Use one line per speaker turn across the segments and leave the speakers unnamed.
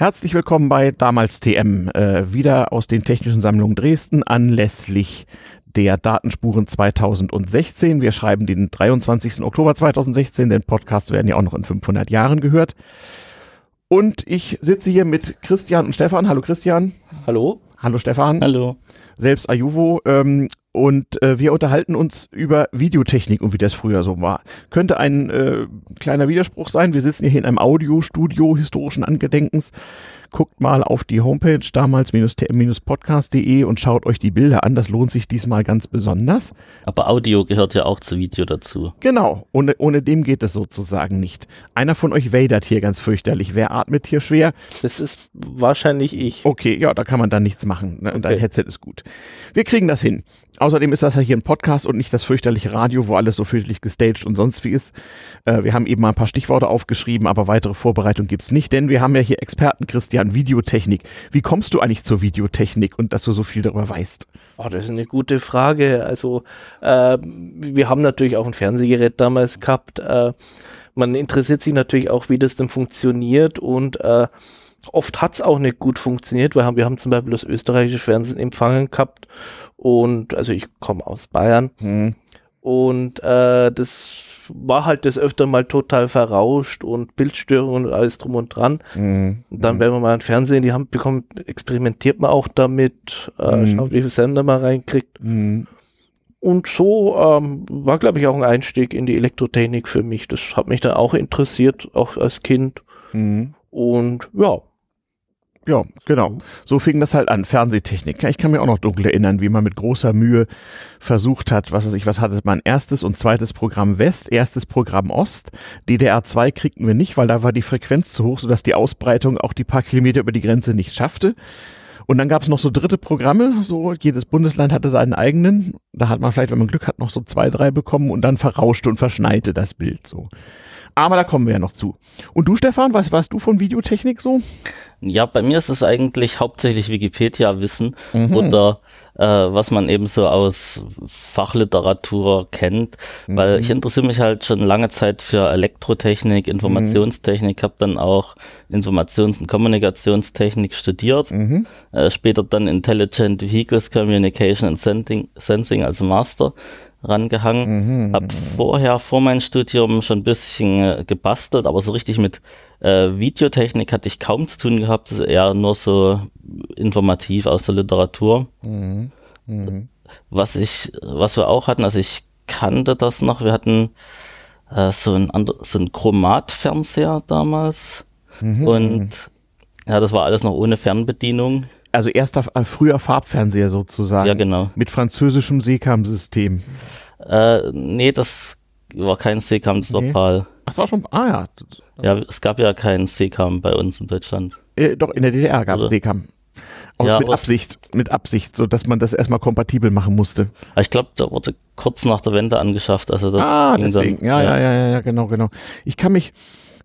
Herzlich willkommen bei Damals TM, äh, wieder aus den Technischen Sammlungen Dresden anlässlich der Datenspuren 2016. Wir schreiben den 23. Oktober 2016, denn Podcasts werden ja auch noch in 500 Jahren gehört. Und ich sitze hier mit Christian und Stefan. Hallo Christian.
Hallo.
Hallo Stefan.
Hallo.
Selbst Ajuvo. Ähm, und äh, wir unterhalten uns über Videotechnik und wie das früher so war. Könnte ein äh, kleiner Widerspruch sein. Wir sitzen hier in einem Audiostudio historischen Angedenkens guckt mal auf die Homepage damals-tm-podcast.de und schaut euch die Bilder an. Das lohnt sich diesmal ganz besonders.
Aber Audio gehört ja auch zu Video dazu.
Genau, ohne, ohne dem geht es sozusagen nicht. Einer von euch wadert hier ganz fürchterlich. Wer atmet hier schwer?
Das ist wahrscheinlich ich.
Okay, ja, da kann man dann nichts machen. Ne? Und okay. dein Headset ist gut. Wir kriegen das hin. Außerdem ist das ja hier ein Podcast und nicht das fürchterliche Radio, wo alles so fürchterlich gestaged und sonst wie ist. Äh, wir haben eben mal ein paar Stichworte aufgeschrieben, aber weitere Vorbereitung gibt's nicht, denn wir haben ja hier Experten Christian Videotechnik. Wie kommst du eigentlich zur Videotechnik und dass du so viel darüber weißt?
Oh, das ist eine gute Frage. Also äh, wir haben natürlich auch ein Fernsehgerät damals gehabt. Äh, man interessiert sich natürlich auch, wie das denn funktioniert und äh, oft hat's auch nicht gut funktioniert, weil wir haben zum Beispiel das österreichische Fernsehen empfangen gehabt und also ich komme aus Bayern. Hm. Und äh, das war halt das öfter mal total verrauscht und Bildstörungen und alles drum und dran. Mhm. Und dann, wenn man mal ein Fernsehen in die Hand bekommt, experimentiert man auch damit, äh, mhm. schaut, wie viele Sender man reinkriegt. Mhm. Und so ähm, war, glaube ich, auch ein Einstieg in die Elektrotechnik für mich. Das hat mich dann auch interessiert, auch als Kind. Mhm. Und ja,
ja, genau. So fing das halt an. Fernsehtechnik. Ich kann mir auch noch dunkel erinnern, wie man mit großer Mühe versucht hat, was weiß ich, was hatte man? Erstes und zweites Programm West, erstes Programm Ost. DDR 2 kriegten wir nicht, weil da war die Frequenz zu hoch, sodass die Ausbreitung auch die paar Kilometer über die Grenze nicht schaffte. Und dann gab es noch so dritte Programme, so jedes Bundesland hatte seinen eigenen. Da hat man vielleicht, wenn man Glück hat, noch so zwei, drei bekommen und dann verrauschte und verschneite das Bild so. Aber da kommen wir ja noch zu. Und du, Stefan, was weißt du von Videotechnik so?
Ja, bei mir ist es eigentlich hauptsächlich Wikipedia-Wissen mhm. oder äh, was man eben so aus Fachliteratur kennt, mhm. weil ich interessiere mich halt schon lange Zeit für Elektrotechnik, Informationstechnik, mhm. habe dann auch Informations- und Kommunikationstechnik studiert, mhm. äh, später dann Intelligent Vehicles Communication and Sensing, Sensing als Master rangehangen. Mhm, hab mhm. vorher vor meinem Studium schon ein bisschen äh, gebastelt, aber so richtig mit äh, Videotechnik hatte ich kaum zu tun gehabt, eher nur so informativ aus der Literatur. Mhm, mh. Was ich, was wir auch hatten, also ich kannte das noch, wir hatten äh, so ein so ein Chromatfernseher damals mhm, und mhm. ja, das war alles noch ohne Fernbedienung.
Also erster, äh, früher Farbfernseher sozusagen.
Ja, genau.
Mit französischem Seekam-System.
Äh, nee, das war kein Seekam, das nee. war PAL.
Ach, das war schon, ah ja.
Ja, es gab ja keinen Seekam bei uns in Deutschland.
Äh, doch, in der DDR gab es Seekam. Auch ja, mit Absicht, mit Absicht, so dass man das erstmal kompatibel machen musste.
Ich glaube, da wurde kurz nach der Wende angeschafft, also das
ah, deswegen. Dann, ja, ja, ja, ja, ja, genau, genau. Ich kann mich,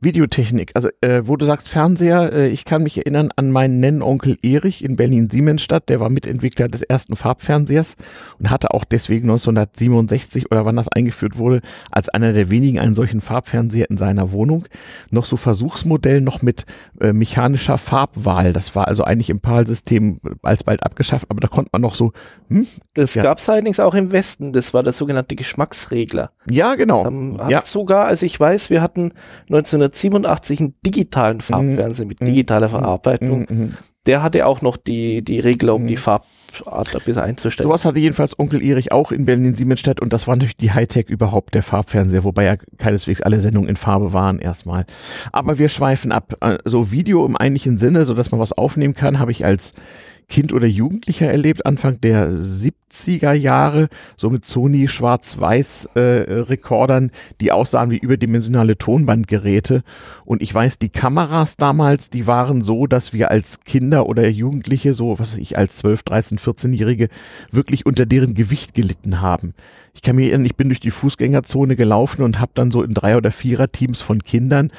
Videotechnik, also äh, wo du sagst Fernseher, äh, ich kann mich erinnern an meinen Nennonkel Erich in Berlin-Siemensstadt, der war Mitentwickler des ersten Farbfernsehers und hatte auch deswegen 1967 oder wann das eingeführt wurde, als einer der wenigen einen solchen Farbfernseher in seiner Wohnung. Noch so Versuchsmodell noch mit äh, mechanischer Farbwahl. Das war also eigentlich im PAL-System alsbald abgeschafft, aber da konnte man noch so.
Hm? Das ja. gab es allerdings auch im Westen. Das war der sogenannte Geschmacksregler.
Ja, genau. Das
haben, ja. sogar, also ich weiß, wir hatten 19 1987 einen digitalen Farbfernseher mit mhm. digitaler mhm. Verarbeitung. Mhm. Der hatte auch noch die, die Regler, um die Farbart ein bisschen einzustellen.
Sowas hatte jedenfalls Onkel Erich auch in Berlin-Siemensstadt und das war natürlich die Hightech überhaupt, der Farbfernseher, wobei ja keineswegs alle Sendungen in Farbe waren erstmal. Aber wir schweifen ab. So also Video im eigentlichen Sinne, so dass man was aufnehmen kann, habe ich als Kind oder Jugendlicher erlebt, Anfang der 70er Jahre, so mit Sony Schwarz-Weiß-Rekordern, äh, die aussahen wie überdimensionale Tonbandgeräte. Und ich weiß, die Kameras damals, die waren so, dass wir als Kinder oder Jugendliche, so was ich, als 12, 13, 14-Jährige, wirklich unter deren Gewicht gelitten haben. Ich kann mir erinnern, ich bin durch die Fußgängerzone gelaufen und habe dann so in Drei- oder Vierer-Teams von Kindern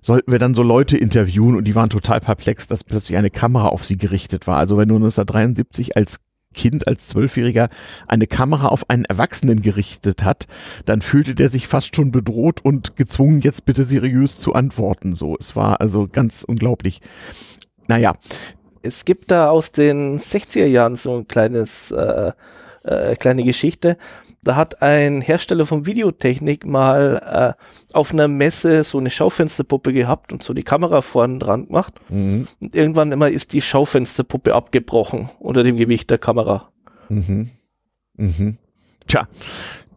sollten wir dann so Leute interviewen und die waren total perplex, dass plötzlich eine Kamera auf sie gerichtet war. Also wenn du 1973 als Kind, als Zwölfjähriger eine Kamera auf einen Erwachsenen gerichtet hat, dann fühlte der sich fast schon bedroht und gezwungen, jetzt bitte seriös zu antworten. So, es war also ganz unglaublich. naja.
Es gibt da aus den 60er Jahren so ein kleines, äh, äh, kleine Geschichte. Da hat ein Hersteller von Videotechnik mal äh, auf einer Messe so eine Schaufensterpuppe gehabt und so die Kamera vorne dran gemacht. Mhm. Und irgendwann immer ist die Schaufensterpuppe abgebrochen unter dem Gewicht der Kamera.
Mhm. Mhm. Tja,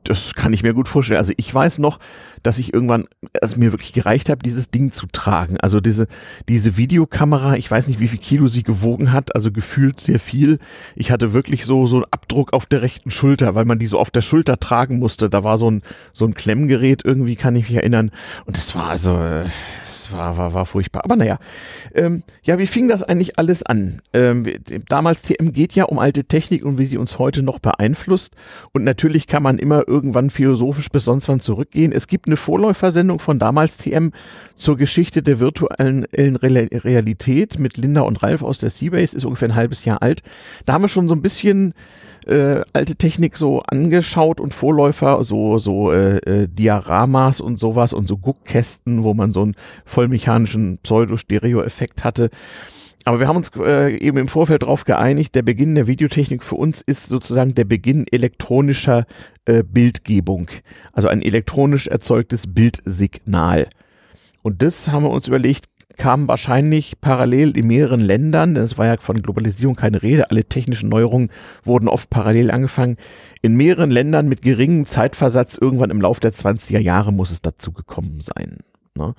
das kann ich mir gut vorstellen. Also ich weiß noch, dass ich irgendwann, es mir wirklich gereicht habe, dieses Ding zu tragen. Also diese, diese Videokamera, ich weiß nicht, wie viel Kilo sie gewogen hat, also gefühlt sehr viel. Ich hatte wirklich so, so einen Abdruck auf der rechten Schulter, weil man die so auf der Schulter tragen musste. Da war so ein, so ein Klemmgerät irgendwie, kann ich mich erinnern. Und das war also, war, war, war furchtbar. Aber naja, ähm, ja, wie fing das eigentlich alles an? Ähm, damals TM geht ja um alte Technik und wie sie uns heute noch beeinflusst. Und natürlich kann man immer irgendwann philosophisch bis sonst wann zurückgehen. Es gibt eine Vorläufersendung von damals TM zur Geschichte der virtuellen Realität mit Linda und Ralf aus der Seabase, ist ungefähr ein halbes Jahr alt. Da haben wir schon so ein bisschen äh, alte Technik so angeschaut und Vorläufer, so, so äh, äh, Diaramas und sowas und so Guckkästen, wo man so einen vollmechanischen Pseudo-Stereo-Effekt hatte. Aber wir haben uns äh, eben im Vorfeld darauf geeinigt, der Beginn der Videotechnik für uns ist sozusagen der Beginn elektronischer äh, Bildgebung, also ein elektronisch erzeugtes Bildsignal. Und das haben wir uns überlegt, kam wahrscheinlich parallel in mehreren Ländern, es war ja von Globalisierung keine Rede, alle technischen Neuerungen wurden oft parallel angefangen. In mehreren Ländern mit geringem Zeitversatz irgendwann im Laufe der 20er Jahre muss es dazu gekommen sein. Ne?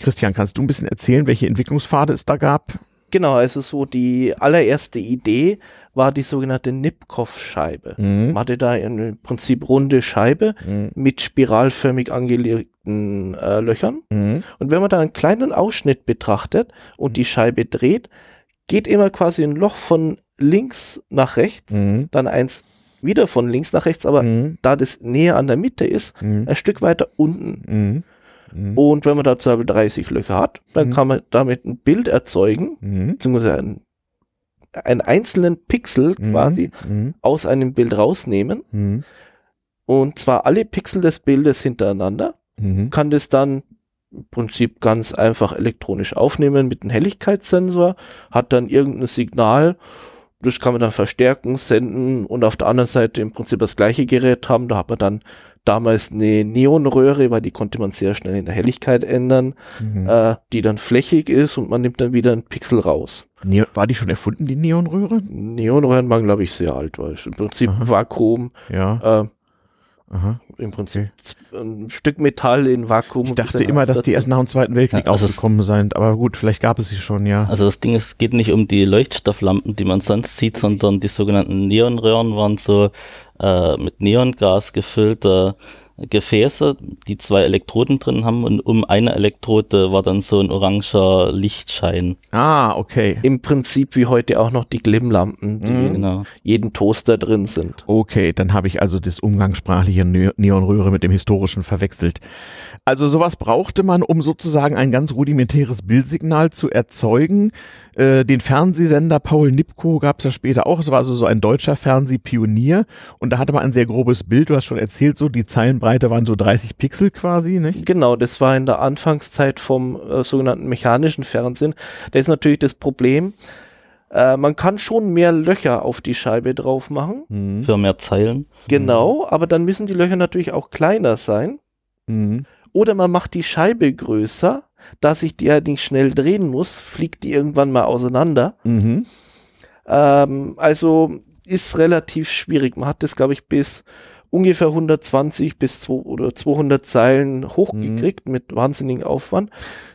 Christian, kannst du ein bisschen erzählen, welche Entwicklungspfade es da gab?
Genau, also so die allererste Idee war die sogenannte Nipkow-Scheibe. Mhm. Man hatte da im Prinzip runde Scheibe mhm. mit spiralförmig angelegten äh, Löchern. Mhm. Und wenn man da einen kleinen Ausschnitt betrachtet und die Scheibe dreht, geht immer quasi ein Loch von links nach rechts, mhm. dann eins wieder von links nach rechts, aber mhm. da das näher an der Mitte ist, mhm. ein Stück weiter unten. Und wenn man da 30 Löcher hat, dann kann man damit ein Bild erzeugen, beziehungsweise ein einen einzelnen Pixel mhm. quasi mhm. aus einem Bild rausnehmen. Mhm. Und zwar alle Pixel des Bildes hintereinander. Mhm. Kann das dann im Prinzip ganz einfach elektronisch aufnehmen mit einem Helligkeitssensor, hat dann irgendein Signal, das kann man dann verstärken, senden und auf der anderen Seite im Prinzip das gleiche Gerät haben. Da hat man dann damals eine Neonröhre, weil die konnte man sehr schnell in der Helligkeit ändern, mhm. äh, die dann flächig ist und man nimmt dann wieder einen Pixel raus.
Ne war die schon erfunden, die Neonröhre?
Neonröhren waren, glaube ich, sehr alt, weil im Prinzip Aha. Vakuum.
Ja. Äh,
Aha. Im Prinzip okay. ein Stück Metall in Vakuum.
Ich dachte immer, dass die erst nach dem Zweiten Weltkrieg ja, also aufgekommen sind, aber gut, vielleicht gab es sie schon, ja.
Also das Ding ist, es geht nicht um die Leuchtstofflampen, die man sonst sieht, sondern die sogenannten Neonröhren waren so äh, mit Neongas gefüllte Gefäße, die zwei Elektroden drin haben und um eine Elektrode war dann so ein oranger Lichtschein.
Ah, okay.
Im Prinzip wie heute auch noch die Glimmlampen, die mhm. in jedem Toaster drin sind.
Okay, dann habe ich also das umgangssprachliche Neonröhre mit dem historischen verwechselt. Also sowas brauchte man, um sozusagen ein ganz rudimentäres Bildsignal zu erzeugen. Äh, den Fernsehsender Paul Nipko gab es ja später auch. Es war also so ein deutscher Fernsehpionier und da hatte man ein sehr grobes Bild. Du hast schon erzählt, so die Zeilenbreite waren so 30 Pixel quasi, nicht?
Genau, das war in der Anfangszeit vom äh, sogenannten mechanischen Fernsehen. Da ist natürlich das Problem, äh, man kann schon mehr Löcher auf die Scheibe drauf machen.
Mhm. Für mehr Zeilen.
Genau, aber dann müssen die Löcher natürlich auch kleiner sein. Mhm. Oder man macht die Scheibe größer da sich die halt nicht schnell drehen muss, fliegt die irgendwann mal auseinander. Mhm. Ähm, also ist relativ schwierig. Man hat das, glaube ich, bis ungefähr 120 bis 2 oder 200 Zeilen hochgekriegt mhm. mit wahnsinnigem Aufwand.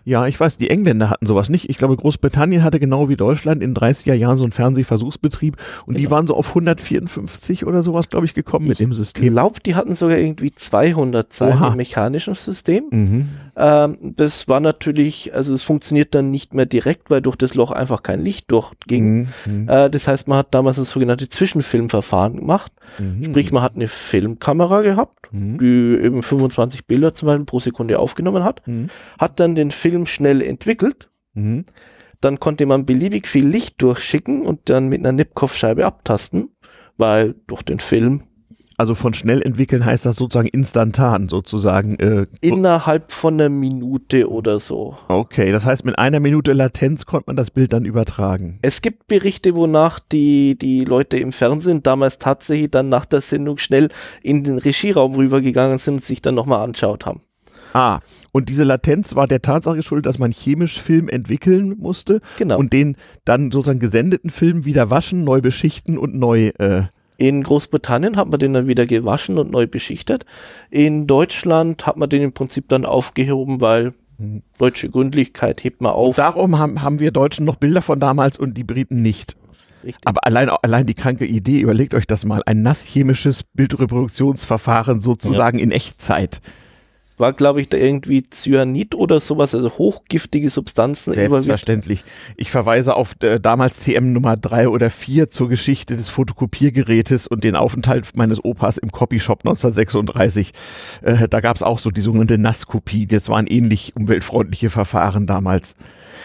Ja, ich weiß, die Engländer hatten sowas nicht. Ich glaube, Großbritannien hatte genau wie Deutschland in 30er Jahren so einen Fernsehversuchsbetrieb und genau. die waren so auf 154 oder sowas, glaube ich, gekommen ich mit dem System. Ich
glaube, die hatten sogar irgendwie 200 Zeilen im mechanischen System. Mhm. Ähm, das war natürlich, also es funktioniert dann nicht mehr direkt, weil durch das Loch einfach kein Licht durchging. Mhm. Äh, das heißt, man hat damals das sogenannte Zwischenfilmverfahren gemacht. Mhm. Sprich, man hat eine Filmkamera gehabt, mhm. die eben 25 Bilder zum Beispiel pro Sekunde aufgenommen hat, mhm. hat dann den Film schnell entwickelt. Mhm. Dann konnte man beliebig viel Licht durchschicken und dann mit einer Nipkow-Scheibe abtasten, weil durch den Film
Also von schnell entwickeln heißt das sozusagen instantan, sozusagen. Äh,
Innerhalb von einer Minute oder so.
Okay, das heißt, mit einer Minute Latenz konnte man das Bild dann übertragen.
Es gibt Berichte, wonach die, die Leute im Fernsehen damals tatsächlich dann nach der Sendung schnell in den Regieraum rübergegangen sind und sich dann nochmal anschaut haben.
Ah, und diese Latenz war der Tatsache geschuldet, dass man chemisch Film entwickeln musste
Genau.
und den dann sozusagen gesendeten Film wieder waschen, neu beschichten und neu äh,
In Großbritannien hat man den dann wieder gewaschen und neu beschichtet. In Deutschland hat man den im Prinzip dann aufgehoben, weil
Mhm.
deutsche Gründlichkeit hebt man auf.
Darum haben, haben wir Deutschen noch Bilder von damals und die Briten nicht.
Richtig.
Aber allein, allein die kranke Idee, überlegt euch das mal, ein nasschemisches Bildreproduktionsverfahren sozusagen in Echtzeit.
War, glaube ich, da irgendwie Cyanid oder sowas, also hochgiftige Substanzen.
Selbstverständlich. Ich verweise auf äh, damals TM Nummer 3 oder 4 zur Geschichte des Fotokopiergerätes und den Aufenthalt meines Opas im Copyshop 1936. Äh, da gab es auch so die sogenannte Nasskopie. Das waren ähnlich umweltfreundliche Verfahren damals.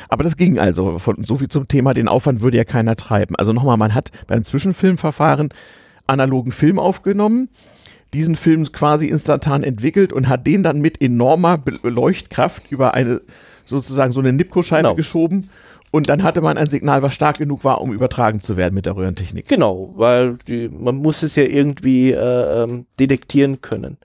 Aber das ging also. Von, so viel zum Thema, den Aufwand würde ja keiner treiben. Also nochmal, man hat beim Zwischenfilmverfahren analogen Film aufgenommen, diesen Film quasi instantan entwickelt und hat den dann mit enormer Leuchtkraft über eine sozusagen so eine Nipkow-Scheibe
Genau.
geschoben und dann hatte man ein Signal, was stark genug war, um übertragen zu werden mit der Röhrentechnik.
Genau, weil die, man muss es ja irgendwie äh, ähm, detektieren können.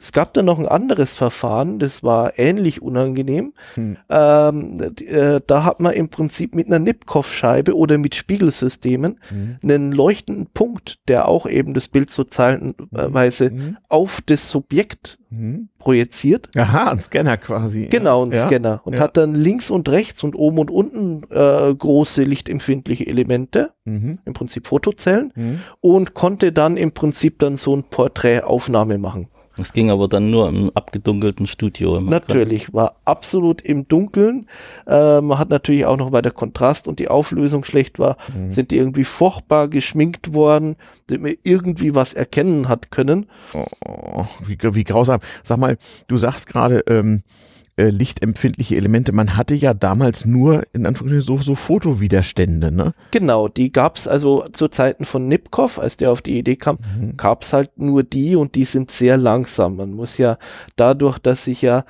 Es gab dann noch ein anderes Verfahren, das war ähnlich unangenehm.
Hm.
Ähm, äh, da hat man im Prinzip mit einer Nipkow-Scheibe oder mit Spiegelsystemen
Mhm.
einen leuchtenden Punkt, der auch eben das Bild so zeilenweise
Mhm.
auf das Subjekt
Mhm.
projiziert.
Aha, ein Scanner quasi.
Genau, ein
Ja,
Scanner. Und
ja.
hat dann links und rechts und oben und unten äh, große lichtempfindliche Elemente,
Mhm.
im Prinzip Fotozellen,
Mhm.
und konnte dann im Prinzip dann so ein Porträtaufnahme machen.
Das ging aber dann nur im abgedunkelten Studio. Immer,
Natürlich, war absolut im Dunkeln. Äh, man hat natürlich auch noch, weil der Kontrast und die Auflösung schlecht war,
Mhm.
sind die irgendwie furchtbar geschminkt worden, damit man irgendwie was erkennen hat können.
Oh, wie, wie grausam. Sag mal, du sagst gerade ähm, äh, lichtempfindliche Elemente. Man hatte ja damals nur in Anführungsstrichen so, so Fotowiderstände, ne?
Genau, die gab's also zu Zeiten von Nipkow, als der auf die Idee kam,
Mhm.
gab's halt nur die und die sind sehr langsam. Man muss ja dadurch, dass sich ja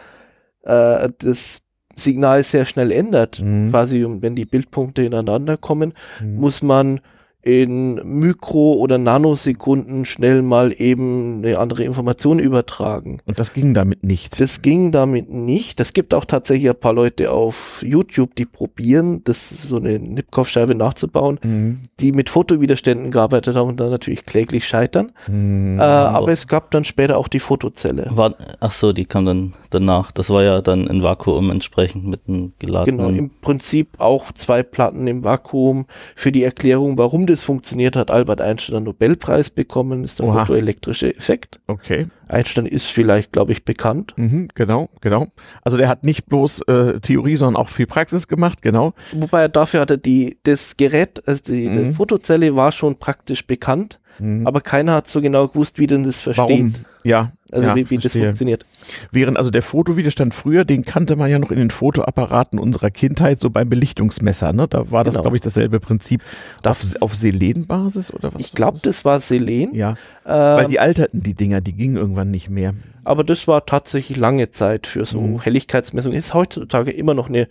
äh, das Signal sehr schnell ändert,
Mhm.
quasi wenn die Bildpunkte ineinander kommen,
Mhm.
muss man in Mikro- oder Nanosekunden schnell mal eben eine andere Information übertragen.
Und das ging damit nicht.
Das ging damit nicht. Es gibt auch tatsächlich ein paar Leute auf YouTube, die probieren, das so eine Nipkow-Scheibe nachzubauen,
Mhm.
die mit Fotowiderständen gearbeitet haben und dann natürlich kläglich scheitern.
Mhm.
Äh, aber es gab dann später auch die Fotozelle.
War, ach so, die kam dann danach. Das war ja dann in Vakuum entsprechend mit einem
Genau,
geladenen.
im Prinzip auch zwei Platten im Vakuum. Für die Erklärung, warum das funktioniert, hat Albert Einstein einen Nobelpreis bekommen, ist der
Oha.
fotoelektrische Effekt.
Okay.
Einstein ist vielleicht, glaube ich, bekannt.
Mhm, genau, genau. Also der hat nicht bloß äh, Theorie, sondern auch viel Praxis gemacht, genau.
Wobei er dafür hatte die, das Gerät, also die, die
Mhm.
Fotozelle war schon praktisch bekannt,
Mhm.
aber keiner hat so genau gewusst, wie denn das versteht.
Warum? Ja,
Also
ja,
wie, wie das funktioniert.
Während also der Fotowiderstand früher, den kannte man ja noch in den Fotoapparaten unserer Kindheit, so beim Belichtungsmesser, ne? Da war das,
Genau.
glaube ich, dasselbe Prinzip.
Da-
auf, auf Selenbasis oder was?
Ich glaube, das war Selen.
Ja, weil
Ähm,
die alterten, die Dinger, die gingen irgendwann nicht mehr.
aber das war tatsächlich lange Zeit für so
Mhm.
Helligkeitsmessung. Ist heutzutage immer noch eine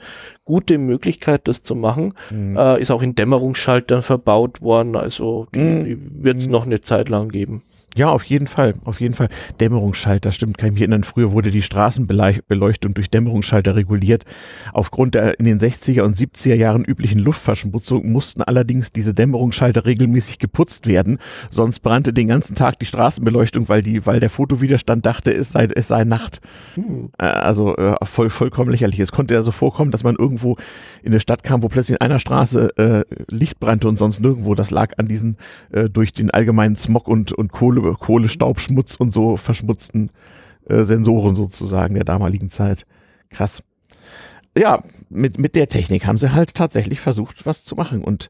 gute Möglichkeit, das zu machen.
Mhm.
Äh, ist auch in Dämmerungsschaltern verbaut worden. Also die,
Mhm.
die wird es noch eine Zeit lang geben.
Ja, auf jeden Fall, auf jeden Fall. Dämmerungsschalter, stimmt, kann ich mich erinnern. Früher wurde die Straßenbeleuchtung durch Dämmerungsschalter reguliert. Aufgrund der in den 60er und 70er Jahren üblichen Luftverschmutzung mussten allerdings diese Dämmerungsschalter regelmäßig geputzt werden. Sonst brannte den ganzen Tag die Straßenbeleuchtung, weil die, weil der Fotowiderstand dachte, es sei, es sei Nacht.
Hm.
Äh, Also äh, voll, vollkommen lächerlich. Es konnte ja so vorkommen, dass man irgendwo in eine Stadt kam, wo plötzlich in einer Straße äh, Licht brannte und sonst nirgendwo. Das lag an diesen äh, durch den allgemeinen Smog und, und Kohle, Kohle, Staubschmutz und so verschmutzten äh, Sensoren sozusagen der damaligen Zeit. Krass. Ja, mit, mit der Technik haben sie halt tatsächlich versucht, was zu machen. Und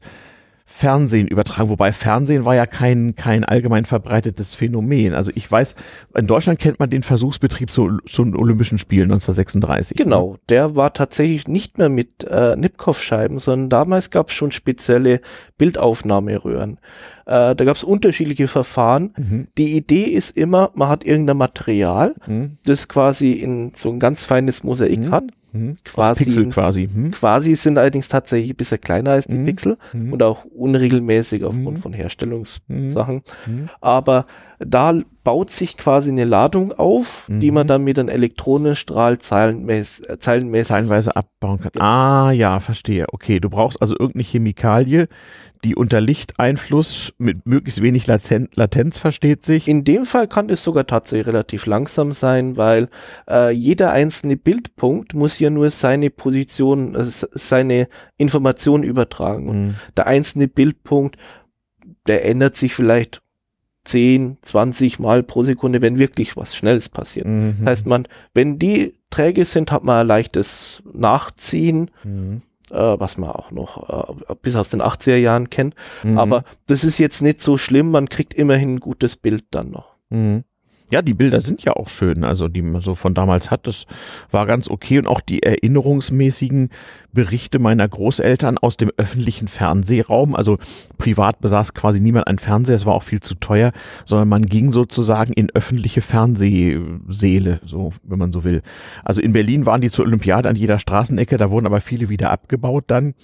Fernsehen übertragen, wobei Fernsehen war ja kein, kein allgemein verbreitetes Phänomen. Also ich weiß, in Deutschland kennt man den Versuchsbetrieb zu, zu Olympischen Spielen 1936.
Ne? Genau, der war tatsächlich nicht mehr mit äh, Nipkow-Scheiben, sondern damals gab es schon spezielle Bildaufnahmeröhren. Äh, da gab es unterschiedliche Verfahren. Mhm. Die Idee ist immer, man hat irgendein Material, mhm. das quasi in so ein ganz feines Mosaik mhm. hat
hm. Quasi, Pixel quasi.
Hm. Quasi sind allerdings tatsächlich ein bisschen kleiner als die hm. Pixel hm. und auch unregelmäßig aufgrund hm. von Herstellungssachen. Hm. Aber da baut sich quasi eine Ladung auf, die man dann mit einem Elektronenstrahl zeilenmäß, äh, zeilenmäßig
zeilenweise abbauen kann. Ah, ja, verstehe. Okay, du brauchst also irgendeine Chemikalie, die unter Lichteinfluss mit möglichst wenig Latenz versteht sich.
In dem Fall kann es sogar tatsächlich relativ langsam sein, weil äh, jeder einzelne Bildpunkt muss ja nur seine Position, äh, seine Information übertragen. Und mhm. der einzelne Bildpunkt, der ändert sich vielleicht 10, 20 Mal pro Sekunde, wenn wirklich was Schnelles passiert. Mhm. Das heißt, man, wenn die träge sind, hat man ein leichtes Nachziehen. Mhm was man auch noch äh, bis aus den 80er Jahren kennt. Mhm. Aber das ist jetzt nicht so schlimm, man kriegt immerhin ein gutes Bild dann noch.
Mhm. Ja, die Bilder sind ja auch schön, also die man so von damals hat, das war ganz okay. Und auch die erinnerungsmäßigen Berichte meiner Großeltern aus dem öffentlichen Fernsehraum, also privat besaß quasi niemand ein Fernseher, es war auch viel zu teuer, sondern man ging sozusagen in öffentliche Fernsehsäle, so wenn man so will. Also in Berlin waren die zur Olympiade an jeder Straßenecke, da wurden aber viele wieder abgebaut dann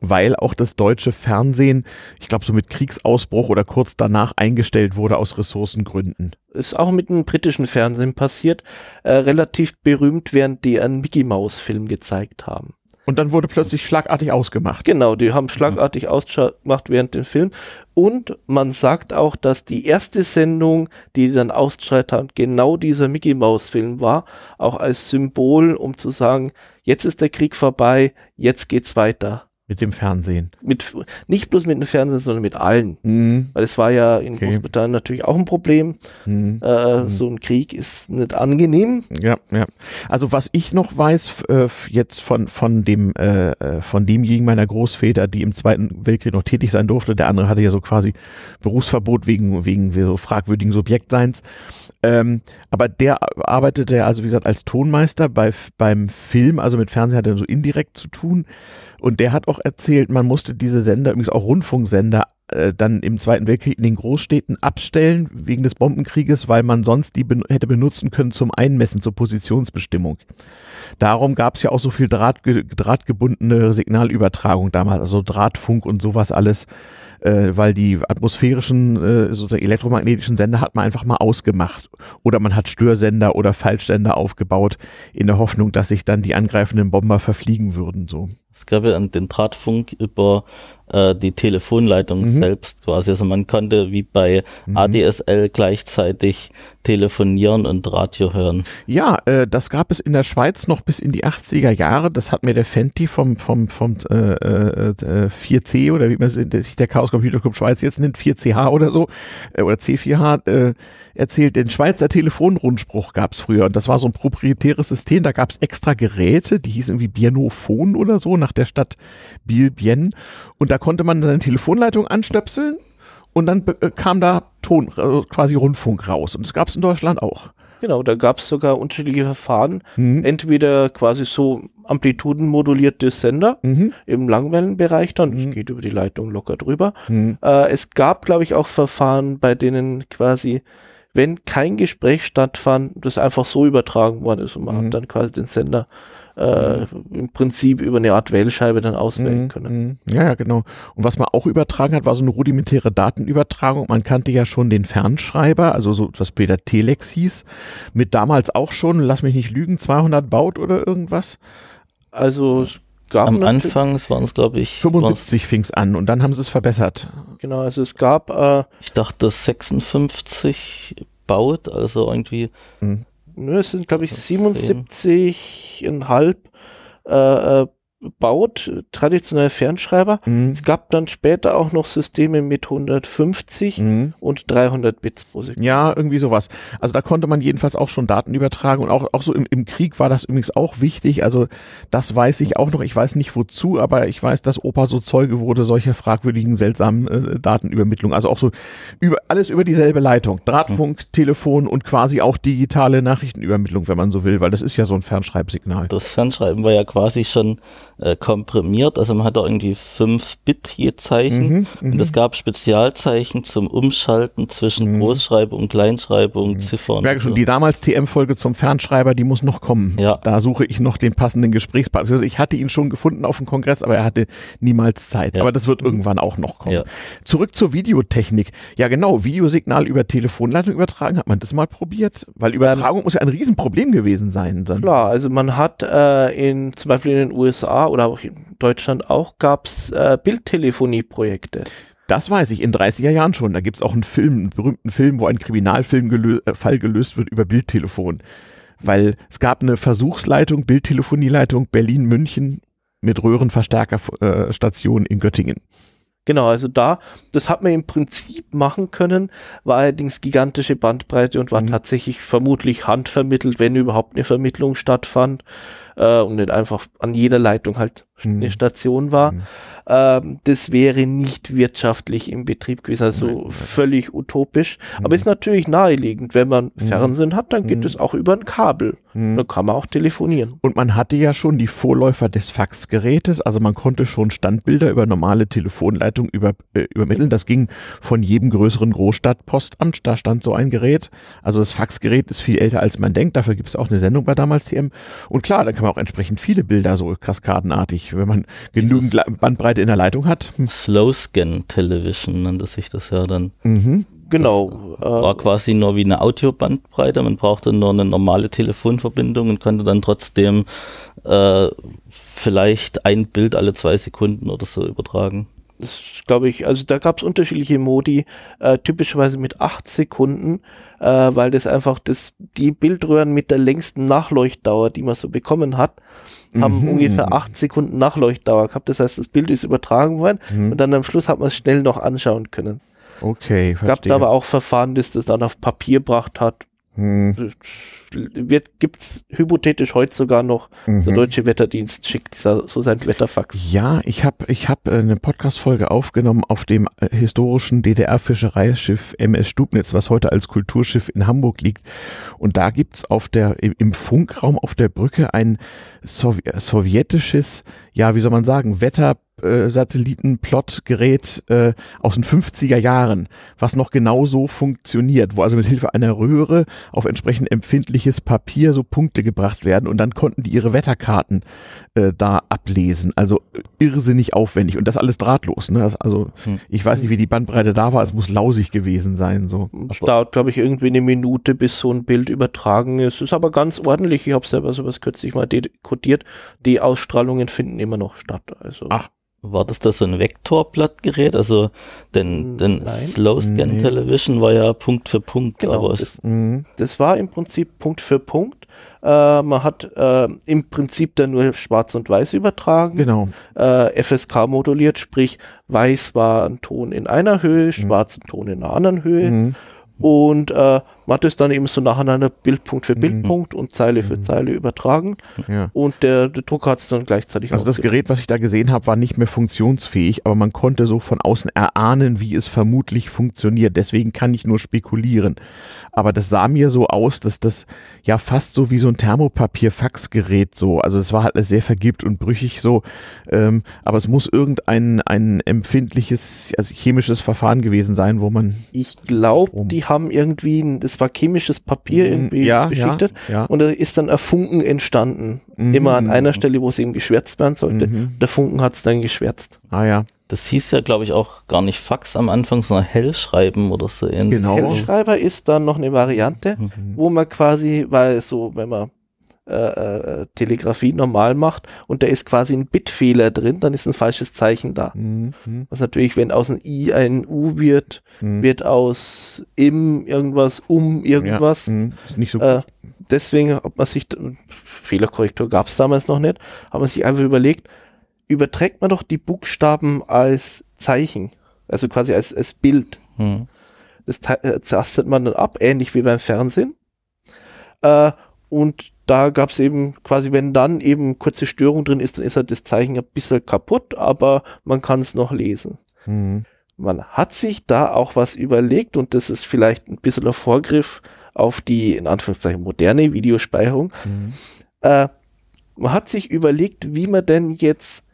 weil auch das deutsche Fernsehen, ich glaube, so mit Kriegsausbruch oder kurz danach eingestellt wurde aus Ressourcengründen.
Ist auch mit dem britischen Fernsehen passiert, äh, relativ berühmt, während die einen Mickey Mouse Film gezeigt haben.
Und dann wurde plötzlich schlagartig ausgemacht.
Genau, die haben schlagartig ja. ausgemacht während dem Film. Und man sagt auch, dass die erste Sendung, die dann ausgestrahlt hat, genau dieser Mickey Mouse Film war, auch als Symbol, um zu sagen, jetzt ist der Krieg vorbei, jetzt geht's weiter.
Mit dem Fernsehen.
Mit, nicht bloß mit dem Fernsehen, sondern mit allen. Mhm. Weil es war ja in okay. Großbritannien natürlich auch ein Problem. Mhm. Äh, mhm. So ein Krieg ist nicht angenehm.
Ja, ja. Also was ich noch weiß, äh, jetzt von, von dem, äh, äh, von demjenigen meiner Großväter, die im Zweiten Weltkrieg noch tätig sein durfte, der andere hatte ja so quasi Berufsverbot wegen, wegen so fragwürdigen Subjektseins. Ähm, aber der arbeitete ja, also wie gesagt, als Tonmeister bei, beim Film, also mit Fernsehen hat er so indirekt zu tun. Und der hat auch erzählt, man musste diese Sender, übrigens auch Rundfunksender, äh, dann im Zweiten Weltkrieg in den Großstädten abstellen wegen des Bombenkrieges, weil man sonst die ben hätte benutzen können zum Einmessen, zur Positionsbestimmung. Darum gab es ja auch so viel Draht, drahtgebundene Signalübertragung damals, also Drahtfunk und sowas alles äh, weil die atmosphärischen, äh, sozusagen elektromagnetischen Sender hat man einfach mal ausgemacht. Oder man hat Störsender oder Falschsender aufgebaut, in der Hoffnung, dass sich dann die angreifenden Bomber verfliegen würden. So.
Es gab ja den Drahtfunk über äh, die Telefonleitung mhm. selbst quasi. Also man konnte wie bei mhm. ADSL gleichzeitig telefonieren und Radio hören.
Ja, äh, das gab es in der Schweiz noch bis in die 80er Jahre. Das hat mir der Fenty vom, vom, vom äh, äh, 4C oder wie man sich der Chaos Computer Club Schweiz jetzt nennt, 4CH oder so, äh, oder C4H, äh, erzählt. Den Schweizer Telefonrundspruch gab es früher und das war so ein proprietäres System. Da gab es extra Geräte, die hießen irgendwie Bienophon oder so, nach der Stadt Biel-Bien. Und da konnte man seine Telefonleitung anstöpseln und dann äh, kam da Ton, also quasi Rundfunk raus. Und das gab es in Deutschland auch.
Genau, da gab es sogar unterschiedliche Verfahren. Mhm. Entweder quasi so amplitudenmodulierte Sender mhm. im Langwellenbereich dann, mhm. geht über die Leitung locker drüber. Mhm. Äh, es gab, glaube ich, auch Verfahren, bei denen quasi, wenn kein Gespräch stattfand, das einfach so übertragen worden ist und man hat mhm. dann quasi den Sender äh, im Prinzip über eine Art Wählscheibe dann auswählen mhm, können.
Mhm. Ja, ja, genau. Und was man auch übertragen hat, war so eine rudimentäre Datenübertragung. Man kannte ja schon den Fernschreiber, also so was später Telex hieß, mit damals auch schon, lass mich nicht lügen, 200 Baut oder irgendwas.
Also
gab Am Anfang waren es, glaube ich.
75 fing es an und dann haben sie es verbessert.
Genau, also es gab. Äh,
ich dachte 56 baut, also irgendwie.
Mhm. Nö, es sind, glaube ich, 77,5 äh, gebaut, traditionelle Fernschreiber. Mhm. Es gab dann später auch noch Systeme mit 150 mhm. und 300 Bits pro Sekunde.
Ja, irgendwie sowas. Also da konnte man jedenfalls auch schon Daten übertragen und auch, auch so im, im Krieg war das übrigens auch wichtig. Also das weiß ich auch noch. Ich weiß nicht wozu, aber ich weiß, dass Opa so Zeuge wurde solcher fragwürdigen, seltsamen äh, Datenübermittlung. Also auch so über alles über dieselbe Leitung. Drahtfunk, mhm. Telefon und quasi auch digitale Nachrichtenübermittlung, wenn man so will, weil das ist ja so ein Fernschreibsignal.
Das Fernschreiben war ja quasi schon äh, komprimiert. Also man hat da irgendwie 5 Bit je Zeichen mhm, und es gab Spezialzeichen zum Umschalten zwischen mhm. Großschreibung und Kleinschreibung, mhm. Ziffern. Ich
merke schon, so. die damals TM-Folge zum Fernschreiber, die muss noch kommen. Ja. Da suche ich noch den passenden Gesprächspartner. Also ich hatte ihn schon gefunden auf dem Kongress, aber er hatte niemals Zeit. Ja. Aber das wird irgendwann auch noch kommen. Ja. Zurück zur Videotechnik. Ja genau, Videosignal über Telefonleitung übertragen. Hat man das mal probiert? Weil Übertragung ähm, muss ja ein Riesenproblem gewesen sein.
Dann. Klar, also man hat äh, in, zum Beispiel in den USA oder auch in Deutschland auch, gab es äh, Bildtelefonie-Projekte.
Das weiß ich, in 30er Jahren schon. Da gibt es auch einen Film, einen berühmten Film, wo ein Kriminalfilm gelö äh, gelöst wird über Bildtelefon. Weil es gab eine Versuchsleitung, Bildtelefonieleitung Berlin-München mit Röhrenverstärkerstation äh, in Göttingen.
Genau, also da, das hat man im Prinzip machen können, war allerdings gigantische Bandbreite und war mhm. tatsächlich vermutlich handvermittelt, wenn überhaupt eine Vermittlung stattfand äh, und nicht einfach an jeder Leitung halt mhm. eine Station war. Mhm ähm, das wäre nicht wirtschaftlich im Betrieb gewesen, also nein, völlig utopisch. Mhm. Aber ist natürlich naheliegend, wenn man mhm. Fernsehen hat, dann geht mhm. es auch über ein Kabel. Mhm. Dann kann man auch telefonieren.
Und man hatte ja schon die Vorläufer des Faxgerätes, also man konnte schon Standbilder über normale Telefonleitungen über, äh, übermitteln. Das ging von jedem größeren Großstadtpostamt, da stand so ein Gerät. Also das Faxgerät ist viel älter als man denkt, dafür gibt es auch eine Sendung bei damals TM. Und klar, da kann man auch entsprechend viele Bilder so kaskadenartig, wenn man genügend Bandbreite Bandbreite in der Leitung hat.
Slow Scan Television nannte sich das ja dann.
Mhm. Genau.
Das war quasi nur wie eine Audiobandbreite. Man brauchte nur eine normale Telefonverbindung und konnte dann trotzdem äh, vielleicht ein Bild alle zwei Sekunden oder so übertragen.
Das glaube ich, also da gab es unterschiedliche Modi, äh, typischerweise mit acht Sekunden, äh, weil das einfach das, die Bildröhren mit der längsten Nachleuchtdauer, die man so bekommen hat, haben mhm. ungefähr acht Sekunden Nachleuchtdauer gehabt. Das heißt, das Bild ist übertragen worden mhm. und dann am Schluss hat man es schnell noch anschauen können.
Okay,
verstehe. Gab da aber auch Verfahren, das das dann auf Papier gebracht hat. Hm. Wird, gibt's hypothetisch heute sogar noch, mhm. der Deutsche Wetterdienst schickt so sein Wetterfax.
Ja, ich habe ich hab eine Podcast-Folge aufgenommen auf dem äh, historischen DDR-Fischereischiff MS Stubnitz, was heute als Kulturschiff in Hamburg liegt. Und da gibt's auf der, im Funkraum auf der Brücke ein sowjetisches, ja, wie soll man sagen, Wetter äh, Satellitenplotgerät äh, aus den 50er Jahren, was noch genau so funktioniert, wo also mit Hilfe einer Röhre auf entsprechend empfindliches Papier so Punkte gebracht werden und dann konnten die ihre Wetterkarten äh, da ablesen. Also äh, irrsinnig aufwendig und das alles drahtlos. Ne? Das, also hm. ich weiß nicht, wie die Bandbreite da war, es muss lausig gewesen sein. So.
Es dauert, glaube ich, irgendwie eine Minute, bis so ein Bild übertragen ist. Ist aber ganz ordentlich. Ich habe selber sowas kürzlich mal dekodiert. Die Ausstrahlungen finden immer noch statt. Also.
Ach, war das da so ein Vektorblattgerät? Also, denn, denn Slow Scan nee. Television war ja Punkt für Punkt.
Genau, aber das, mhm. das war im Prinzip Punkt für Punkt. Äh, man hat äh, im Prinzip dann nur Schwarz und Weiß übertragen.
Genau.
Äh, FSK moduliert, sprich Weiß war ein Ton in einer Höhe, mhm. Schwarz ein Ton in einer anderen Höhe. Mhm. Und äh, man hat es dann eben so nacheinander Bildpunkt für mhm. Bildpunkt mhm. und Zeile für mhm. Zeile übertragen. Ja. Und der, der Drucker hat es dann gleichzeitig
Also das Gerät, was ich da gesehen habe, war nicht mehr funktionsfähig, aber man konnte so von außen erahnen, wie es vermutlich funktioniert. Deswegen kann ich nur spekulieren. Aber das sah mir so aus, dass das ja fast so wie so ein Thermopapier-Faxgerät so, also es war halt sehr vergibt und brüchig so, ähm, aber es muss irgendein ein empfindliches, also chemisches Verfahren gewesen sein, wo man.
Ich glaube, die haben irgendwie, das war chemisches Papier mhm, irgendwie ja, beschichtet ja, ja. und da ist dann ein Funken entstanden. Mhm. Immer an einer Stelle, wo es eben geschwärzt werden sollte. Mhm. Der Funken hat es dann geschwärzt.
Ah ja.
Das hieß ja, glaube ich, auch gar nicht Fax am Anfang, sondern Hellschreiben oder so
ähnlich. Genau. Hellschreiber ist dann noch eine Variante, mhm. wo man quasi, weil so, wenn man äh, äh, Telegrafie normal macht und da ist quasi ein Bitfehler drin, dann ist ein falsches Zeichen da. Mhm. Was natürlich, wenn aus einem I ein U wird, mhm. wird aus im irgendwas um irgendwas. Ja. Mhm. Nicht so äh, deswegen hat man sich, Fehlerkorrektur gab es damals noch nicht, hat man sich einfach überlegt, überträgt man doch die Buchstaben als Zeichen, also quasi als, als Bild. Mhm. Das äh, tastet man dann ab, ähnlich wie beim Fernsehen. Äh, und da gab es eben quasi, wenn dann eben kurze Störung drin ist, dann ist halt das Zeichen ein bisschen kaputt, aber man kann es noch lesen. Mhm. Man hat sich da auch was überlegt und das ist vielleicht ein bisschen ein Vorgriff auf die, in Anführungszeichen, moderne Videospeicherung. Mhm. Äh, man hat sich überlegt, wie man denn jetzt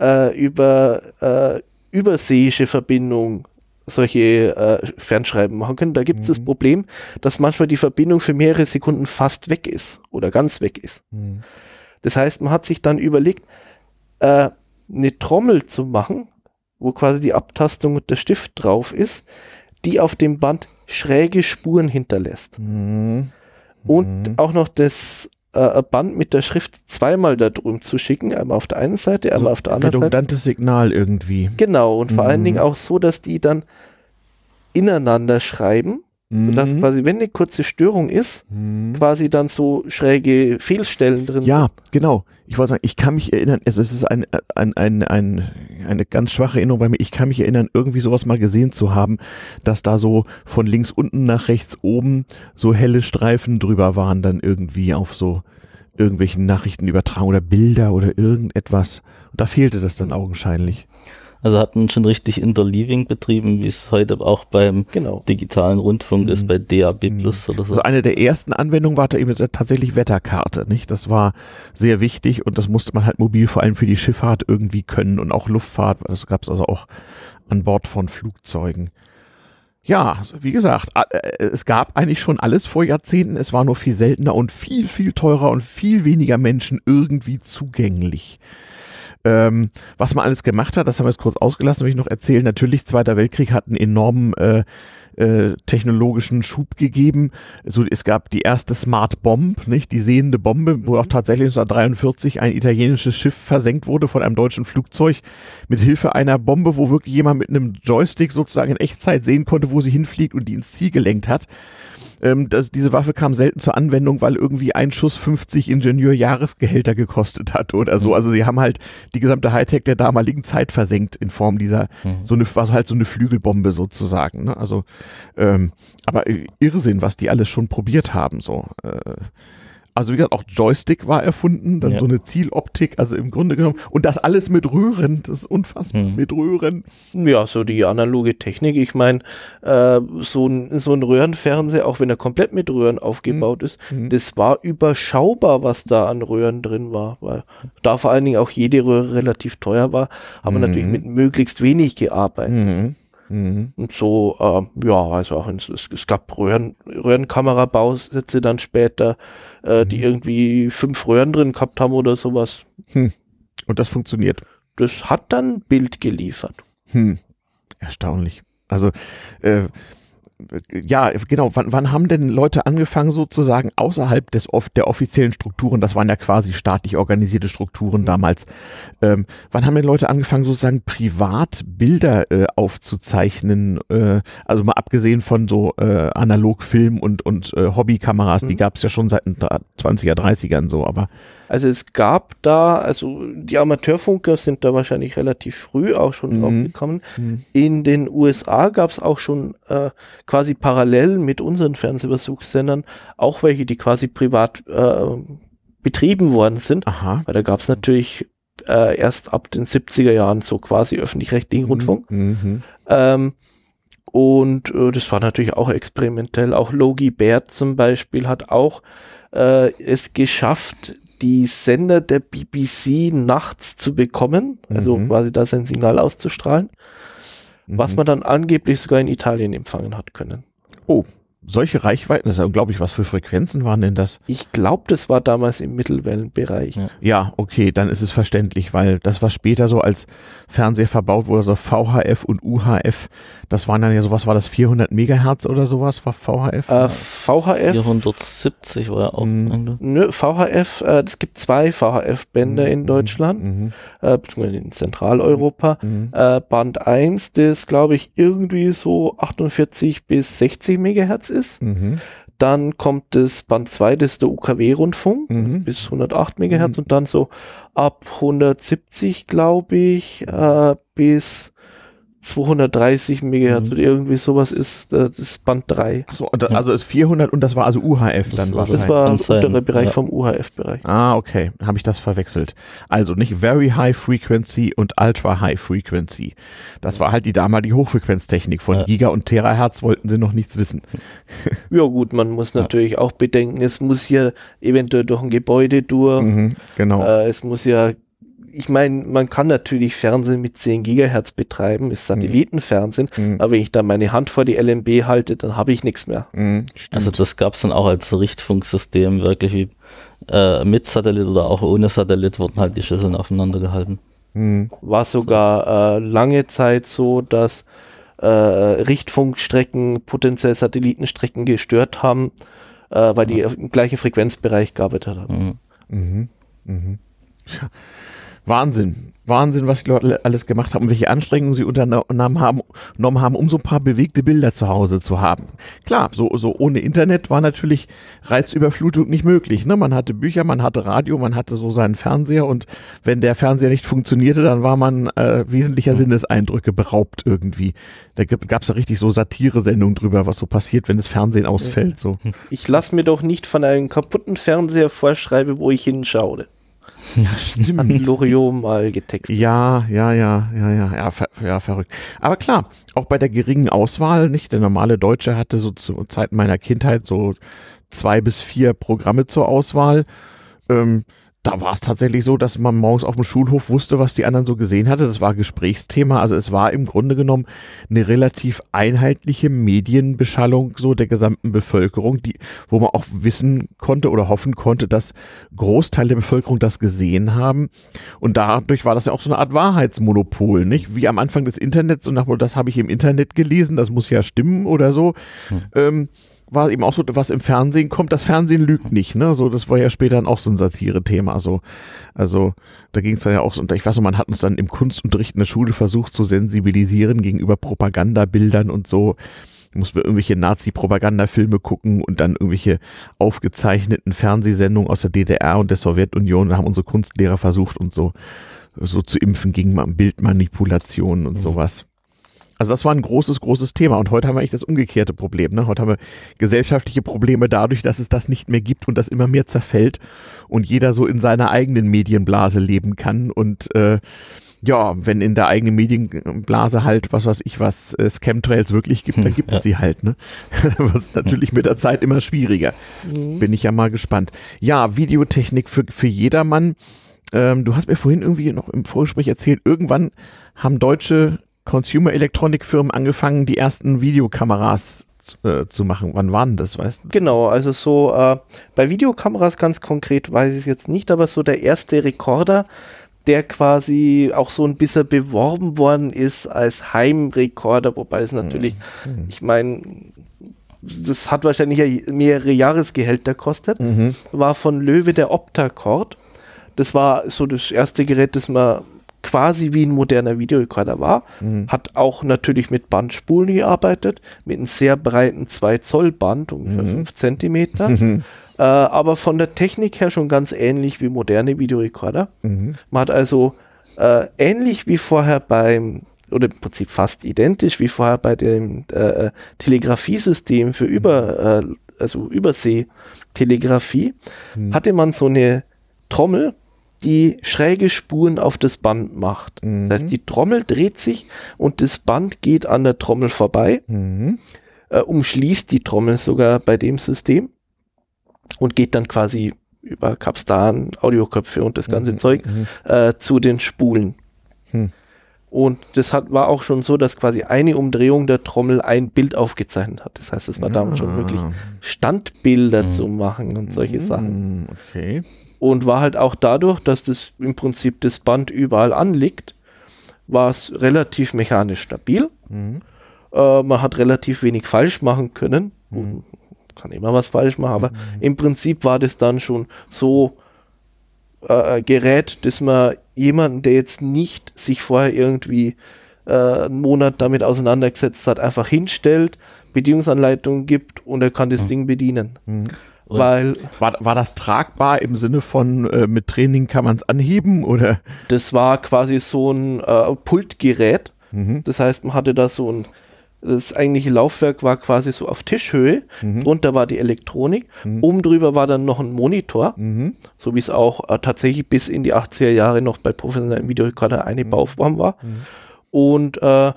äh, über äh, überseeische Verbindung solche äh, Fernschreiben machen können. Da gibt es mhm. das Problem, dass manchmal die Verbindung für mehrere Sekunden fast weg ist oder ganz weg ist. Mhm. Das heißt, man hat sich dann überlegt, äh, eine Trommel zu machen, wo quasi die Abtastung mit der Stift drauf ist, die auf dem Band schräge Spuren hinterlässt. Mhm. Und mhm. auch noch das äh, Band mit der Schrift zweimal da drüben zu schicken, einmal auf der einen Seite, einmal so auf der anderen Seite.
Redundantes Signal irgendwie.
Genau, und vor allen mhm. Dingen auch so, dass die dann ineinander schreiben, mhm. sodass quasi, wenn eine kurze Störung ist, mhm. quasi dann so schräge Fehlstellen drin
ja, sind. Ja, genau. Ich wollte sagen, ich kann mich erinnern, es ist ein, ein, ein, ein, eine ganz schwache Erinnerung bei mir, ich kann mich erinnern, irgendwie sowas mal gesehen zu haben, dass da so von links unten nach rechts oben so helle Streifen drüber waren, dann irgendwie auf so irgendwelchen Nachrichtenübertragungen oder Bilder oder irgendetwas. Und da fehlte das dann augenscheinlich.
Also hatten schon richtig Interleaving betrieben, wie es heute auch beim genau. digitalen Rundfunk mhm. ist, bei DAB mhm. Plus oder so.
Also eine der ersten Anwendungen war da eben tatsächlich Wetterkarte, nicht? Das war sehr wichtig und das musste man halt mobil vor allem für die Schifffahrt irgendwie können und auch Luftfahrt. Das gab es also auch an Bord von Flugzeugen. Ja, also wie gesagt, äh, es gab eigentlich schon alles vor Jahrzehnten. Es war nur viel seltener und viel, viel teurer und viel weniger Menschen irgendwie zugänglich. Ähm, was man alles gemacht hat, das haben wir jetzt kurz ausgelassen, will ich noch erzählen. Natürlich, Zweiter Weltkrieg hat einen enormen äh, äh, technologischen Schub gegeben. So, es gab die erste Smart Bomb, nicht? Die sehende Bombe, wo auch tatsächlich 1943 ein italienisches Schiff versenkt wurde von einem deutschen Flugzeug mit Hilfe einer Bombe, wo wirklich jemand mit einem Joystick sozusagen in Echtzeit sehen konnte, wo sie hinfliegt und die ins Ziel gelenkt hat. Ähm, das, diese Waffe kam selten zur Anwendung, weil irgendwie ein Schuss 50 Ingenieurjahresgehälter gekostet hat oder so. Mhm. Also sie haben halt die gesamte Hightech der damaligen Zeit versenkt in Form dieser, mhm. so eine, was halt so eine Flügelbombe sozusagen. Ne? Also, ähm, aber Irrsinn, was die alles schon probiert haben, so. Äh, also wie gesagt, auch Joystick war erfunden, dann ja. so eine Zieloptik, also im Grunde genommen. Und das alles mit Röhren, das ist unfassbar, mhm. mit Röhren.
Ja, so die analoge Technik. Ich meine, äh, so, ein, so ein Röhrenfernseher, auch wenn er komplett mit Röhren aufgebaut mhm. ist, mhm. das war überschaubar, was da an Röhren drin war. Weil da vor allen Dingen auch jede Röhre relativ teuer war, aber mhm. natürlich mit möglichst wenig gearbeitet. Mhm. Und so, äh, ja, also auch es, es gab Röhren, Röhrenkamerabausätze dann später, äh, mhm. die irgendwie fünf Röhren drin gehabt haben oder sowas.
Hm. Und das funktioniert.
Das hat dann Bild geliefert.
Hm. Erstaunlich. Also äh, ja, genau, wann, wann haben denn Leute angefangen sozusagen außerhalb des der offiziellen Strukturen, das waren ja quasi staatlich organisierte Strukturen mhm. damals, ähm, wann haben denn Leute angefangen sozusagen privat Bilder äh, aufzuzeichnen, äh, also mal abgesehen von so äh, Analogfilm und, und äh, Hobbykameras, mhm. die gab es ja schon seit den 20er, 30ern so, aber
also es gab da, also die Amateurfunker sind da wahrscheinlich relativ früh auch schon mhm. draufgekommen. Mhm. In den USA gab es auch schon äh, quasi parallel mit unseren Fernsehversuchssendern auch welche, die quasi privat äh, betrieben worden sind. Aha. Weil da gab es natürlich äh, erst ab den 70er Jahren so quasi öffentlich-rechtlichen mhm. Rundfunk. Mhm. Ähm, und äh, das war natürlich auch experimentell. Auch Logie Baird zum Beispiel hat auch äh, es geschafft, die Sender der BBC nachts zu bekommen, also mhm. quasi da sein Signal auszustrahlen, mhm. was man dann angeblich sogar in Italien empfangen hat können.
Oh, solche Reichweiten, das ist unglaublich, was für Frequenzen waren denn das?
Ich glaube, das war damals im Mittelwellenbereich.
Ja, okay, dann ist es verständlich, weil das, was später so als Fernseher verbaut wurde, so VHF und UHF, das waren dann ja sowas, war das 400 Megahertz oder sowas, war VHF?
Äh, VHF.
470 war ja auch. Mhm.
Nö, VHF, äh, es gibt zwei VHF-Bänder mhm. in Deutschland, mhm. äh, beziehungsweise in Zentraleuropa. Mhm. Äh, Band 1, das glaube ich irgendwie so 48 bis 60 Megahertz ist. Mhm. Dann kommt das Band 2, das ist der UKW-Rundfunk
Mhm.
bis 108 Megahertz
Mhm.
und dann so ab 170, glaube ich, äh, bis 230 Megahertz
Mhm.
oder irgendwie sowas ist das Band 3.
Achso, also ist 400 und das war also UHF
Das
dann
war-
wahrscheinlich.
Das war
sein,
untere Bereich
ja.
vom UHF-Bereich.
Ah, okay. Habe ich das verwechselt. Also nicht Very High Frequency und Ultra High Frequency. Das war halt die damalige Hochfrequenztechnik. Von
Ja.
Giga und Terahertz wollten sie noch nichts wissen.
Ja gut, man muss natürlich auch bedenken, es muss ja eventuell durch ein Gebäude durch.
Mhm, genau.
Äh, es muss ja, ich meine, man kann natürlich Fernsehen mit 10 Gigahertz betreiben, ist Satellitenfernsehen,
Mhm.
aber wenn ich da meine Hand vor die LMB halte, dann habe ich nichts mehr.
Mhm.
Also das gab es dann auch als Richtfunksystem, wirklich wie äh, mit Satellit oder auch ohne Satellit wurden halt die Schüsseln aufeinander gehalten.
Mhm.
War sogar äh, lange Zeit so, dass äh, Richtfunkstrecken potenziell Satellitenstrecken gestört haben, äh, weil die im gleichen Frequenzbereich gearbeitet haben.
Mhm.
Mhm. Mhm. Wahnsinn. Wahnsinn, was die Leute alles gemacht haben und welche Anstrengungen sie unternommen haben, genommen haben, um so ein paar bewegte Bilder zu Hause zu haben. Klar, so, so ohne Internet war natürlich Reizüberflutung nicht möglich. Ne? Man hatte Bücher, man hatte Radio, man hatte so seinen Fernseher und wenn der Fernseher nicht funktionierte, dann war man äh, wesentlicher Sinneseindrücke beraubt irgendwie. Da gab es ja richtig so Satire-Sendungen drüber, was so passiert, wenn das Fernsehen ausfällt. So.
Ich lasse mir doch nicht von einem kaputten Fernseher vorschreiben, wo ich hinschaue.
Ja,
Hat Loriot mal getextet.
Ja, ja, ja, ja, ja, ja, ver ja, verrückt. Aber klar, auch bei der geringen Auswahl, nicht? Der normale Deutsche hatte so zu Zeiten meiner Kindheit so zwei bis vier Programme zur Auswahl. Ähm, da war es tatsächlich so, dass man morgens auf dem Schulhof wusste, was die anderen so gesehen hatte. Das war Gesprächsthema. Also es war im Grunde genommen eine relativ einheitliche Medienbeschallung so der gesamten Bevölkerung, die, wo man auch wissen konnte oder hoffen konnte, dass Großteil der Bevölkerung das gesehen haben. Und dadurch war das ja auch so eine Art Wahrheitsmonopol, nicht? Wie am Anfang des Internets und nach, das habe ich im Internet gelesen, das muss ja stimmen oder so. Ähm, war eben auch so, was im Fernsehen kommt, das Fernsehen lügt nicht, ne? So, das war ja später dann auch so ein Satire-Thema. So. Also, da ging es dann ja auch so, und ich weiß noch, man hat uns dann im Kunstunterricht in der Schule versucht zu sensibilisieren gegenüber Propagandabildern und so. Da mussten wir irgendwelche Nazi-Propagandafilme gucken und dann irgendwelche aufgezeichneten Fernsehsendungen aus der DDR und der Sowjetunion. Da haben unsere Kunstlehrer versucht, uns so, so zu impfen gegen Ma- Bildmanipulationen und sowas. Also das war ein großes, großes Thema. Und heute haben wir eigentlich das umgekehrte Problem. Ne? Heute haben wir gesellschaftliche Probleme dadurch, dass es das nicht mehr gibt und das immer mehr zerfällt und jeder so in seiner eigenen Medienblase leben kann. Und äh, ja, wenn in der eigenen Medienblase halt, was weiß ich, was äh, Scamtrails wirklich gibt, dann gibt es sie halt. Ne? Dann wird es natürlich mit der Zeit immer schwieriger. Bin ich ja mal gespannt. Ja, Videotechnik für, für jedermann. Ähm, du hast mir vorhin irgendwie noch im Vorgespräch erzählt, irgendwann haben deutsche Consumer Electronic Firmen angefangen, die ersten Videokameras äh, zu machen. Wann waren das, weißt du?
Genau, also so äh, bei Videokameras ganz konkret weiß ich es jetzt nicht, aber so der erste Rekorder, der quasi auch so ein bisschen beworben worden ist als Heimrekorder, wobei es natürlich, ich meine, das hat wahrscheinlich mehrere Jahresgehälter kostet, war von Löwe der Optacord. Das war so das erste Gerät, das man quasi wie ein moderner Videorekorder war. Hat auch natürlich mit Bandspulen gearbeitet, mit einem sehr breiten 2 Zoll Band, ungefähr 5 Zentimeter. Äh, aber von der Technik her schon ganz ähnlich wie moderne Videorekorder. Man hat also äh, ähnlich wie vorher beim, oder im Prinzip fast identisch wie vorher bei dem äh, Telegrafiesystem für über, äh, also Überseetelegrafie, hatte man so eine Trommel, die schräge Spuren auf das Band macht. Das heißt, die Trommel dreht sich und das Band geht an der Trommel vorbei,
Mhm.
äh, umschließt die Trommel sogar bei dem System und geht dann quasi über Capstan, Audioköpfe und das ganze Zeug äh, zu den Spulen.
Hm.
Und das hat, war auch schon so, dass quasi eine Umdrehung der Trommel ein Bild aufgezeichnet hat. Das heißt, es war damals schon möglich, Standbilder zu machen und solche Sachen.
Mhm, Okay.
Und war halt auch dadurch, dass das im Prinzip das Band überall anliegt, war es relativ mechanisch stabil. Äh, man hat relativ wenig falsch machen können. Kann immer was falsch machen, aber im Prinzip war das dann schon so äh, Gerät, dass man jemanden, der jetzt nicht sich vorher irgendwie äh, einen Monat damit auseinandergesetzt hat, einfach hinstellt, Bedienungsanleitung gibt und er kann das mhm. Ding bedienen. Mhm. Weil
war, war das tragbar im Sinne von äh, mit Training kann man es anheben oder?
Das war quasi so ein äh, Pultgerät. Mhm. Das heißt, man hatte da so ein das eigentliche Laufwerk war quasi so auf Tischhöhe. Mhm. Drunter war die Elektronik. Mhm. Oben drüber war dann noch ein Monitor, mhm. so wie es auch äh, tatsächlich bis in die 80er Jahre noch bei professionellen Videorekorder eine mhm. Bauform war. Mhm. Und äh,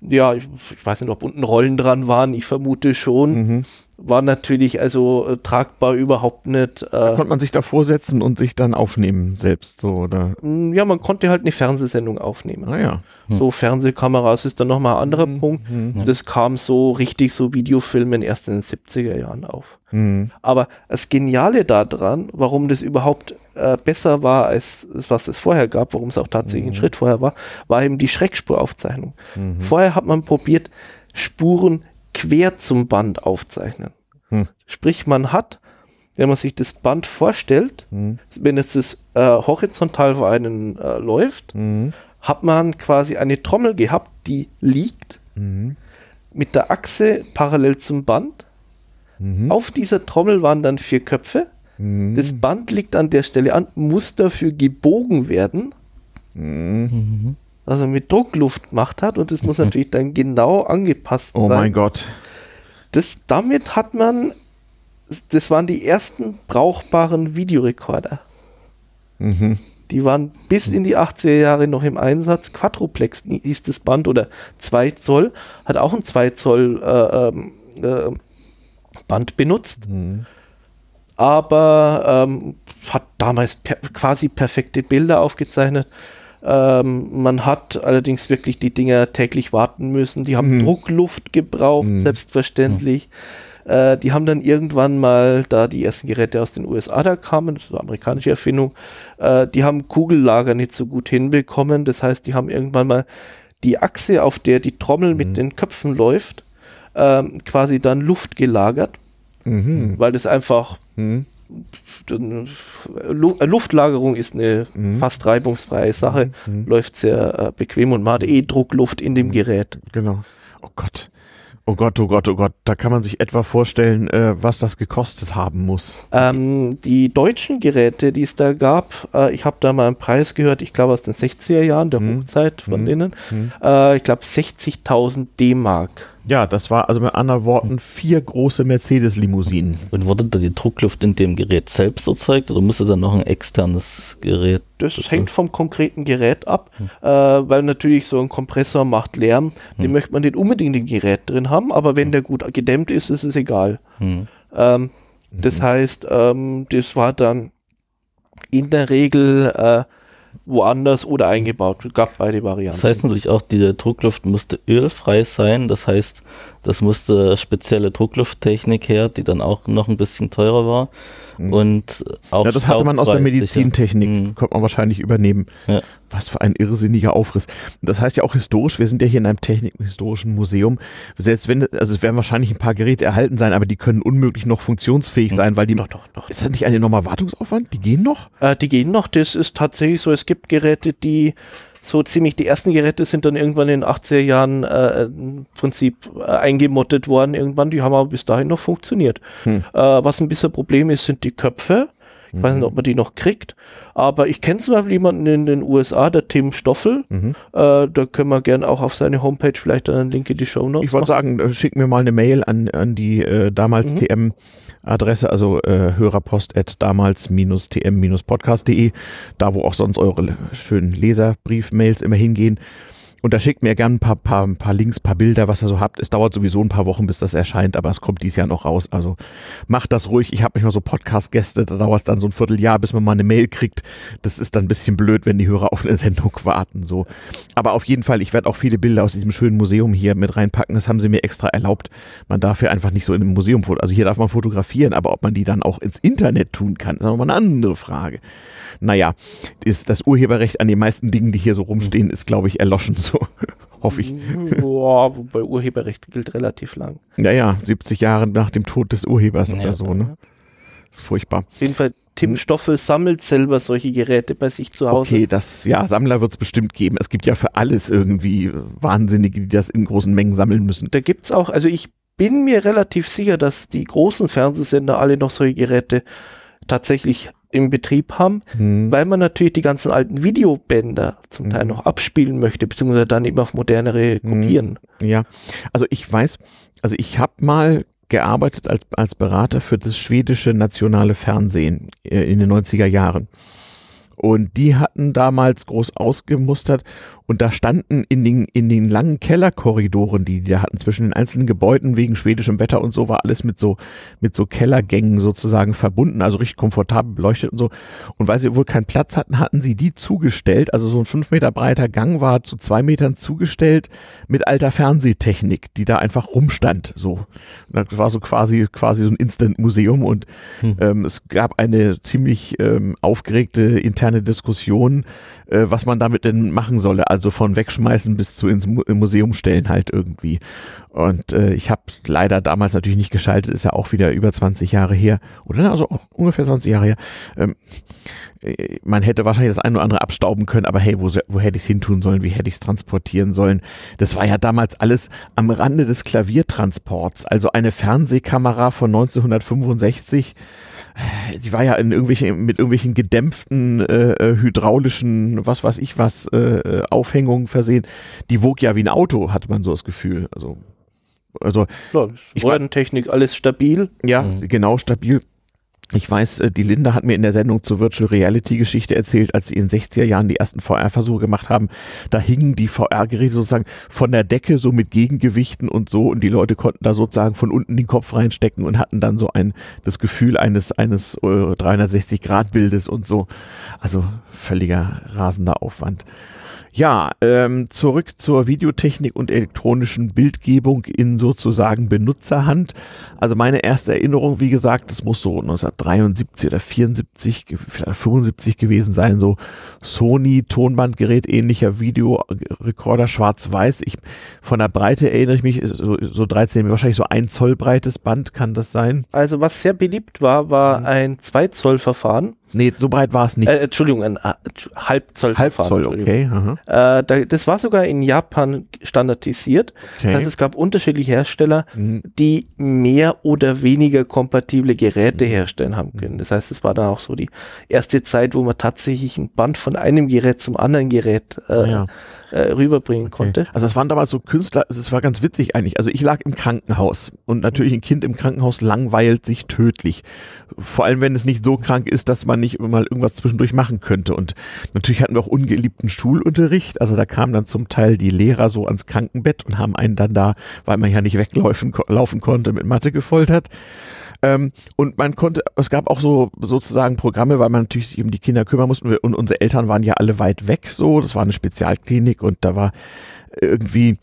ja, ich, ich, weiß nicht, ob unten Rollen dran waren, ich vermute schon. War natürlich also äh, tragbar überhaupt nicht. Äh,
da konnte man sich davor setzen und sich dann aufnehmen selbst so oder?
Mm, ja, man konnte halt eine Fernsehsendung aufnehmen.
Ah ja.
Hm. So Fernsehkameras ist dann nochmal ein anderer hm. Punkt. Hm. Das kam so richtig so Videofilmen erst in den 70er Jahren auf. Hm. Aber das Geniale daran, warum das überhaupt äh, besser war als was es vorher gab, warum es auch tatsächlich ein hm. Schritt vorher war, war eben die Schreckspuraufzeichnung. Mhm. Vorher hat man probiert, Spuren quer zum Band aufzeichnen. Hm. Sprich, man hat, wenn man sich das Band vorstellt, hm. wenn jetzt das äh, horizontal vor einen äh, läuft, hm. hat man quasi eine Trommel gehabt, die liegt hm. mit der Achse parallel zum Band. Mhm. Auf dieser Trommel waren dann vier Köpfe. Mhm. Das Band liegt an der Stelle an, muss dafür gebogen werden. Mhm also mit Druckluft gemacht hat und das muss natürlich dann genau angepasst
oh sein. Oh mein Gott.
Das, damit hat man, das waren die ersten brauchbaren Videorekorder. Mhm. Die waren bis in die 80er Jahre noch im Einsatz. Quadruplex hieß das Band oder 2 Zoll, hat auch ein 2 Zoll äh, ähm, äh, Band benutzt. Mhm. Aber ähm, hat damals per quasi perfekte Bilder aufgezeichnet. Ähm, man hat allerdings wirklich die Dinger täglich warten müssen. Die haben mhm. Druckluft gebraucht, mhm. selbstverständlich. Mhm. Äh, die haben dann irgendwann mal, da die ersten Geräte aus den USA da kamen, das war amerikanische Erfindung, äh, die haben Kugellager nicht so gut hinbekommen. Das heißt, die haben irgendwann mal die Achse, auf der die Trommel mit mhm. den Köpfen läuft, äh, quasi dann Luft gelagert, mhm. weil das einfach mhm. Luftlagerung ist eine mhm. fast reibungsfreie Sache, mhm. läuft sehr äh, bequem und man hat eh Druckluft in dem mhm. Gerät.
Genau. Oh Gott. Oh Gott, oh Gott, oh Gott, da kann man sich etwa vorstellen, äh, was das gekostet haben muss.
Ähm, die deutschen Geräte, die es da gab, äh, ich habe da mal einen Preis gehört, ich glaube aus den 60er Jahren, der hm. Hochzeit von hm. denen, hm. Äh, ich glaube 60.000 D-Mark.
Ja, das war also mit anderen Worten vier große Mercedes-Limousinen.
Und wurde da die Druckluft in dem Gerät selbst erzeugt oder musste dann noch ein externes Gerät?
Das hängt vom konkreten Gerät ab, hm. äh, weil natürlich so ein Kompressor macht Lärm. Den hm. möchte man nicht unbedingt im Gerät drin haben, aber wenn hm. der gut gedämmt ist, ist es egal. Hm. Ähm, das mhm. heißt, ähm, das war dann in der Regel äh, woanders oder eingebaut. Gab beide Varianten.
Das heißt natürlich auch, die Druckluft musste ölfrei sein. Das heißt, das musste spezielle Drucklufttechnik her, die dann auch noch ein bisschen teurer war. Mhm. Und auch
ja, das hatte man aus der Medizintechnik, mhm. konnte man wahrscheinlich übernehmen. Ja. Was für ein irrsinniger Aufriss. Das heißt ja auch historisch, wir sind ja hier in einem technikhistorischen Museum. Selbst wenn, also es werden wahrscheinlich ein paar Geräte erhalten sein, aber die können unmöglich noch funktionsfähig mhm. sein, weil die. Doch, doch, doch. Ist das nicht ein enormer Wartungsaufwand? Die gehen noch?
Äh, die gehen noch. Das ist tatsächlich so. Es gibt Geräte, die so ziemlich die ersten Geräte sind dann irgendwann in den 80er Jahren äh, im Prinzip äh, eingemottet worden irgendwann. Die haben aber bis dahin noch funktioniert. Hm. Äh, was ein bisschen Problem ist, sind die Köpfe. Ich mhm. weiß nicht, ob man die noch kriegt. Aber ich kenne zum Beispiel jemanden in den USA, der Tim Stoffel. Mhm. Äh, da können wir gerne auch auf seine Homepage vielleicht einen Link in die Show Notes
Ich wollte sagen, äh, schick mir mal eine Mail an, an die äh, damals mhm. TM Adresse, also äh, hörerpost at damals-tm-podcast.de, da wo auch sonst eure schönen Leserbrief-Mails immer hingehen. Und da schickt mir gerne ein paar, paar, paar Links, paar Bilder, was ihr so habt. Es dauert sowieso ein paar Wochen, bis das erscheint, aber es kommt dieses Jahr noch raus. Also macht das ruhig. Ich habe manchmal so Podcast-Gäste, da dauert es dann so ein Vierteljahr, bis man mal eine Mail kriegt. Das ist dann ein bisschen blöd, wenn die Hörer auf eine Sendung warten. So. Aber auf jeden Fall, ich werde auch viele Bilder aus diesem schönen Museum hier mit reinpacken. Das haben sie mir extra erlaubt. Man darf ja einfach nicht so in einem Museum fotografieren. Also hier darf man fotografieren, aber ob man die dann auch ins Internet tun kann, ist nochmal eine andere Frage naja, ist das Urheberrecht an den meisten Dingen, die hier so rumstehen, ist, glaube ich, erloschen, so hoffe ich.
Boah, wobei Urheberrecht gilt relativ lang.
Naja, 70 Jahre nach dem Tod des Urhebers ja, oder so, ne? Ist furchtbar.
Auf jeden Fall, Tim hm. Stoffel sammelt selber solche Geräte bei sich zu Hause.
Okay, das, ja, Sammler wird es bestimmt geben. Es gibt ja für alles irgendwie Wahnsinnige, die das in großen Mengen sammeln müssen.
Da gibt es auch, also ich bin mir relativ sicher, dass die großen Fernsehsender alle noch solche Geräte tatsächlich im Betrieb haben, hm. weil man natürlich die ganzen alten Videobänder zum hm. Teil noch abspielen möchte, beziehungsweise dann eben auf modernere hm. kopieren.
Ja, also ich weiß, also ich habe mal gearbeitet als, als Berater für das schwedische nationale Fernsehen äh, in den 90er Jahren. Und die hatten damals groß ausgemustert und da standen in den, in den langen Kellerkorridoren, die die da hatten zwischen den einzelnen Gebäuden wegen schwedischem Wetter und so, war alles mit so, mit so Kellergängen sozusagen verbunden, also richtig komfortabel beleuchtet und so. Und weil sie wohl keinen Platz hatten, hatten sie die zugestellt. Also so ein fünf Meter breiter Gang war zu zwei Metern zugestellt mit alter Fernsehtechnik, die da einfach rumstand. So. Und das war so quasi, quasi so ein Instant-Museum und hm. ähm, es gab eine ziemlich ähm, aufgeregte interne Diskussion, äh, was man damit denn machen solle. Also von wegschmeißen bis zu ins Museum stellen halt irgendwie. Und äh, ich habe leider damals natürlich nicht geschaltet, ist ja auch wieder über 20 Jahre her. Oder also ungefähr 20 Jahre her. Ähm, äh, man hätte wahrscheinlich das eine oder andere abstauben können, aber hey, wo, wo hätte ich es hin sollen? Wie hätte ich es transportieren sollen? Das war ja damals alles am Rande des Klaviertransports. Also eine Fernsehkamera von 1965 die war ja in irgendwelchen, mit irgendwelchen gedämpften äh, äh, hydraulischen, was weiß ich was, äh, äh, Aufhängungen versehen. Die wog ja wie ein Auto, hatte man so das Gefühl. Also, also
Klar, Rohrentechnik, alles stabil.
Ja, mhm. genau, stabil. Ich weiß, äh, die Linda hat mir in der Sendung zur Virtual Reality Geschichte erzählt, als sie in den 60er Jahren die ersten VR-Versuche gemacht haben. Da hingen die VR-Geräte sozusagen von der Decke so mit Gegengewichten und so und die Leute konnten da sozusagen von unten den Kopf reinstecken und hatten dann so ein, das Gefühl eines, eines 360-Grad-Bildes und so. Also völliger rasender Aufwand. Ja, ähm, zurück zur Videotechnik und elektronischen Bildgebung in sozusagen Benutzerhand. Also meine erste Erinnerung, wie gesagt, das muss so 1973 oder 74, vielleicht 75 gewesen sein, so Sony Tonbandgerät ähnlicher Videorekorder schwarz-weiß. Ich von der Breite erinnere ich mich so, so 13, wahrscheinlich so ein Zoll breites Band kann das sein.
Also was sehr beliebt war, war mhm. ein 2 Zoll Verfahren
Nee, so breit war es nicht.
Äh, Entschuldigung, ein äh, Halbzoll.
Halbzoll, okay.
Äh, da, das war sogar in Japan standardisiert. Okay. Heißt, es gab unterschiedliche Hersteller, mhm. die mehr oder weniger kompatible Geräte mhm. herstellen haben können. Das heißt, es war da auch so die erste Zeit, wo man tatsächlich ein Band von einem Gerät zum anderen Gerät äh, ja äh, rüberbringen okay. konnte.
Also es waren damals so Künstler, es war ganz witzig eigentlich. Also ich lag im Krankenhaus und natürlich ein Kind im Krankenhaus langweilt sich tödlich. Vor allem, wenn es nicht so krank ist, dass man nicht mal irgendwas zwischendurch machen könnte. Und natürlich hatten wir auch ungeliebten Schulunterricht. Also da kamen dann zum Teil die Lehrer so ans Krankenbett und haben einen dann da, weil man ja nicht weglaufen laufen konnte, mit Mathe gefoltert. Ähm, und man konnte, es gab auch so sozusagen Programme, weil man natürlich sich um die Kinder kümmern musste und unsere Eltern waren ja alle weit weg so. Das war eine Spezialklinik und da war irgendwie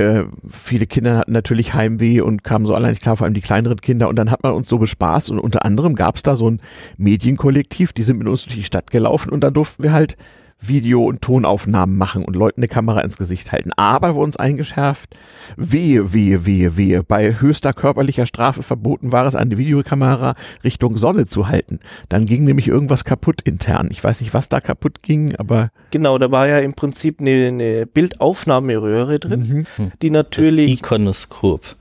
äh, viele Kinder hatten natürlich Heimweh und kamen so allein nicht klar, vor allem die kleineren Kinder. Und dann hat man uns so bespaßt und unter anderem gab es da so ein Medienkollektiv, die sind mit uns durch die Stadt gelaufen und dann durften wir halt Video- und Tonaufnahmen machen und Leuten eine Kamera ins Gesicht halten. Aber wurde uns eingeschärft, wehe, wehe, wehe, wehe. Bei höchster körperlicher Strafe verboten war es, eine Videokamera Richtung Sonne zu halten. Dann ging nämlich irgendwas kaputt intern. Ich weiß nicht, was da kaputt ging, aber.
Genau, da war ja im Prinzip eine, eine Bildaufnahmeröhre drin, mhm. die natürlich.
Das Ikonoskop.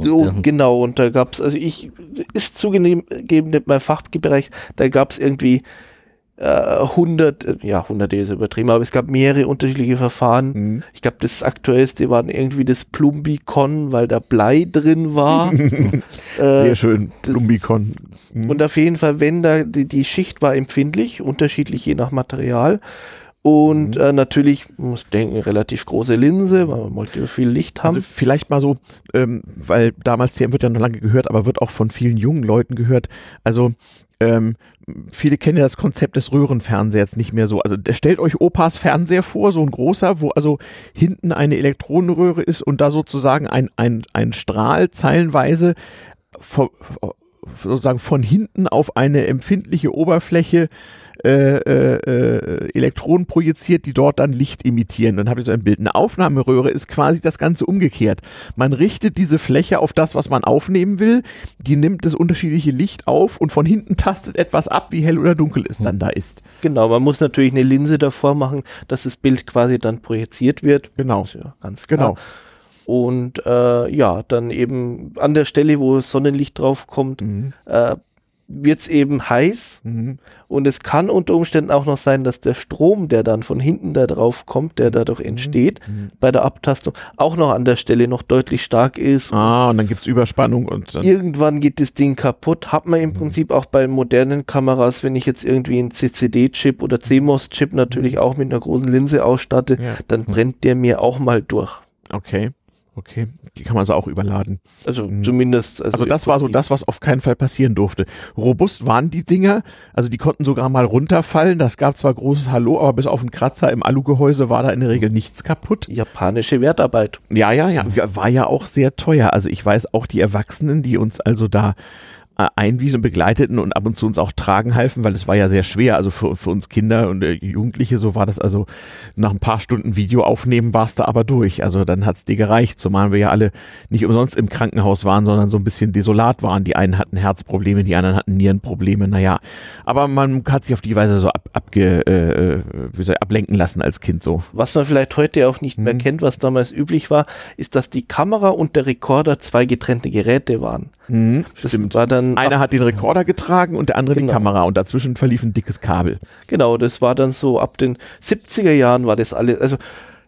So, genau, und da gab's also ich, ist zugegeben, nicht mein Fachbereich, da gab's irgendwie 100, äh, ja, 100 ist übertrieben, aber es gab mehrere unterschiedliche Verfahren. Mhm. Ich glaube, das aktuellste war irgendwie das Plumbicon, weil da Blei drin war.
äh, Sehr schön, Plumbicon.
Mhm. Und auf jeden Fall, wenn da, die, die Schicht war empfindlich, unterschiedlich je nach Material. Und mhm. äh, natürlich, man muss denken, relativ große Linse, weil man wollte viel Licht haben. Also
vielleicht mal so, ähm, weil damals TM wird ja noch lange gehört, aber wird auch von vielen jungen Leuten gehört. Also ähm, viele kennen ja das Konzept des Röhrenfernsehers nicht mehr so. Also stellt euch Opas Fernseher vor, so ein großer, wo also hinten eine Elektronenröhre ist und da sozusagen ein, ein, ein Strahl zeilenweise von, sozusagen von hinten auf eine empfindliche Oberfläche äh, äh, Elektronen projiziert, die dort dann Licht imitieren. Dann habe ich so ein Bild. Eine Aufnahmeröhre ist quasi das Ganze umgekehrt. Man richtet diese Fläche auf das, was man aufnehmen will. Die nimmt das unterschiedliche Licht auf und von hinten tastet etwas ab, wie hell oder dunkel es dann da ist.
Genau, man muss natürlich eine Linse davor machen, dass das Bild quasi dann projiziert wird.
Genau.
Ja ganz genau. Und äh, ja, dann eben an der Stelle, wo Sonnenlicht drauf kommt, mhm. äh, wird es eben heiß mhm. und es kann unter Umständen auch noch sein, dass der Strom, der dann von hinten da drauf kommt, der dadurch mhm. entsteht, mhm. bei der Abtastung auch noch an der Stelle noch deutlich stark ist.
Ah, und dann gibt es Überspannung und
dann irgendwann geht das Ding kaputt. Hat man im mhm. Prinzip auch bei modernen Kameras, wenn ich jetzt irgendwie einen CCD-Chip oder CMOS-Chip natürlich mhm. auch mit einer großen Linse ausstatte, ja. dann brennt der mir auch mal durch.
Okay. Okay, die kann man also auch überladen.
Also mhm. zumindest.
Also, also das war so das, was auf keinen Fall passieren durfte. Robust waren die Dinger, also die konnten sogar mal runterfallen. Das gab zwar großes Hallo, aber bis auf einen Kratzer im Alugehäuse war da in der Regel nichts kaputt.
Japanische Wertarbeit.
Ja, ja, ja. War ja auch sehr teuer. Also ich weiß auch die Erwachsenen, die uns also da äh, einwiesen, begleiteten und ab und zu uns auch tragen halfen, weil es war ja sehr schwer. Also für, für uns Kinder und äh, Jugendliche, so war das also nach ein paar Stunden Video aufnehmen, warst du aber durch. Also dann hat's dir gereicht, zumal wir ja alle nicht umsonst im Krankenhaus waren, sondern so ein bisschen desolat waren. Die einen hatten Herzprobleme, die anderen hatten Nierenprobleme, naja. Aber man hat sich auf die Weise so ab, abge, äh, wie soll ich, ablenken lassen als Kind so.
Was man vielleicht heute auch nicht mehr hm. kennt, was damals üblich war, ist, dass die Kamera und der Rekorder zwei getrennte Geräte waren.
Mhm, das stimmt. war dann. Einer hat den Rekorder getragen und der andere genau. die Kamera und dazwischen verlief ein dickes Kabel.
Genau, das war dann so ab den 70er Jahren war das alles. Also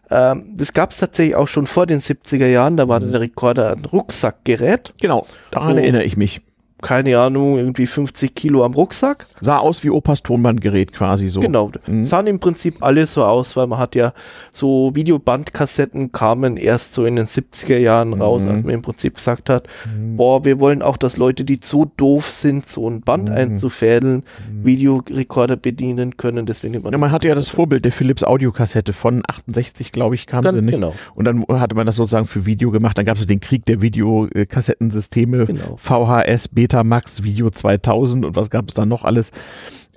ähm, das gab es tatsächlich auch schon vor den 70er Jahren. Da war mhm. der Rekorder ein Rucksackgerät.
Genau, daran erinnere ich mich
keine Ahnung, irgendwie 50 Kilo am Rucksack.
Sah aus wie Opas Tonbandgerät quasi so.
Genau, mhm. sahen im Prinzip alles so aus, weil man hat ja so Videobandkassetten kamen erst so in den 70er Jahren raus, mhm. als man im Prinzip gesagt hat, mhm. boah, wir wollen auch, dass Leute, die zu doof sind, so ein Band mhm. einzufädeln, mhm. Videorekorder bedienen können. Deswegen
man, ja, man hatte ja das Vorbild der Philips Audiokassette von 68, glaube ich, kam Ganz sie nicht. Genau. Und dann hatte man das sozusagen für Video gemacht. Dann gab es den Krieg der Videokassettensysteme, genau. VHS, Beta Betamax Video 2000 und was gab es da noch alles.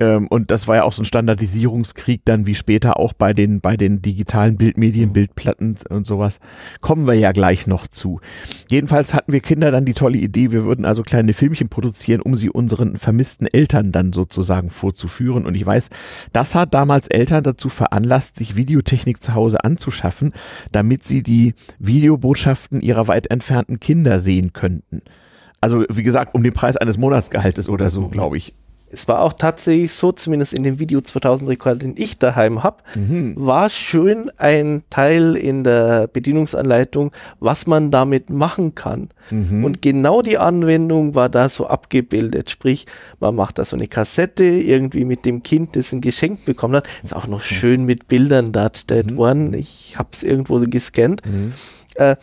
Ähm, und das war ja auch so ein Standardisierungskrieg dann wie später auch bei den, bei den digitalen Bildmedien, mhm. Bildplatten und sowas. Kommen wir ja gleich noch zu. Jedenfalls hatten wir Kinder dann die tolle Idee, wir würden also kleine Filmchen produzieren, um sie unseren vermissten Eltern dann sozusagen vorzuführen. Und ich weiß, das hat damals Eltern dazu veranlasst, sich Videotechnik zu Hause anzuschaffen, damit sie die Videobotschaften ihrer weit entfernten Kinder sehen könnten. Also wie gesagt, um den Preis eines Monatsgehaltes oder so, glaube ich.
Es war auch tatsächlich so, zumindest in dem Video 2000 Rekord, den ich daheim habe, mhm. war schön ein Teil in der Bedienungsanleitung, was man damit machen kann. Mhm. Und genau die Anwendung war da so abgebildet. Sprich, man macht da so eine Kassette irgendwie mit dem Kind, das ein Geschenk bekommen hat. Ist auch noch schön mit Bildern dargestellt mhm. worden. Ich habe es irgendwo so gescannt. Mhm. Äh,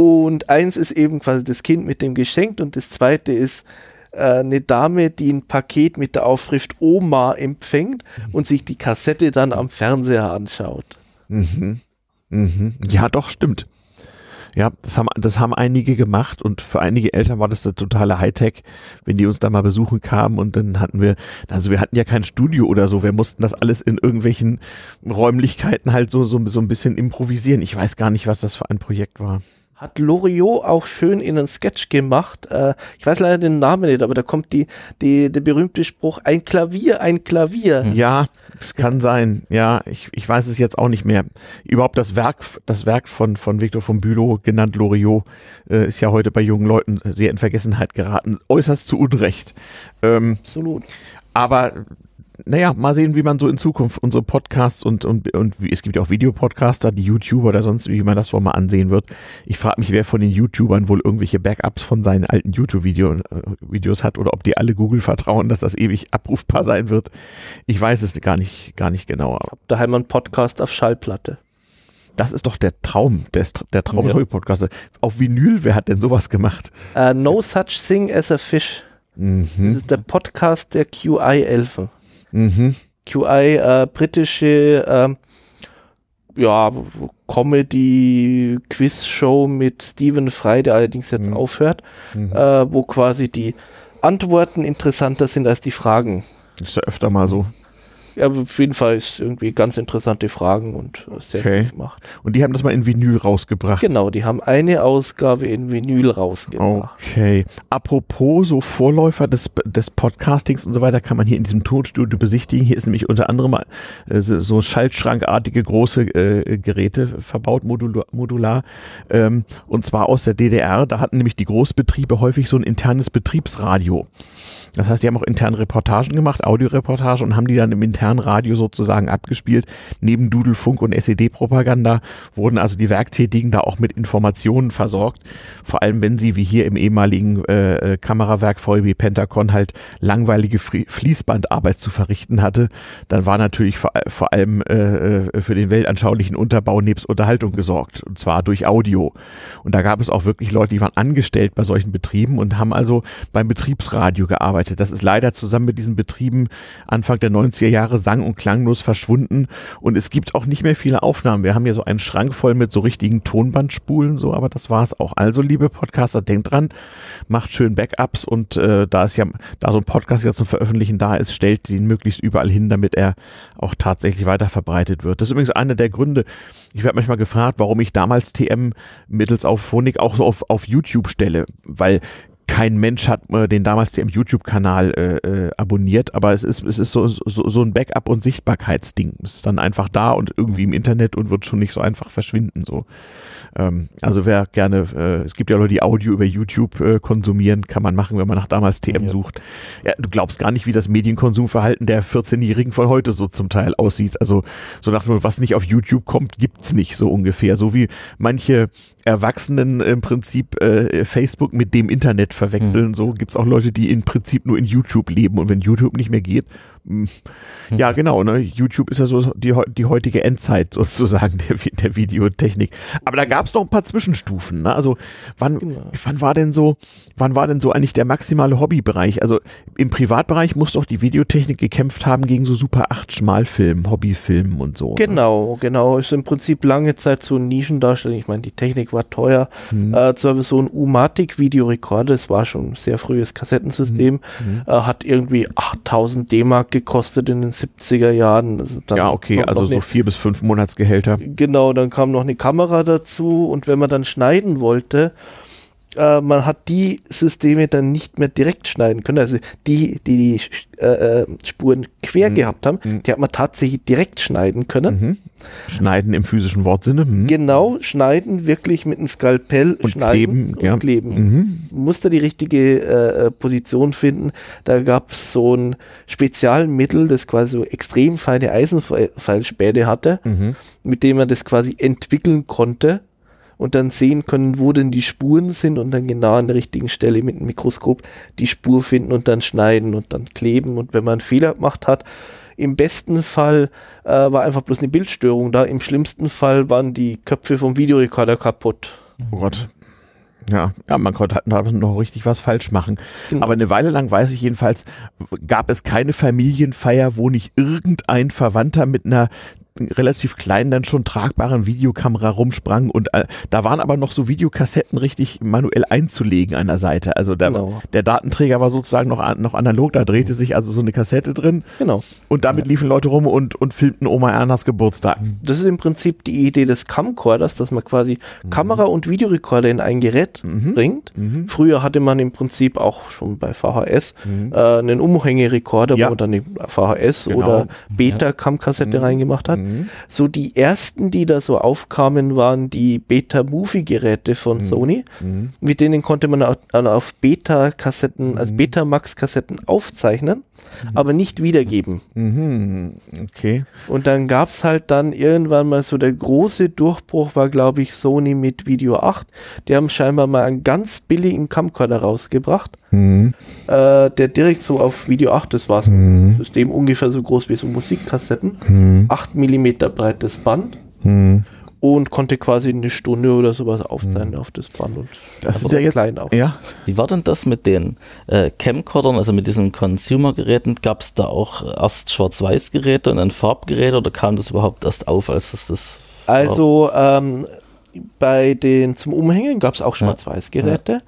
und eins ist eben quasi das Kind mit dem Geschenk und das zweite ist äh, eine Dame, die ein Paket mit der Aufschrift Oma empfängt mhm. und sich die Kassette dann am Fernseher anschaut.
Mhm. Mhm. Ja, doch, stimmt. Ja, das haben, das haben einige gemacht und für einige Eltern war das der totale Hightech, wenn die uns da mal besuchen kamen und dann hatten wir, also wir hatten ja kein Studio oder so, wir mussten das alles in irgendwelchen Räumlichkeiten halt so, so, so ein bisschen improvisieren. Ich weiß gar nicht, was das für ein Projekt war
hat Loriot auch schön in einen Sketch gemacht. Äh, ich weiß leider den Namen nicht, aber da kommt die, die, der berühmte Spruch, ein Klavier, ein Klavier.
Ja, es kann sein. Ja, ich, ich weiß es jetzt auch nicht mehr. Überhaupt das Werk, das Werk von, von Victor von Bülow, genannt Loriot, äh, ist ja heute bei jungen Leuten sehr in Vergessenheit geraten. Äußerst zu Unrecht. Ähm,
Absolut.
Aber naja, mal sehen, wie man so in Zukunft unsere Podcasts und, und, und es gibt ja auch Videopodcaster, die YouTuber oder sonst, wie man das wohl mal ansehen wird. Ich frage mich, wer von den YouTubern wohl irgendwelche Backups von seinen alten YouTube-Videos äh, hat oder ob die alle Google vertrauen, dass das ewig abrufbar sein wird. Ich weiß es gar nicht, gar nicht genauer.
Daheim ein Podcast auf Schallplatte.
Das ist doch der Traum, der, der Traum ja. Podcaster. Auf Vinyl, wer hat denn sowas gemacht?
Uh, no such thing as a fish. Mhm. Das ist der Podcast der QI-Elfen. Mhm. QI, äh, britische äh, ja, Comedy-Quiz-Show mit Stephen Fry, der allerdings jetzt mhm. aufhört, mhm. Äh, wo quasi die Antworten interessanter sind als die Fragen.
Ist ja öfter mal so.
Aber auf jeden Fall ist irgendwie ganz interessante Fragen und sehr
okay.
gut gemacht.
Und die haben das mal in Vinyl rausgebracht.
Genau, die haben eine Ausgabe in Vinyl rausgebracht.
Okay. Apropos so Vorläufer des, des Podcastings und so weiter kann man hier in diesem Tonstudio besichtigen. Hier ist nämlich unter anderem äh, so schaltschrankartige große äh, Geräte verbaut, modular. modular ähm, und zwar aus der DDR. Da hatten nämlich die Großbetriebe häufig so ein internes Betriebsradio. Das heißt, die haben auch interne Reportagen gemacht, Audioreportage und haben die dann im internen Radio sozusagen abgespielt. Neben Dudelfunk und SED-Propaganda wurden also die Werktätigen da auch mit Informationen versorgt. Vor allem, wenn sie wie hier im ehemaligen äh, Kamerawerk VEB Pentacon halt langweilige Fließbandarbeit zu verrichten hatte, dann war natürlich vor, vor allem äh, äh, für den weltanschaulichen Unterbau nebst Unterhaltung gesorgt. Und zwar durch Audio. Und da gab es auch wirklich Leute, die waren angestellt bei solchen Betrieben und haben also beim Betriebsradio gearbeitet gearbeitet. Das ist leider zusammen mit diesen Betrieben Anfang der 90er Jahre sang- und klanglos verschwunden und es gibt auch nicht mehr viele Aufnahmen. Wir haben hier so einen Schrank voll mit so richtigen Tonbandspulen, so, aber das war es auch. Also, liebe Podcaster, denkt dran, macht schön Backups und äh, da ist ja, da so ein Podcast jetzt zum Veröffentlichen da ist, stellt ihn möglichst überall hin, damit er auch tatsächlich weiter verbreitet wird. Das ist übrigens einer der Gründe, ich werde manchmal gefragt, warum ich damals TM mittels auf Phonik auch so auf, auf YouTube stelle, weil kein Mensch hat äh, den damals im YouTube-Kanal äh, äh, abonniert, aber es ist, es ist so, so, so ein Backup- und Sichtbarkeitsding. Es ist dann einfach da und irgendwie im Internet und wird schon nicht so einfach verschwinden. So. Ähm, also wer gerne, äh, es gibt ja Leute, die Audio über YouTube äh, konsumieren, kann man machen, wenn man nach damals TM ja. sucht. Ja, du glaubst gar nicht, wie das Medienkonsumverhalten der 14-Jährigen von heute so zum Teil aussieht. Also so nach dem, was nicht auf YouTube kommt, gibt's nicht so ungefähr. So wie manche Erwachsenen im Prinzip äh, Facebook mit dem Internet verwechseln. Mhm. So gibt's auch Leute, die im Prinzip nur in YouTube leben. Und wenn YouTube nicht mehr geht, ja, genau. Ne? YouTube ist ja so die, die heutige Endzeit sozusagen der, der Videotechnik. Aber da gab es noch ein paar Zwischenstufen. Ne? Also wann, genau. wann war denn so, wann war denn so eigentlich der maximale Hobbybereich? Also im Privatbereich muss doch die Videotechnik gekämpft haben gegen so Super 8 Schmalfilm, Hobbyfilmen und so.
Ne? Genau, ne? genau. Ist im Prinzip lange Zeit so ein Nischendarstellung. Ich meine, die Technik war teuer. Hm. Äh, zwar so ein Umatic-Videorekorder, das war schon ein sehr frühes Kassettensystem, hm. äh, hat irgendwie 8000 D-Mark gekostet in den 70er Jahren.
Also ja, okay, also so vier bis fünf Monatsgehälter.
Genau, dann kam noch eine Kamera dazu und wenn man dann schneiden wollte, äh, man hat die Systeme dann nicht mehr direkt schneiden können. Also die, die die äh, äh Spuren quer mhm. gehabt haben, mhm. die hat man tatsächlich direkt schneiden können.
Mhm. Schneiden im physischen Wortsinne. Mhm.
Genau, schneiden wirklich mit einem Skalpell
und
schneiden
kleben, und ja.
kleben. Mhm. Musste die richtige äh, äh, Position finden. Da gab es so ein Spezialmittel, das quasi so extrem feine Eisenfallspäne hatte, mhm. mit dem man das quasi entwickeln konnte und dann sehen können, wo denn die Spuren sind und dann genau an der richtigen Stelle mit dem Mikroskop die Spur finden und dann schneiden und dann kleben. Und wenn man einen Fehler gemacht hat, im besten Fall äh, war einfach bloß eine Bildstörung da, im schlimmsten Fall waren die Köpfe vom Videorekorder kaputt.
Oh Gott. Ja, ja, man konnte halt noch richtig was falsch machen. Genau. Aber eine Weile lang weiß ich jedenfalls, gab es keine Familienfeier, wo nicht irgendein Verwandter mit einer relativ kleinen, dann schon tragbaren Videokamera rumsprang und äh, da waren aber noch so Videokassetten richtig manuell einzulegen an der Seite. Also der, genau. der Datenträger war sozusagen noch, noch analog, da drehte sich also so eine Kassette drin.
Genau.
Und damit liefen Leute rum und, und filmten Oma Ernas Geburtstag.
Das ist im Prinzip die Idee des Camcorders, dass man quasi mhm. Kamera und Videorekorder in ein Gerät mhm. bringt. Mhm. Früher hatte man im Prinzip auch schon bei VHS mhm. äh, einen Umhängerekorder, ja. wo man dann VHS genau. oder Beta-Cam-Kassette ja. reingemacht hat. Mhm. So die ersten, die da so aufkamen, waren die Beta-Movie-Geräte von mhm. Sony. Mhm. Mit denen konnte man auf Beta-Kassetten, also mhm. Betamax-Kassetten aufzeichnen. Aber nicht wiedergeben.
Mhm. Okay.
Und dann gab es halt dann irgendwann mal so der große Durchbruch, war glaube ich Sony mit Video 8. Die haben scheinbar mal einen ganz billigen Camcorder rausgebracht Mhm. Äh, der direkt so auf Video 8, das war ein mhm. System ungefähr so groß wie so Musikkassetten, mhm. 8 mm breites Band mhm. Und konnte quasi eine Stunde oder sowas aufzeichnen mhm. auf das Band. Und
das ist ja jetzt, klein auch.
Ja. Wie war denn das mit den äh, Camcordern, also mit diesen Consumer-Geräten? Gab es da auch erst Schwarz-Weiß-Geräte und dann Farbgeräte oder kam das überhaupt erst auf, als das das
Also ähm, bei den zum Umhängen gab es auch Schwarz-Weiß-Geräte.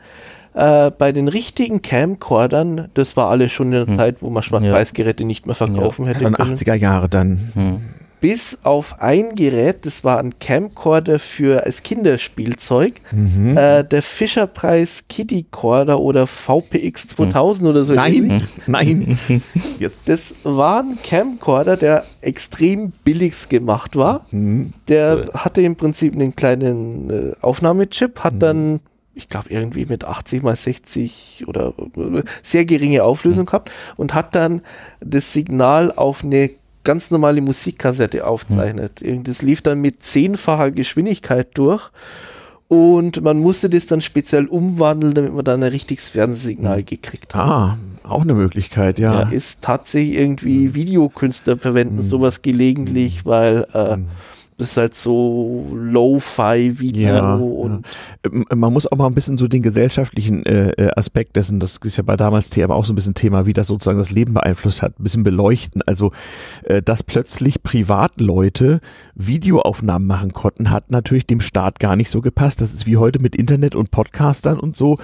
Ja. Äh, bei den richtigen Camcordern, das war alles schon in der hm. Zeit, wo man Schwarz-Weiß-Geräte nicht mehr verkaufen ja. hätte
können. 80er Jahre dann. Hm
bis auf ein Gerät, das war ein Camcorder für als Kinderspielzeug, mhm. äh, der Fischerpreis Kitty Corder oder VPX 2000 mhm. oder so.
Nein, ähnlich. nein.
Jetzt. Das war ein Camcorder, der extrem billig gemacht war. Mhm. Der hatte im Prinzip einen kleinen äh, Aufnahmechip, hat mhm. dann ich glaube, irgendwie mit 80 mal 60 oder äh, sehr geringe Auflösung mhm. gehabt und hat dann das Signal auf eine ganz normale Musikkassette aufzeichnet. Hm. Das lief dann mit zehnfacher Geschwindigkeit durch und man musste das dann speziell umwandeln, damit man dann ein richtiges Fernsehsignal hm. gekriegt hat.
Ah, auch eine Möglichkeit, ja.
ja ist tatsächlich irgendwie hm. Videokünstler verwenden hm. sowas gelegentlich, weil äh, hm ist halt so Lo-Fi-Video
ja, und ja. man muss auch mal ein bisschen so den gesellschaftlichen äh, äh Aspekt dessen, das ist ja bei damals TM auch so ein bisschen Thema, wie das sozusagen das Leben beeinflusst hat, ein bisschen beleuchten. Also, äh, dass plötzlich Privatleute Videoaufnahmen machen konnten, hat natürlich dem Staat gar nicht so gepasst. Das ist wie heute mit Internet und Podcastern und so.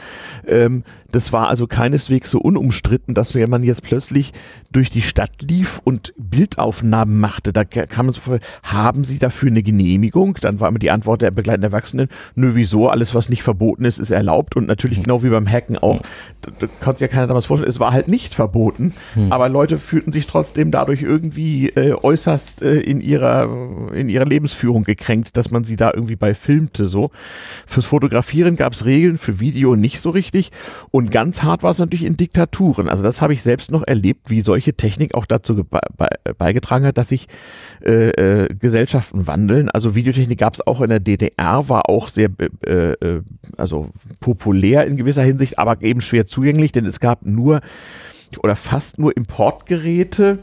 Ähm, das war also keineswegs so unumstritten, dass wenn man jetzt plötzlich durch die Stadt lief und Bildaufnahmen machte, da kam man so vor, haben Sie dafür eine Genehmigung? Dann war immer die Antwort der begleitenden Erwachsenen, nö, wieso, alles was nicht verboten ist, ist erlaubt und natürlich mhm. genau wie beim Hacken auch, da, da konnte sich ja keiner damals vorstellen, es war halt nicht verboten, mhm. aber Leute fühlten sich trotzdem dadurch irgendwie äh, äußerst äh, in ihrer in ihrer Lebensführung gekränkt, dass man sie da irgendwie bei filmte so. Fürs Fotografieren gab es Regeln, für Video nicht so richtig und ganz hart war es natürlich in Diktaturen. Also das habe ich selbst noch erlebt, wie solche Technik auch dazu be be beigetragen hat, dass sich äh, äh, Gesellschaften wandeln. Also Videotechnik gab es auch in der DDR, war auch sehr äh, äh, also populär in gewisser Hinsicht, aber eben schwer zugänglich, denn es gab nur oder fast nur Importgeräte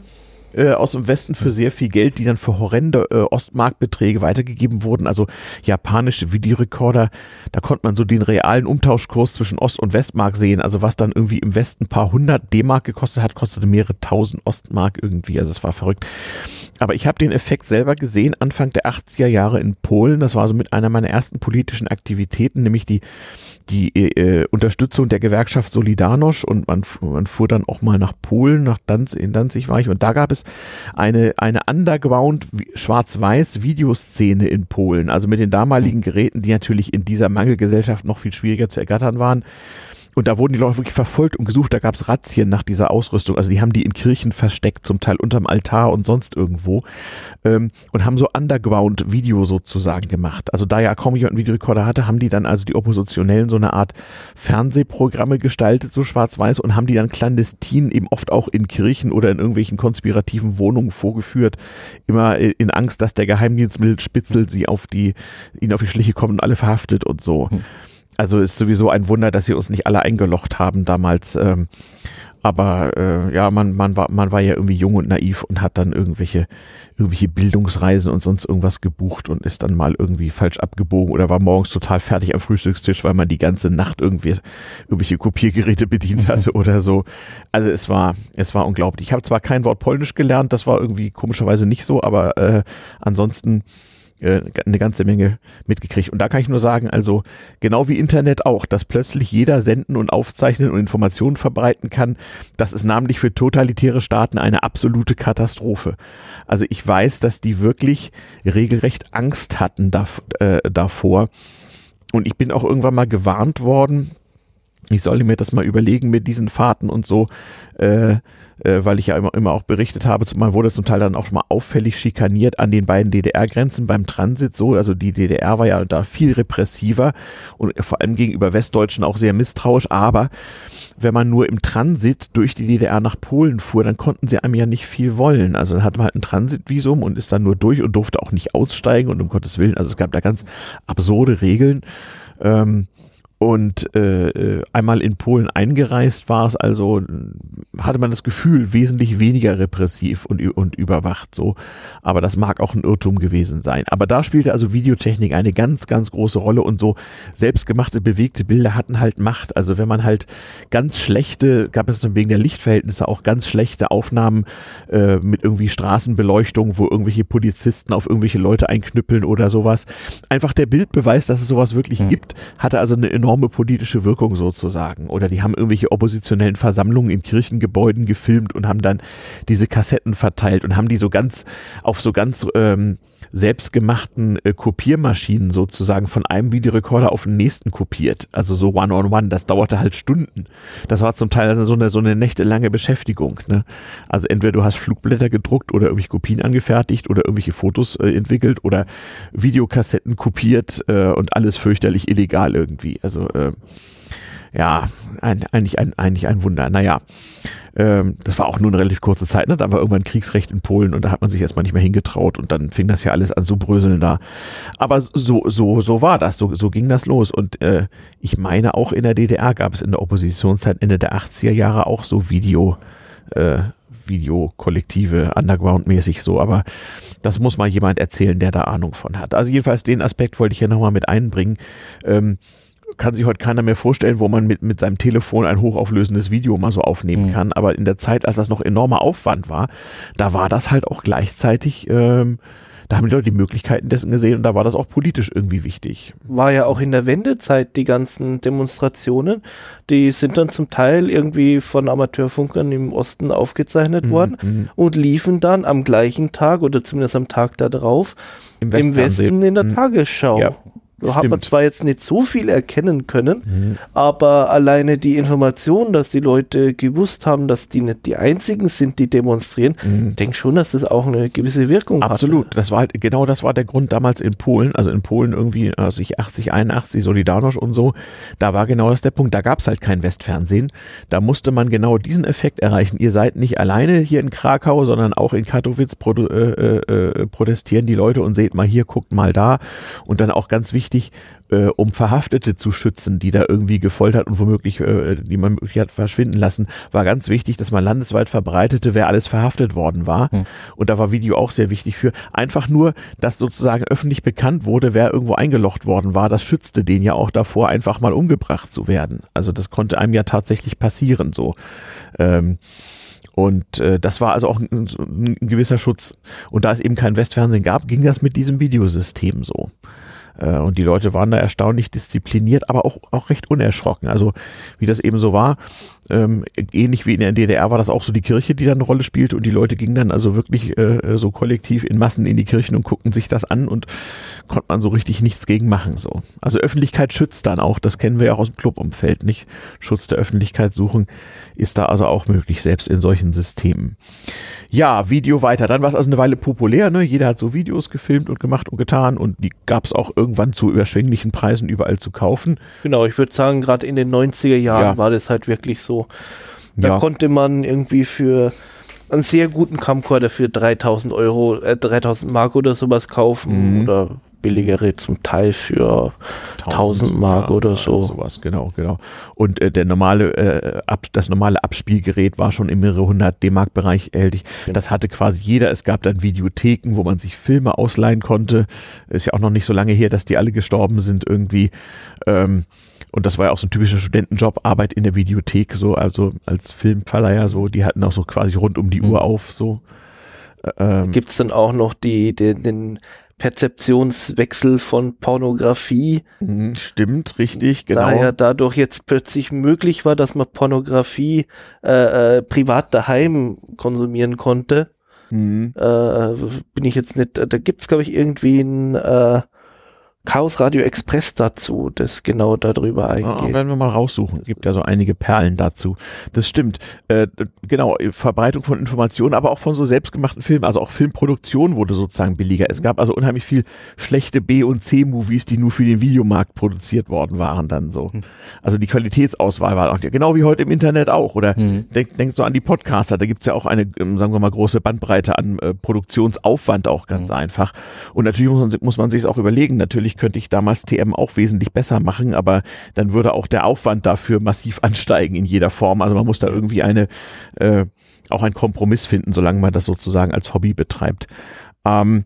äh, aus dem Westen für sehr viel Geld, die dann für horrende äh, Ostmarkbeträge weitergegeben wurden. Also japanische Videorekorder, da konnte man so den realen Umtauschkurs zwischen Ost- und Westmark sehen. Also was dann irgendwie im Westen ein paar hundert D-Mark gekostet hat, kostete mehrere tausend Ostmark irgendwie. Also es war verrückt. Aber ich habe den Effekt selber gesehen Anfang der 80er Jahre in Polen. Das war so mit einer meiner ersten politischen Aktivitäten, nämlich die die äh, Unterstützung der Gewerkschaft Solidarność und man, man fuhr dann auch mal nach Polen, nach Danzig, in Danzig war ich und da gab es eine, eine Underground schwarz-weiß Videoszene in Polen, also mit den damaligen Geräten, die natürlich in dieser Mangelgesellschaft noch viel schwieriger zu ergattern waren. Und da wurden die Leute wirklich verfolgt und gesucht. Da gab es Razzien nach dieser Ausrüstung. Also die haben die in Kirchen versteckt, zum Teil unterm Altar und sonst irgendwo. Ähm, und haben so Underground-Video sozusagen gemacht. Also da ja kaum jemand einen Videorekorder hatte, haben die dann also die Oppositionellen so eine Art Fernsehprogramme gestaltet, so schwarz-weiß, und haben die dann clandestin eben oft auch in Kirchen oder in irgendwelchen konspirativen Wohnungen vorgeführt. Immer in Angst, dass der Geheimdienst mit Spitzel sie auf die, ihnen auf die Schliche kommen und alle verhaftet und so. Hm. Also ist sowieso ein Wunder, dass sie uns nicht alle eingelocht haben damals. Ähm, aber äh, ja, man, man, war, man war ja irgendwie jung und naiv und hat dann irgendwelche, irgendwelche Bildungsreisen und sonst irgendwas gebucht und ist dann mal irgendwie falsch abgebogen oder war morgens total fertig am Frühstückstisch, weil man die ganze Nacht irgendwie irgendwelche Kopiergeräte bedient hatte oder so. Also es war, es war unglaublich. Ich habe zwar kein Wort Polnisch gelernt, das war irgendwie komischerweise nicht so, aber äh, ansonsten eine ganze Menge mitgekriegt. Und da kann ich nur sagen, also genau wie Internet auch, dass plötzlich jeder senden und aufzeichnen und Informationen verbreiten kann, das ist namentlich für totalitäre Staaten eine absolute Katastrophe. Also ich weiß, dass die wirklich regelrecht Angst hatten äh, davor. Und ich bin auch irgendwann mal gewarnt worden, ich sollte mir das mal überlegen mit diesen Fahrten und so, äh, äh, weil ich ja immer, immer auch berichtet habe, man wurde zum Teil dann auch schon mal auffällig schikaniert an den beiden DDR-Grenzen beim Transit so. Also die DDR war ja da viel repressiver und vor allem gegenüber Westdeutschen auch sehr misstrauisch, aber wenn man nur im Transit durch die DDR nach Polen fuhr, dann konnten sie einem ja nicht viel wollen. Also dann hatte man halt ein Transitvisum und ist dann nur durch und durfte auch nicht aussteigen und um Gottes Willen, also es gab da ganz absurde Regeln. Ähm, und äh, äh, einmal in Polen eingereist war es also, hatte man das Gefühl, wesentlich weniger repressiv und, und überwacht so. Aber das mag auch ein Irrtum gewesen sein. Aber da spielte also Videotechnik eine ganz, ganz große Rolle und so selbstgemachte, bewegte Bilder hatten halt Macht. Also wenn man halt ganz schlechte, gab es wegen der Lichtverhältnisse auch ganz schlechte Aufnahmen äh, mit irgendwie Straßenbeleuchtung, wo irgendwelche Polizisten auf irgendwelche Leute einknüppeln oder sowas. Einfach der Bildbeweis, dass es sowas wirklich mhm. gibt, hatte also eine enorme politische Wirkung sozusagen. Oder die haben irgendwelche oppositionellen Versammlungen in Kirchengebäuden gefilmt und haben dann diese Kassetten verteilt und haben die so ganz auf so ganz ähm, selbstgemachten äh, Kopiermaschinen sozusagen von einem Videorekorder auf den nächsten kopiert. Also so One-on-One. -on -one. Das dauerte halt Stunden. Das war zum Teil so eine, so eine nächtelange Beschäftigung. Ne? Also entweder du hast Flugblätter gedruckt oder irgendwelche Kopien angefertigt oder irgendwelche Fotos äh, entwickelt oder Videokassetten kopiert äh, und alles fürchterlich illegal irgendwie. Also äh, ja, ein, eigentlich, ein, eigentlich ein Wunder. Naja, ähm, das war auch nur eine relativ kurze Zeit. Ne? Da war irgendwann Kriegsrecht in Polen und da hat man sich erstmal nicht mehr hingetraut und dann fing das ja alles an zu bröseln da. Aber so, so, so war das, so, so ging das los. Und äh, ich meine, auch in der DDR gab es in der Oppositionszeit Ende der 80er Jahre auch so Video, äh, Videokollektive, Underground-mäßig so, aber das muss mal jemand erzählen, der da Ahnung von hat. Also jedenfalls den Aspekt wollte ich hier nochmal mit einbringen. Ähm, kann sich heute keiner mehr vorstellen, wo man mit, mit seinem Telefon ein hochauflösendes Video mal so aufnehmen mhm. kann. Aber in der Zeit, als das noch enormer Aufwand war, da war das halt auch gleichzeitig, ähm, da haben die Leute die Möglichkeiten dessen gesehen und da war das auch politisch irgendwie wichtig.
War ja auch in der Wendezeit die ganzen Demonstrationen, die sind dann zum Teil irgendwie von Amateurfunkern im Osten aufgezeichnet mhm. worden mhm. und liefen dann am gleichen Tag oder zumindest am Tag darauf im, im Westen in der mhm. Tagesschau. Ja. Da hat man zwar jetzt nicht so viel erkennen können, mhm. aber alleine die Information, dass die Leute gewusst haben, dass die nicht die einzigen sind, die demonstrieren, mhm. ich denke schon, dass das auch eine gewisse Wirkung
hat. Absolut. Hatte. Das war halt, genau das war der Grund damals in Polen, also in Polen irgendwie, also ich 80, 81, Solidarność und so, da war genau das der Punkt. Da gab es halt kein Westfernsehen. Da musste man genau diesen Effekt erreichen. Ihr seid nicht alleine hier in Krakau, sondern auch in Katowice äh, äh, äh protestieren die Leute und seht mal hier, guckt mal da. Und dann auch ganz wichtig, wichtig, äh, um Verhaftete zu schützen, die da irgendwie gefoltert und womöglich, äh, die man möglich hat verschwinden lassen, war ganz wichtig, dass man landesweit verbreitete, wer alles verhaftet worden war. Hm. Und da war Video auch sehr wichtig für. Einfach nur, dass sozusagen öffentlich bekannt wurde, wer irgendwo eingelocht worden war. Das schützte den ja auch davor, einfach mal umgebracht zu werden. Also das konnte einem ja tatsächlich passieren, so. Ähm, und äh, das war also auch ein, ein, gewisser Schutz. Und da es eben kein Westfernsehen gab, ging das mit diesem Videosystem so. Äh, und die Leute waren da erstaunlich diszipliniert, aber auch, auch recht unerschrocken. Also wie das eben so war, ähm, ähnlich wie in der DDR war das auch so die Kirche, die dann eine Rolle spielte und die Leute gingen dann also wirklich äh, so kollektiv in Massen in die Kirchen und guckten sich das an und konnte man so richtig nichts gegen machen. So. Also Öffentlichkeit schützt dann auch, das kennen wir ja auch aus dem Clubumfeld, nicht? Schutz der Öffentlichkeit suchen ist da also auch möglich, selbst in solchen Systemen. Ja, Video weiter. Dann war es also eine Weile populär, ne? Jeder hat so Videos gefilmt und gemacht und getan und die gab es auch irgendwann zu überschwänglichen Preisen überall zu kaufen.
Genau, ich würde sagen, gerade in den 90er Jahren ja. war das halt wirklich so. Da ja. konnte man irgendwie für einen sehr guten Camcorder für 3000 Euro, äh, 3000 Mark oder sowas kaufen mhm. oder billigere zum Teil für 1000 Mark ja, oder so.
Sowas, genau, genau. Und äh, der normale, äh, ab, das normale Abspielgerät war schon im mehrere hundert D-Mark Bereich erhältlich. Genau. Das hatte quasi jeder. Es gab dann Videotheken, wo man sich Filme ausleihen konnte. Ist ja auch noch nicht so lange her, dass die alle gestorben sind irgendwie. Ähm, und das war ja auch so ein typischer Studentenjob, Arbeit in der Videothek, so, also als Filmverleiher, so, die hatten auch so quasi rund um die mhm. Uhr auf, so.
Ähm, Gibt es dann auch noch die, den, den Perzeptionswechsel von Pornografie.
Mhm, stimmt, richtig, genau.
Daher dadurch jetzt plötzlich möglich war, dass man Pornografie äh, äh, privat daheim konsumieren konnte. Mhm. Äh, bin ich jetzt nicht, da gibt's glaube ich irgendwie ein äh, Chaos Radio Express dazu, das genau darüber ah, eingeht.
Ah, werden wir mal raussuchen. Es gibt ja so einige Perlen dazu. Das stimmt. Äh, genau, Verbreitung von Informationen, aber auch von so selbstgemachten Filmen. Also auch Filmproduktion wurde sozusagen billiger. Es gab also unheimlich viel schlechte B- und C-Movies, die nur für den Videomarkt produziert worden waren dann so. Hm. Also die Qualitätsauswahl war auch genau wie heute im Internet auch. Oder mhm. denkt denk so an die Podcaster. Da gibt's ja auch eine, ähm, sagen wir mal, große Bandbreite an äh, Produktionsaufwand auch ganz mhm. einfach. Und natürlich muss man, muss man sich auch überlegen. Natürlich Natürlich könnte ich damals TM auch wesentlich besser machen, aber dann würde auch der Aufwand dafür massiv ansteigen in jeder Form. Also man muss da irgendwie eine, äh, auch einen Kompromiss finden, solange man das sozusagen als Hobby betreibt. Ähm,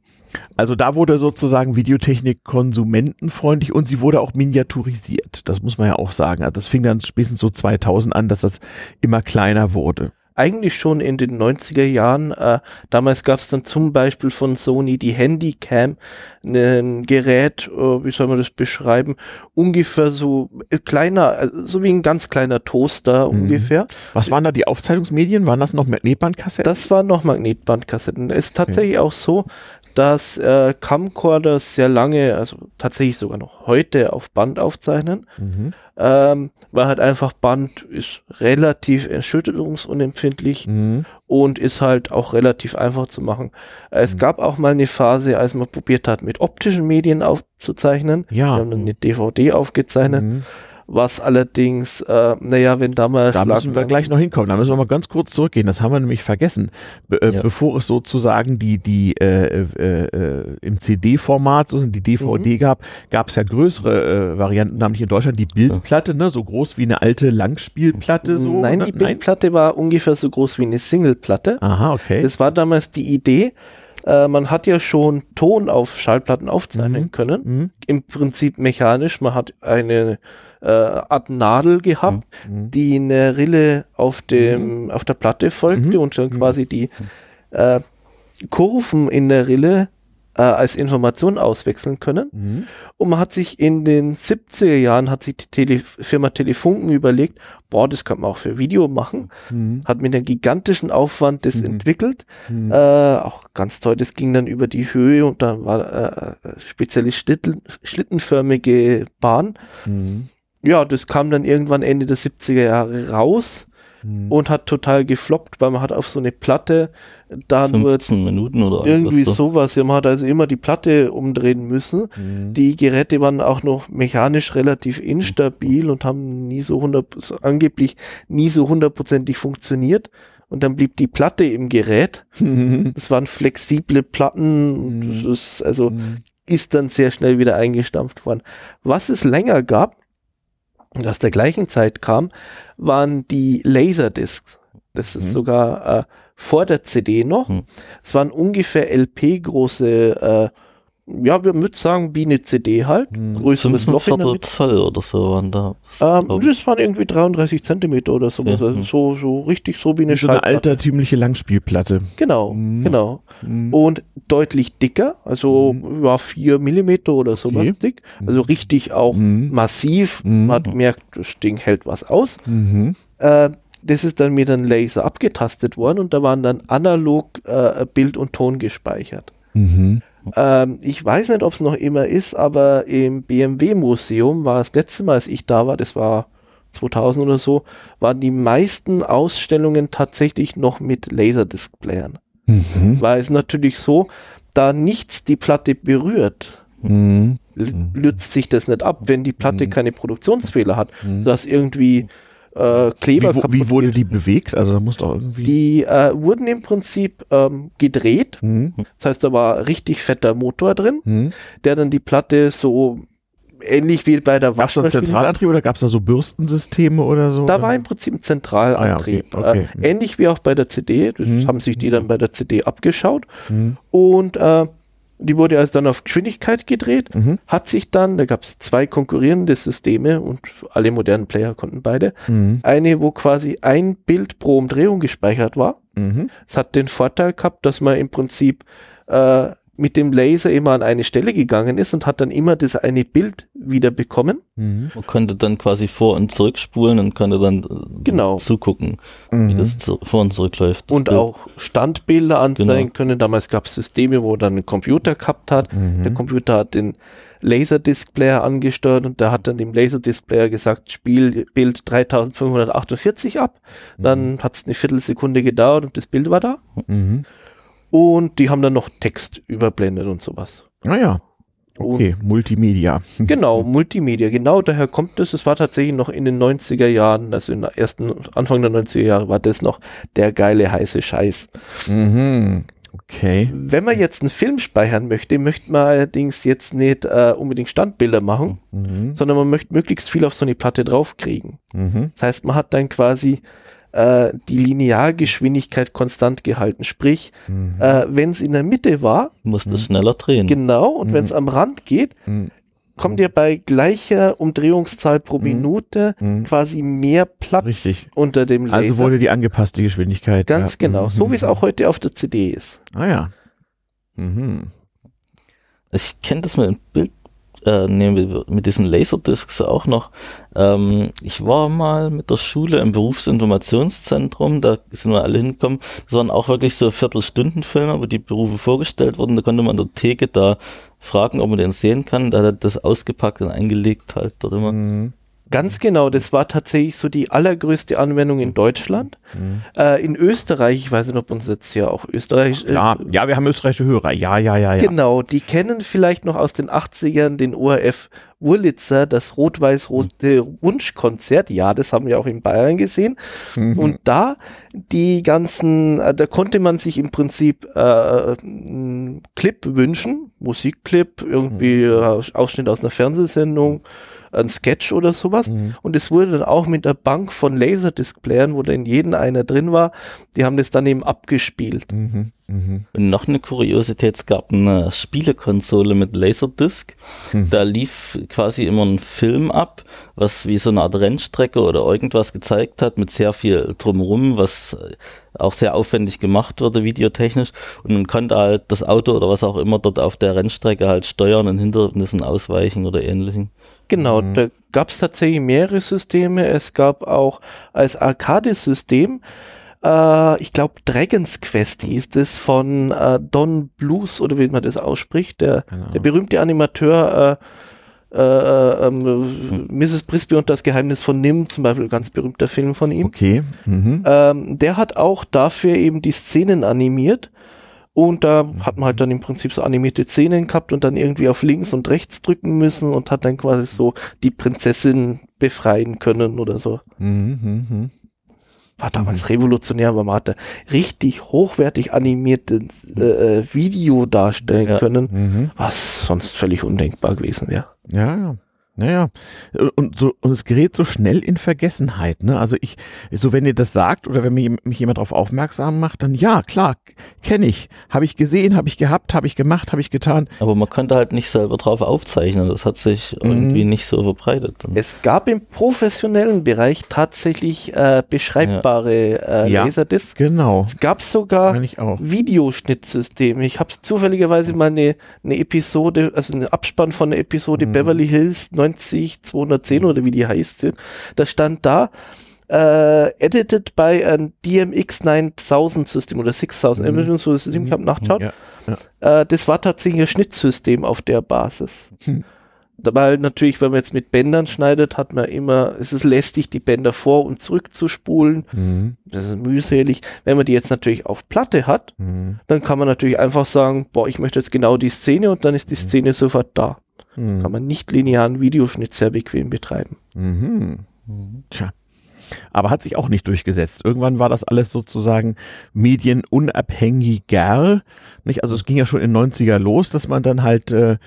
also da wurde sozusagen Videotechnik konsumentenfreundlich und sie wurde auch miniaturisiert. Das muss man ja auch sagen. Also das fing dann spätestens so 2000 an, dass das immer kleiner wurde.
Eigentlich schon in den 90er Jahren. Äh, damals gab es dann zum Beispiel von Sony die Handycam, ein Gerät, äh, wie soll man das beschreiben, ungefähr so äh, kleiner, äh, so wie ein ganz kleiner Toaster mhm. ungefähr.
Was waren da die Aufzeichnungsmedien? Waren das noch Magnetbandkassetten?
Das waren noch Magnetbandkassetten. Es ist tatsächlich okay. auch so, dass äh, Camcorders sehr lange, also tatsächlich sogar noch heute auf Band aufzeichnen, mhm. ähm, weil halt einfach Band ist relativ erschütterungsunempfindlich mhm. und ist halt auch relativ einfach zu machen. Es mhm. gab auch mal eine Phase, als man probiert hat, mit optischen Medien aufzuzeichnen.
Ja.
Wir haben dann eine DVD aufgezeichnet. Was allerdings, äh, naja, wenn da mal.
Da müssen wir gleich noch hinkommen. Da müssen wir mal ganz kurz zurückgehen. Das haben wir nämlich vergessen. Be äh, ja. Bevor es sozusagen die, die äh, äh, äh im CD-Format, so die DVD mhm. gab, gab es ja größere äh, Varianten, nämlich in Deutschland die Bildplatte, ne, so groß wie eine alte Langspielplatte. So,
Nein,
ne?
die Bildplatte Nein? war ungefähr so groß wie eine Singleplatte.
Aha, okay.
Das war damals die Idee, man hat ja schon Ton auf Schallplatten aufzeichnen mhm. können. Mhm. Im Prinzip mechanisch. Man hat eine äh, Art Nadel gehabt, mhm. mhm. die eine Rille auf dem mhm. auf der Platte folgte mhm. und dann quasi die äh, Kurven in der Rille äh, als Information auswechseln können. Mhm. Und man hat sich in den 70er Jahren, hat sich die Tele Firma Telefunken überlegt, boah, das kann man auch für Video machen. Mhm. Hat mit einem gigantischen Aufwand das mhm. entwickelt. Äh, auch ganz toll, das ging dann über die Höhe und dann war äh, spezielle Schlitten, schlittenförmige Bahn ja, das kam dann irgendwann Ende der 70er Jahre raus hm. und hat total gefloppt, weil man hat auf so eine Platte da
15 nur Minuten oder
irgendwie so. sowas. Ja, man hat also immer die Platte umdrehen müssen. Hm. Die Geräte waren auch noch mechanisch relativ instabil und haben nie so hundert, angeblich nie so hundertprozentig funktioniert. Und dann blieb die Platte im Gerät. das waren flexible Platten. Hm. Das ist also hm. ist dann sehr schnell wieder eingestampft worden. Was es länger gab, und aus der gleichen Zeit kam, waren die Laserdiscs. Das ist mhm. sogar äh, vor der CD noch. Mhm. Es waren ungefähr LP-große äh, ja, wir würden sagen, wie eine CD halt.
Hm, größeres Loch in der Mitte. Zoll oder so waren da.
Ähm, das waren irgendwie 33 Zentimeter oder so. Ja. Also so, so richtig so wie eine
So eine altertümliche Langspielplatte.
Genau, mhm. genau. Mhm. Und deutlich dicker, also mhm. ja, 4 Millimeter oder sowas okay. dick. Also richtig auch mhm. massiv. Mhm. Man hat gemerkt, das Ding hält was aus. Mhm. Äh, das ist dann mit einem Laser abgetastet worden und da waren dann analog äh, Bild und Ton gespeichert. Mhm. Ähm, ich weiß nicht, ob es noch immer ist, aber im BMW-Museum war das letzte Mal, als ich da war, das war 2000 oder so, waren die meisten Ausstellungen tatsächlich noch mit Laserdisc-Playern. Mhm. Weil es natürlich so, da nichts die Platte berührt, mhm. lützt sich das nicht ab, wenn die Platte mhm. keine Produktionsfehler hat, mhm. dass irgendwie äh, Kleber
wie, wie wurde die bewegt? Also da muss doch irgendwie.
Die äh, wurden im Prinzip ähm, gedreht. Mhm. Das heißt, da war richtig fetter Motor drin, mhm. der dann die Platte so ähnlich wie bei der
Waschmaschine. Gab es da Zentralantrieb oder gab es da so Bürstensysteme oder so?
Da war im Prinzip ein Zentralantrieb. Ah, ja, okay, okay. Äh, ähnlich wie auch bei der CD. Das mhm. haben sich die dann bei der CD abgeschaut. Mhm. Und äh, die wurde also dann auf Geschwindigkeit gedreht, mhm. hat sich dann, da gab es zwei konkurrierende Systeme und alle modernen Player konnten beide. Mhm. Eine, wo quasi ein Bild pro Umdrehung gespeichert war. Mhm. Es hat den Vorteil gehabt, dass man im Prinzip äh, mit dem Laser immer an eine Stelle gegangen ist und hat dann immer das eine Bild wieder bekommen.
Mhm. Man konnte dann quasi vor und zurückspulen und konnte dann äh,
genau.
zugucken, mhm. wie das zu, vor und zurückläuft.
Und ja. auch Standbilder anzeigen genau. können. Damals gab es Systeme, wo dann ein Computer gehabt hat. Mhm. Der Computer hat den Laserdisc-Player angesteuert und der hat dann dem Laserdisc-Player gesagt, spiel Bild 3548 ab. Dann mhm. hat es eine Viertelsekunde gedauert und das Bild war da. Mhm. Und die haben dann noch Text überblendet und sowas.
Naja. Ah okay, und Multimedia.
Genau, Multimedia. Genau daher kommt es. Es war tatsächlich noch in den 90er Jahren, also in der ersten, Anfang der 90er Jahre war das noch der geile heiße Scheiß.
Mhm. Okay.
Wenn man jetzt einen Film speichern möchte, möchte man allerdings jetzt nicht äh, unbedingt Standbilder machen, mhm. sondern man möchte möglichst viel auf so eine Platte draufkriegen. Mhm. Das heißt, man hat dann quasi äh, die Lineargeschwindigkeit konstant gehalten. Sprich, mhm. äh, wenn es in der Mitte war,
muss das schneller drehen.
Genau, und mhm. wenn es am Rand geht, mhm. kommt mhm. dir bei gleicher Umdrehungszahl pro mhm. Minute mhm. quasi mehr Platz
Richtig.
unter dem
Laser. Also wurde die angepasste Geschwindigkeit.
Ganz ja. genau, mhm. so wie es auch heute auf der CD ist.
Ah ja. Mhm.
Ich kenne das mit dem Bild äh, nee, mit diesen Laserdiscs auch noch. Ähm, ich war mal mit der Schule im Berufsinformationszentrum, da sind wir alle hingekommen. Das waren auch wirklich so Viertelstundenfilme, wo die Berufe vorgestellt wurden. Da konnte man an der Theke da fragen, ob man den sehen kann. Da hat er das ausgepackt und eingelegt halt dort immer. Mhm.
Ganz genau, das war tatsächlich so die allergrößte Anwendung in Deutschland. Mhm. Äh, in Österreich, ich weiß nicht, ob uns jetzt ja auch Österreich.
Äh, ja, ja, wir haben österreichische Hörer. Ja, ja, ja, ja.
Genau, die kennen vielleicht noch aus den 80ern den ORF Wurlitzer, das rot-weiß-rote Wunschkonzert. Ja, das haben wir auch in Bayern gesehen. Mhm. Und da die ganzen, äh, da konnte man sich im Prinzip äh, einen Clip wünschen, Musikclip, irgendwie mhm. Ausschnitt aus einer Fernsehsendung. Mhm ein Sketch oder sowas. Mhm. Und es wurde dann auch mit der Bank von Laserdisc-Playern, wo dann jeden einer drin war, die haben das dann eben abgespielt. Mhm.
Mhm. Und noch eine Kuriosität, es gab eine Spielekonsole mit Laserdisc. Mhm. Da lief quasi immer ein Film ab, was wie so eine Art Rennstrecke oder irgendwas gezeigt hat, mit sehr viel drumherum, was auch sehr aufwendig gemacht wurde, videotechnisch. Und man konnte halt das Auto oder was auch immer dort auf der Rennstrecke halt steuern und Hindernissen ausweichen oder ähnlichen.
Genau, mhm. da gab es tatsächlich mehrere Systeme. Es gab auch als Arcade-System, äh, ich glaube Dragon's Quest hieß das von äh, Don Blues oder wie man das ausspricht, der, genau. der berühmte Animateur äh, äh, ähm, Mrs. Brisby und das Geheimnis von Nim, zum Beispiel, ganz berühmter Film von ihm.
Okay. Mhm.
Ähm, der hat auch dafür eben die Szenen animiert und da hat man halt dann im Prinzip so animierte Szenen gehabt und dann irgendwie auf links und rechts drücken müssen und hat dann quasi so die Prinzessin befreien können oder so. Mhm, mh, mh. War damals mhm. revolutionär, aber man hatte richtig hochwertig animiertes äh, äh, Video darstellen ja. können, mhm. was sonst völlig undenkbar gewesen wäre.
Ja, ja. Naja, und, so, und es gerät so schnell in Vergessenheit. Ne? Also ich, so wenn ihr das sagt oder wenn mich, mich jemand darauf aufmerksam macht, dann ja, klar, kenne ich, habe ich gesehen, habe ich gehabt, habe ich gemacht, habe ich getan.
Aber man konnte halt nicht selber drauf aufzeichnen. Das hat sich mhm. irgendwie nicht so verbreitet.
Es gab im professionellen Bereich tatsächlich äh, beschreibbare äh, ja, Laserdiscs.
Genau.
Es gab sogar Videoschnittsysteme. Ich habe zufälligerweise mal eine, eine Episode, also einen Abspann von einer Episode mhm. Beverly Hills 90 210 oder wie die heißt, da stand da, äh, edited by ein DMX 9000 System oder 6000, mhm. das System, ich habe nachgeschaut. Ja, ja. Äh, das war tatsächlich ein Schnittsystem auf der Basis. Hm. Weil natürlich, wenn man jetzt mit Bändern schneidet, hat man immer, es ist lästig, die Bänder vor und zurück zu spulen. Mhm. Das ist mühselig. Wenn man die jetzt natürlich auf Platte hat, mhm. dann kann man natürlich einfach sagen, boah, ich möchte jetzt genau die Szene und dann ist die mhm. Szene sofort da. Mhm. Kann man nicht linearen Videoschnitt sehr bequem betreiben.
Mhm. Tja. Aber hat sich auch nicht durchgesetzt. Irgendwann war das alles sozusagen medienunabhängiger. Nicht? Also es ging ja schon in den 90er los, dass man dann halt, äh,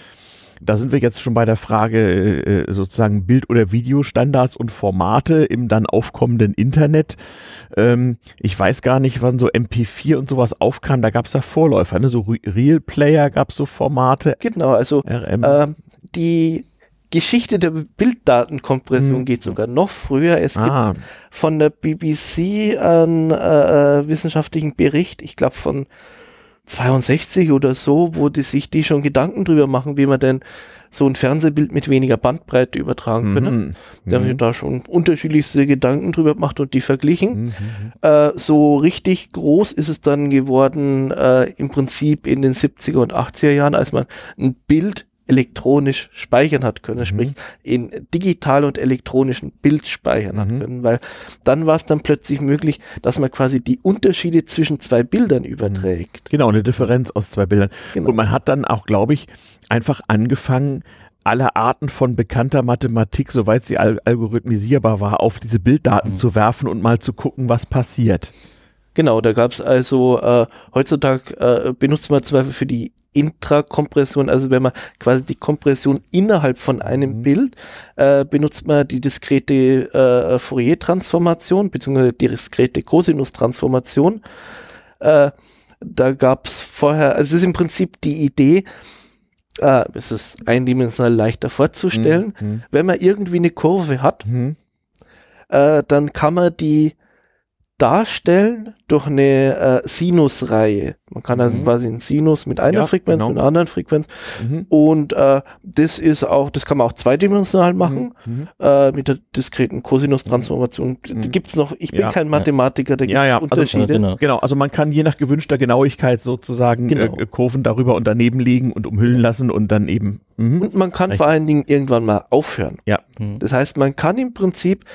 da sind wir jetzt schon bei der Frage äh, äh, sozusagen Bild- oder Videostandards und Formate im dann aufkommenden Internet. Ähm, ich weiß gar nicht, wann so MP4 und sowas aufkam. Da gab es ja Vorläufer, ne? so Real Player gab es so Formate.
Genau, also RM. Ähm, die Geschichte der Bilddatenkompression hm. geht sogar noch früher. Es ah. gibt von der BBC einen äh, äh, wissenschaftlichen Bericht, ich glaube von 62 oder so, wo die sich die schon Gedanken drüber machen, wie man denn so ein Fernsehbild mit weniger Bandbreite übertragen können. Mhm. Die haben sich mhm. da schon unterschiedlichste Gedanken drüber gemacht und die verglichen. Mhm. Äh, so richtig groß ist es dann geworden äh, im Prinzip in den 70er und 80er Jahren, als man ein Bild elektronisch speichern hat können, mhm. sprich in digital und elektronischen Bild speichern mhm. hat können, weil dann war es dann plötzlich möglich, dass man quasi die Unterschiede zwischen zwei Bildern überträgt.
Genau, eine Differenz aus zwei Bildern. Genau. Und man hat dann auch, glaube ich, einfach angefangen, alle Arten von bekannter Mathematik, soweit sie al algorithmisierbar war, auf diese Bilddaten mhm. zu werfen und mal zu gucken, was passiert.
Genau, da gab es also äh, heutzutage äh, benutzt man zum Beispiel für die Intrakompression, also wenn man quasi die Kompression innerhalb von einem mhm. Bild äh, benutzt man die diskrete äh, Fourier-Transformation beziehungsweise die diskrete äh, es ist eindimensional leichter vorzustellen. Mhm. Wenn man irgendwie eine Kurve hat, mhm. äh, dann kann man die darstellen durch eine äh, Sinusreihe. Man kann also mhm. quasi einen Sinus mit einer ja, Frequenz, genau. mit einer anderen Frequenz. Mhm. Und äh, das ist auch, das kann man auch zweidimensional machen, mhm. mhm. äh, mit der diskreten Cosinus-Transformation. Mhm. Gibt es noch, ich bin ja, kein Mathematiker, da gibt es
ja,
also, Unterschiede.
Also, genau. also man kann je nach gewünschter Genauigkeit sozusagen genau. äh, Kurven darüber und daneben legen und umhüllen lassen und dann eben.
Mhm. Und man kann Recht. vor allen Dingen irgendwann mal aufhören.
Ja.
Das heißt, man kann im Prinzip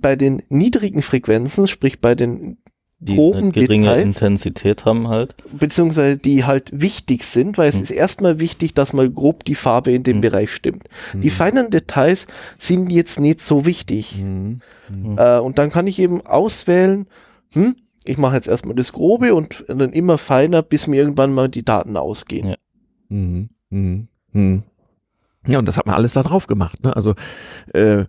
bei den niedrigen Frequenzen, sprich bei den
die groben geringe Details, Intensität haben halt.
Beziehungsweise die halt wichtig sind, weil es hm. ist erstmal wichtig, dass mal grob die Farbe in dem hm. Bereich stimmt. Hm. Die feinen Details sind jetzt nicht so wichtig. Hm. Hm. Äh, und dann kann ich eben auswählen, hm, ich mache jetzt erstmal das Grobe und dann immer feiner, bis mir irgendwann mal die Daten ausgehen.
Ja. Mhm. Mhm. Ja, und das hat man alles da drauf gemacht. Ne? Also äh,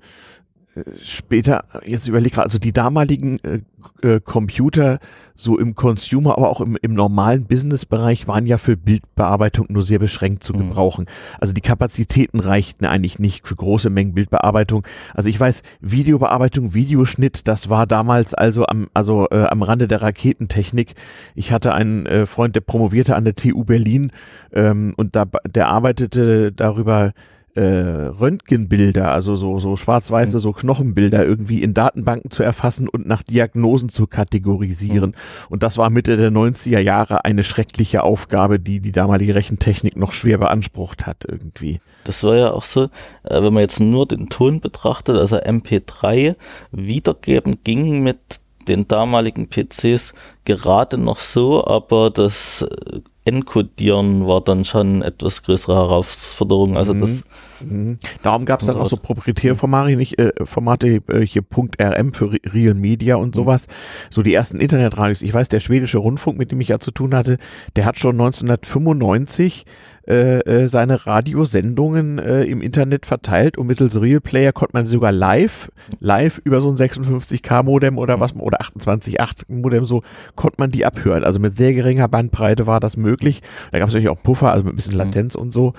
später, jetzt überlege gerade, also die damaligen äh, äh, Computer so im Consumer, aber auch im, im normalen Business-Bereich waren ja für Bildbearbeitung nur sehr beschränkt zu mhm. gebrauchen. Mhm. Also die Kapazitäten reichten eigentlich nicht für große Mengen Bildbearbeitung. Also ich weiß, Videobearbeitung, Videoschnitt, das war damals also am, also äh, am Rande der Raketentechnik. Ich hatte einen äh, Freund, der promovierte an der TU Berlin ähm, und da, der arbeitete darüber äh, Röntgenbilder, also so, so schwarz-weiße, mhm. so Knochenbilder irgendwie in Datenbanken zu erfassen und nach Diagnosen zu kategorisieren. Mhm. Und das war Mitte der 90er Jahre eine schreckliche Aufgabe, die die damalige Rechentechnik noch schwer beansprucht hat irgendwie.
Das war ja auch so, äh, wenn man jetzt nur den Ton betrachtet, also MP3 wiedergeben ging mit den damaligen PCs gerade noch so, aber das äh, Encodieren war dann schon etwas größere Herausforderung. Also mhm. das
Mhm. Darum gab es dann auch so proprietäre Formate, nicht äh, Formate äh, hier .rm für Real Media und mhm. sowas. So die ersten Internetradios. Ich weiß, der schwedische Rundfunk, mit dem ich ja zu tun hatte, der hat schon 1995 äh, äh, seine Radiosendungen äh, im Internet verteilt und mittels Real Player konnte man sogar live, live über so ein 56k Modem oder was oder 28.8 Modem so konnte man die abhören. Also mit sehr geringer Bandbreite war das möglich. Da gab es natürlich auch Puffer, also mit ein bisschen mhm. Latenz und so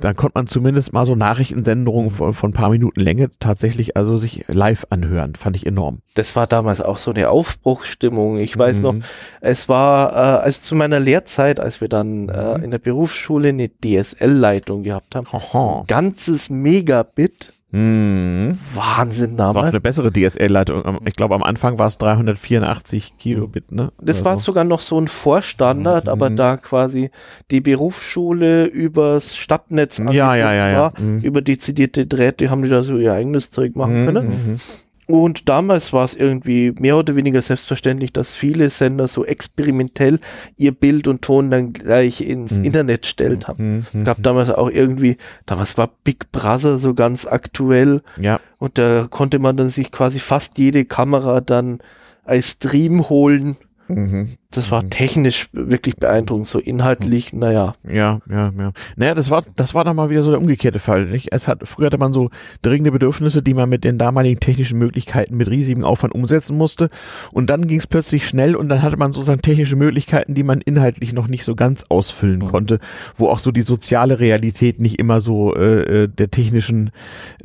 da konnte man zumindest mal so Nachrichtensendungen von, von ein paar Minuten Länge tatsächlich also sich live anhören. Fand ich enorm.
Das war damals auch so eine Aufbruchsstimmung. Ich weiß mhm. noch, es war, äh, also zu meiner Lehrzeit, als wir dann äh, mhm. in der Berufsschule eine DSL-Leitung gehabt haben, Aha. ganzes Megabit
Mhm.
Wahnsinn
damals. Das war auch eine bessere DSL-Leitung. Ich glaube, am Anfang war es 384 Kilobit, ne?
Das war so. sogar noch so ein Vorstandard, mhm. aber da quasi die Berufsschule übers Stadtnetz
ja, ja, ja, ja. War,
mhm. über dezidierte Drähte haben die da so ihr eigenes Zeug machen mhm. können. Und damals war es irgendwie mehr oder weniger selbstverständlich, dass viele Sender so experimentell ihr Bild und Ton dann gleich ins mhm. Internet stellt haben. Mhm. Gab damals auch irgendwie, damals war Big Brother so ganz aktuell.
Ja.
Und da konnte man dann sich quasi fast jede Kamera dann als Stream holen Mhm. Das war mhm. technisch wirklich beeindruckend, so inhaltlich, mhm. naja.
Ja, ja, ja. Naja, das war, das war dann mal wieder so der umgekehrte Fall. Nicht? Es hat, früher hatte man so dringende Bedürfnisse, die man mit den damaligen technischen Möglichkeiten mit riesigem Aufwand umsetzen musste. Und dann ging es plötzlich schnell und dann hatte man sozusagen technische Möglichkeiten, die man inhaltlich noch nicht so ganz ausfüllen mhm. konnte, wo auch so die soziale Realität nicht immer so äh, äh der technischen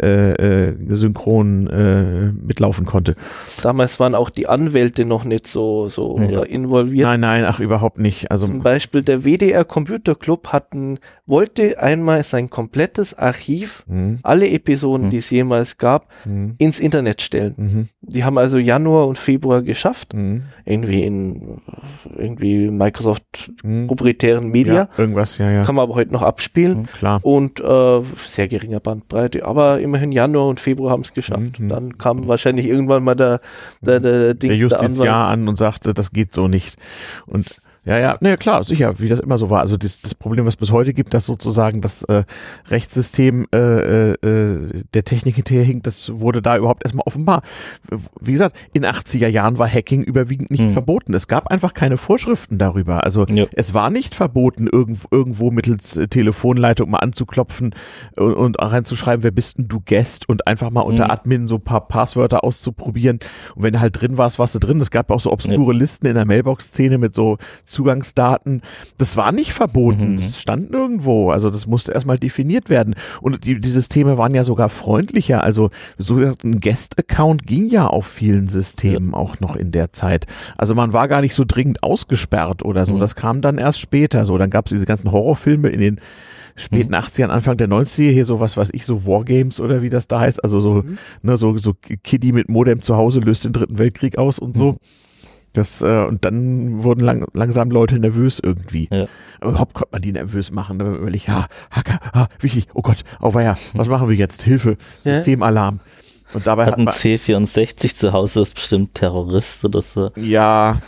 äh, äh, synchron äh, mitlaufen konnte.
Damals waren auch die Anwälte noch nicht so, so ja ja. involviert.
Nein, nein, ach überhaupt nicht. Also
Zum Beispiel der WDR Computer Club hatten, wollte einmal sein komplettes Archiv, mhm. alle Episoden, mhm. die es jemals gab, mhm. ins Internet stellen. Mhm. Die haben also Januar und Februar geschafft, mhm. irgendwie in irgendwie Microsoft mhm. proprietären Media. Ja,
irgendwas, ja, ja.
Kann man aber heute noch abspielen.
klar.
Und äh, sehr geringer Bandbreite, aber immerhin Januar und Februar haben es geschafft. Dann kam wahrscheinlich irgendwann mal der, der, der,
der Justiziar an und sagte, das geht so nicht. Und ja, ja, ne, klar, sicher, wie das immer so war. Also das, das Problem, was es bis heute gibt, dass sozusagen das äh, Rechtssystem äh, äh, äh der Technik hinterherhinkt, das wurde da überhaupt erstmal offenbar. Wie gesagt, in 80er Jahren war Hacking überwiegend nicht hm. verboten. Es gab einfach keine Vorschriften darüber. Also ja. es war nicht verboten, irgendwo, irgendwo mittels äh, Telefonleitung mal anzuklopfen und, und reinzuschreiben, wer bist denn du Guest und einfach mal unter hm. Admin so ein paar Passwörter auszuprobieren. Und wenn du halt drin warst, warst du drin. Es gab auch so obskure ja. Listen in der Mailbox-Szene mit so Zugangsdaten, das war nicht verboten, mhm. das stand nirgendwo. Also das musste erstmal definiert werden. Und die, die Systeme waren ja sogar freundlicher. Also so ein Guest-Account ging ja auf vielen Systemen ja. auch noch in der Zeit. Also man war gar nicht so dringend ausgesperrt oder so. Mhm. Das kam dann erst später. So, dann gab es diese ganzen Horrorfilme in den späten mhm. 80ern, Anfang der 90er, hier so was weiß ich, so Wargames oder wie das da heißt, also so, mhm. ne, so, so Kiddie mit Modem zu Hause löst den dritten Weltkrieg aus und so. Mhm. Das, äh, und dann wurden lang, langsam Leute nervös irgendwie. Ja. Aber überhaupt konnte man die nervös machen. Da ne? ich, ja, Hacker, ah, wichtig, oh Gott, oh ja, was machen wir jetzt? Hilfe, Systemalarm.
Und dabei hat ein C64 zu Hause ist bestimmt Terrorist oder so.
Ja.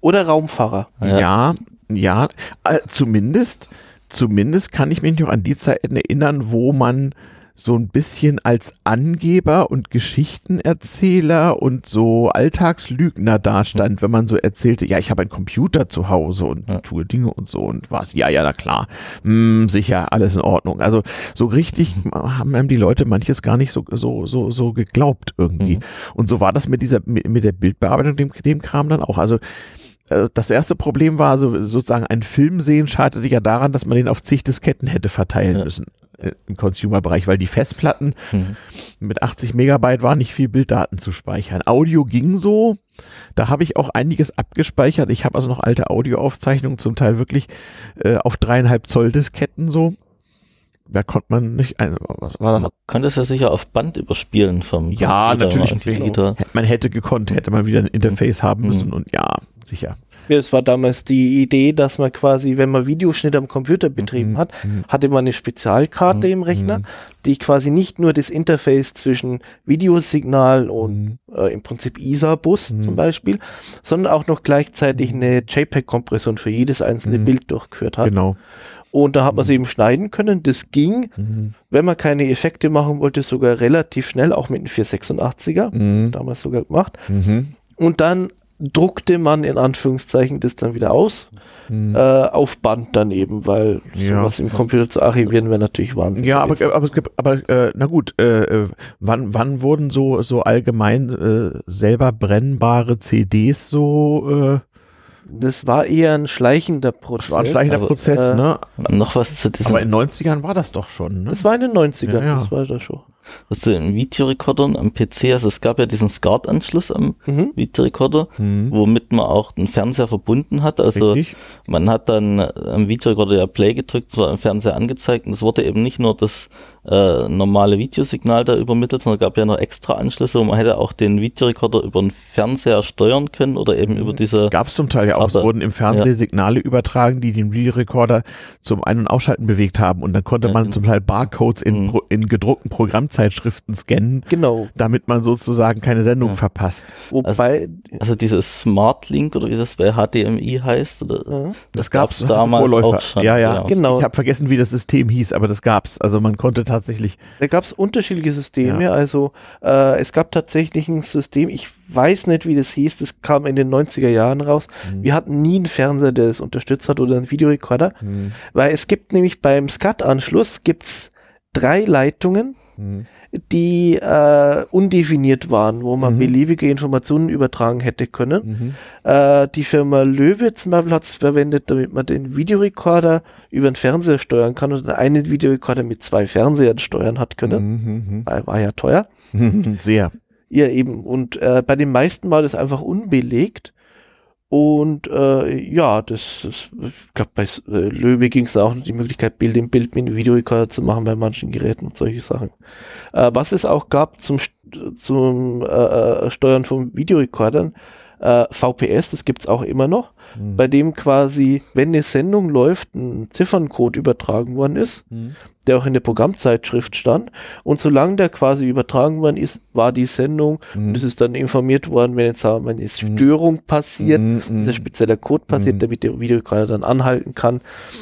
Oder Raumfahrer.
Ja, ja, ja äh, zumindest zumindest kann ich mich noch an die Zeiten erinnern, wo man so ein bisschen als Angeber und Geschichtenerzähler und so Alltagslügner dastand, mhm. wenn man so erzählte, ja, ich habe einen Computer zu Hause und ja. tue Dinge und so und was, ja, ja, na klar, hm, sicher, alles in Ordnung. Also so richtig mhm. haben einem die Leute manches gar nicht so, so, so, so geglaubt irgendwie. Mhm. Und so war das mit dieser, mit, der Bildbearbeitung, dem, dem Kram dann auch. Also äh, das erste Problem war also sozusagen ein Film sehen scheiterte ja daran, dass man den auf zig Disketten hätte verteilen ja. müssen im Consumer-Bereich, weil die Festplatten mhm. mit 80 Megabyte war nicht viel Bilddaten zu speichern. Audio ging so, da habe ich auch einiges abgespeichert. Ich habe also noch alte Audioaufzeichnungen, zum Teil wirklich äh, auf dreieinhalb Zoll Disketten so. Da konnte man nicht, was war das?
Man könnte es ja sicher auf Band überspielen vom
Ja, natürlich. Man hätte gekonnt, hätte man wieder ein Interface haben müssen mhm. und ja, sicher.
Es war damals die Idee, dass man quasi, wenn man Videoschnitt am Computer betrieben mhm. hat, mhm. hatte man eine Spezialkarte mhm. im Rechner, die quasi nicht nur das Interface zwischen Videosignal und mhm. äh, im Prinzip ISA-Bus mhm. zum Beispiel, sondern auch noch gleichzeitig eine JPEG-Kompression für jedes einzelne Bild durchgeführt hat.
Genau.
Und da hat man es eben schneiden können. Das ging, mhm. wenn man keine Effekte machen wollte, sogar relativ schnell, auch mit dem 486er, mhm. damals sogar gemacht. Mhm. Und dann druckte man in Anführungszeichen das dann wieder aus. Hm. Äh, auf Band daneben, weil ja. sowas im Computer zu archivieren wäre natürlich wahnsinnig.
Ja, aber, aber, aber äh, na gut, äh, äh, wann, wann wurden so, so allgemein äh, selber brennbare CDs so äh,
das war eher ein schleichender Prozess. War
ein schleichender also, Prozess, äh, ne?
Noch was zu diesem.
Aber in den 90ern war das doch schon, ne?
Das war in den 90ern, ja, ja. das war das schon.
Was du in Videorekordern am PC, also es gab ja diesen SCART-Anschluss am mhm. Videorekorder, mhm. womit man auch den Fernseher verbunden hat. Also Richtig. man hat dann am Videorekorder ja Play gedrückt, zwar im Fernseher angezeigt und es wurde eben nicht nur das äh, normale Videosignal da übermittelt, sondern gab ja noch extra Anschlüsse, wo man hätte auch den Videorekorder über den Fernseher steuern können oder eben mhm. über diese.
Gab es zum Teil ja auch. es wurden im Fernsehen ja. Signale übertragen, die den Videorekorder zum Ein- und Ausschalten bewegt haben und dann konnte man ja, zum Teil Barcodes in, mhm. in gedruckten Programmzeitschriften scannen,
genau.
damit man sozusagen keine Sendung ja. verpasst.
Wobei, also, also dieses Smart Link oder wie das bei HDMI heißt, oder,
das, das gab es damals auch schon. Ja, ja, genau. Ich habe vergessen, wie das System hieß, aber das gab es. Also man konnte tatsächlich.
Da gab es unterschiedliche Systeme. Ja. Also äh, es gab tatsächlich ein System, ich weiß nicht, wie das hieß, das kam in den 90er Jahren raus. Mhm. Wir hatten nie einen Fernseher, der es unterstützt hat oder einen Videorekorder. Mhm. Weil es gibt nämlich beim SCAT-Anschluss gibt's drei Leitungen. Mhm die äh, undefiniert waren, wo man mhm. beliebige Informationen übertragen hätte können. Mhm. Äh, die Firma Löwe zum Beispiel hat es verwendet, damit man den Videorekorder über den Fernseher steuern kann und einen Videorekorder mit zwei Fernsehern steuern hat können. Mhm. mhm. War, war, ja teuer.
Sehr.
Ja, eben. Und äh, bei den meisten war das einfach unbelegt. Und äh, ja, das, das ich glaube, bei äh, Löwe ging es auch noch die Möglichkeit, Bild im Bild mit Videorekorder zu machen bei manchen Geräten und solche Sachen. Äh, was es auch gab zum, zum äh, äh, Steuern von Videorekordern, äh, VPS, das gibt's auch immer noch, mhm. bei dem quasi, wenn eine Sendung läuft, ein Zifferncode übertragen worden ist, mhm der auch in der Programmzeitschrift stand. Und solange der quasi übertragen worden ist, war die Sendung mhm. und es ist dann informiert worden, wenn jetzt sagen wir, eine mhm. Störung passiert, mhm. dieser spezieller Code passiert, mhm. damit der Videorekorder dann anhalten kann.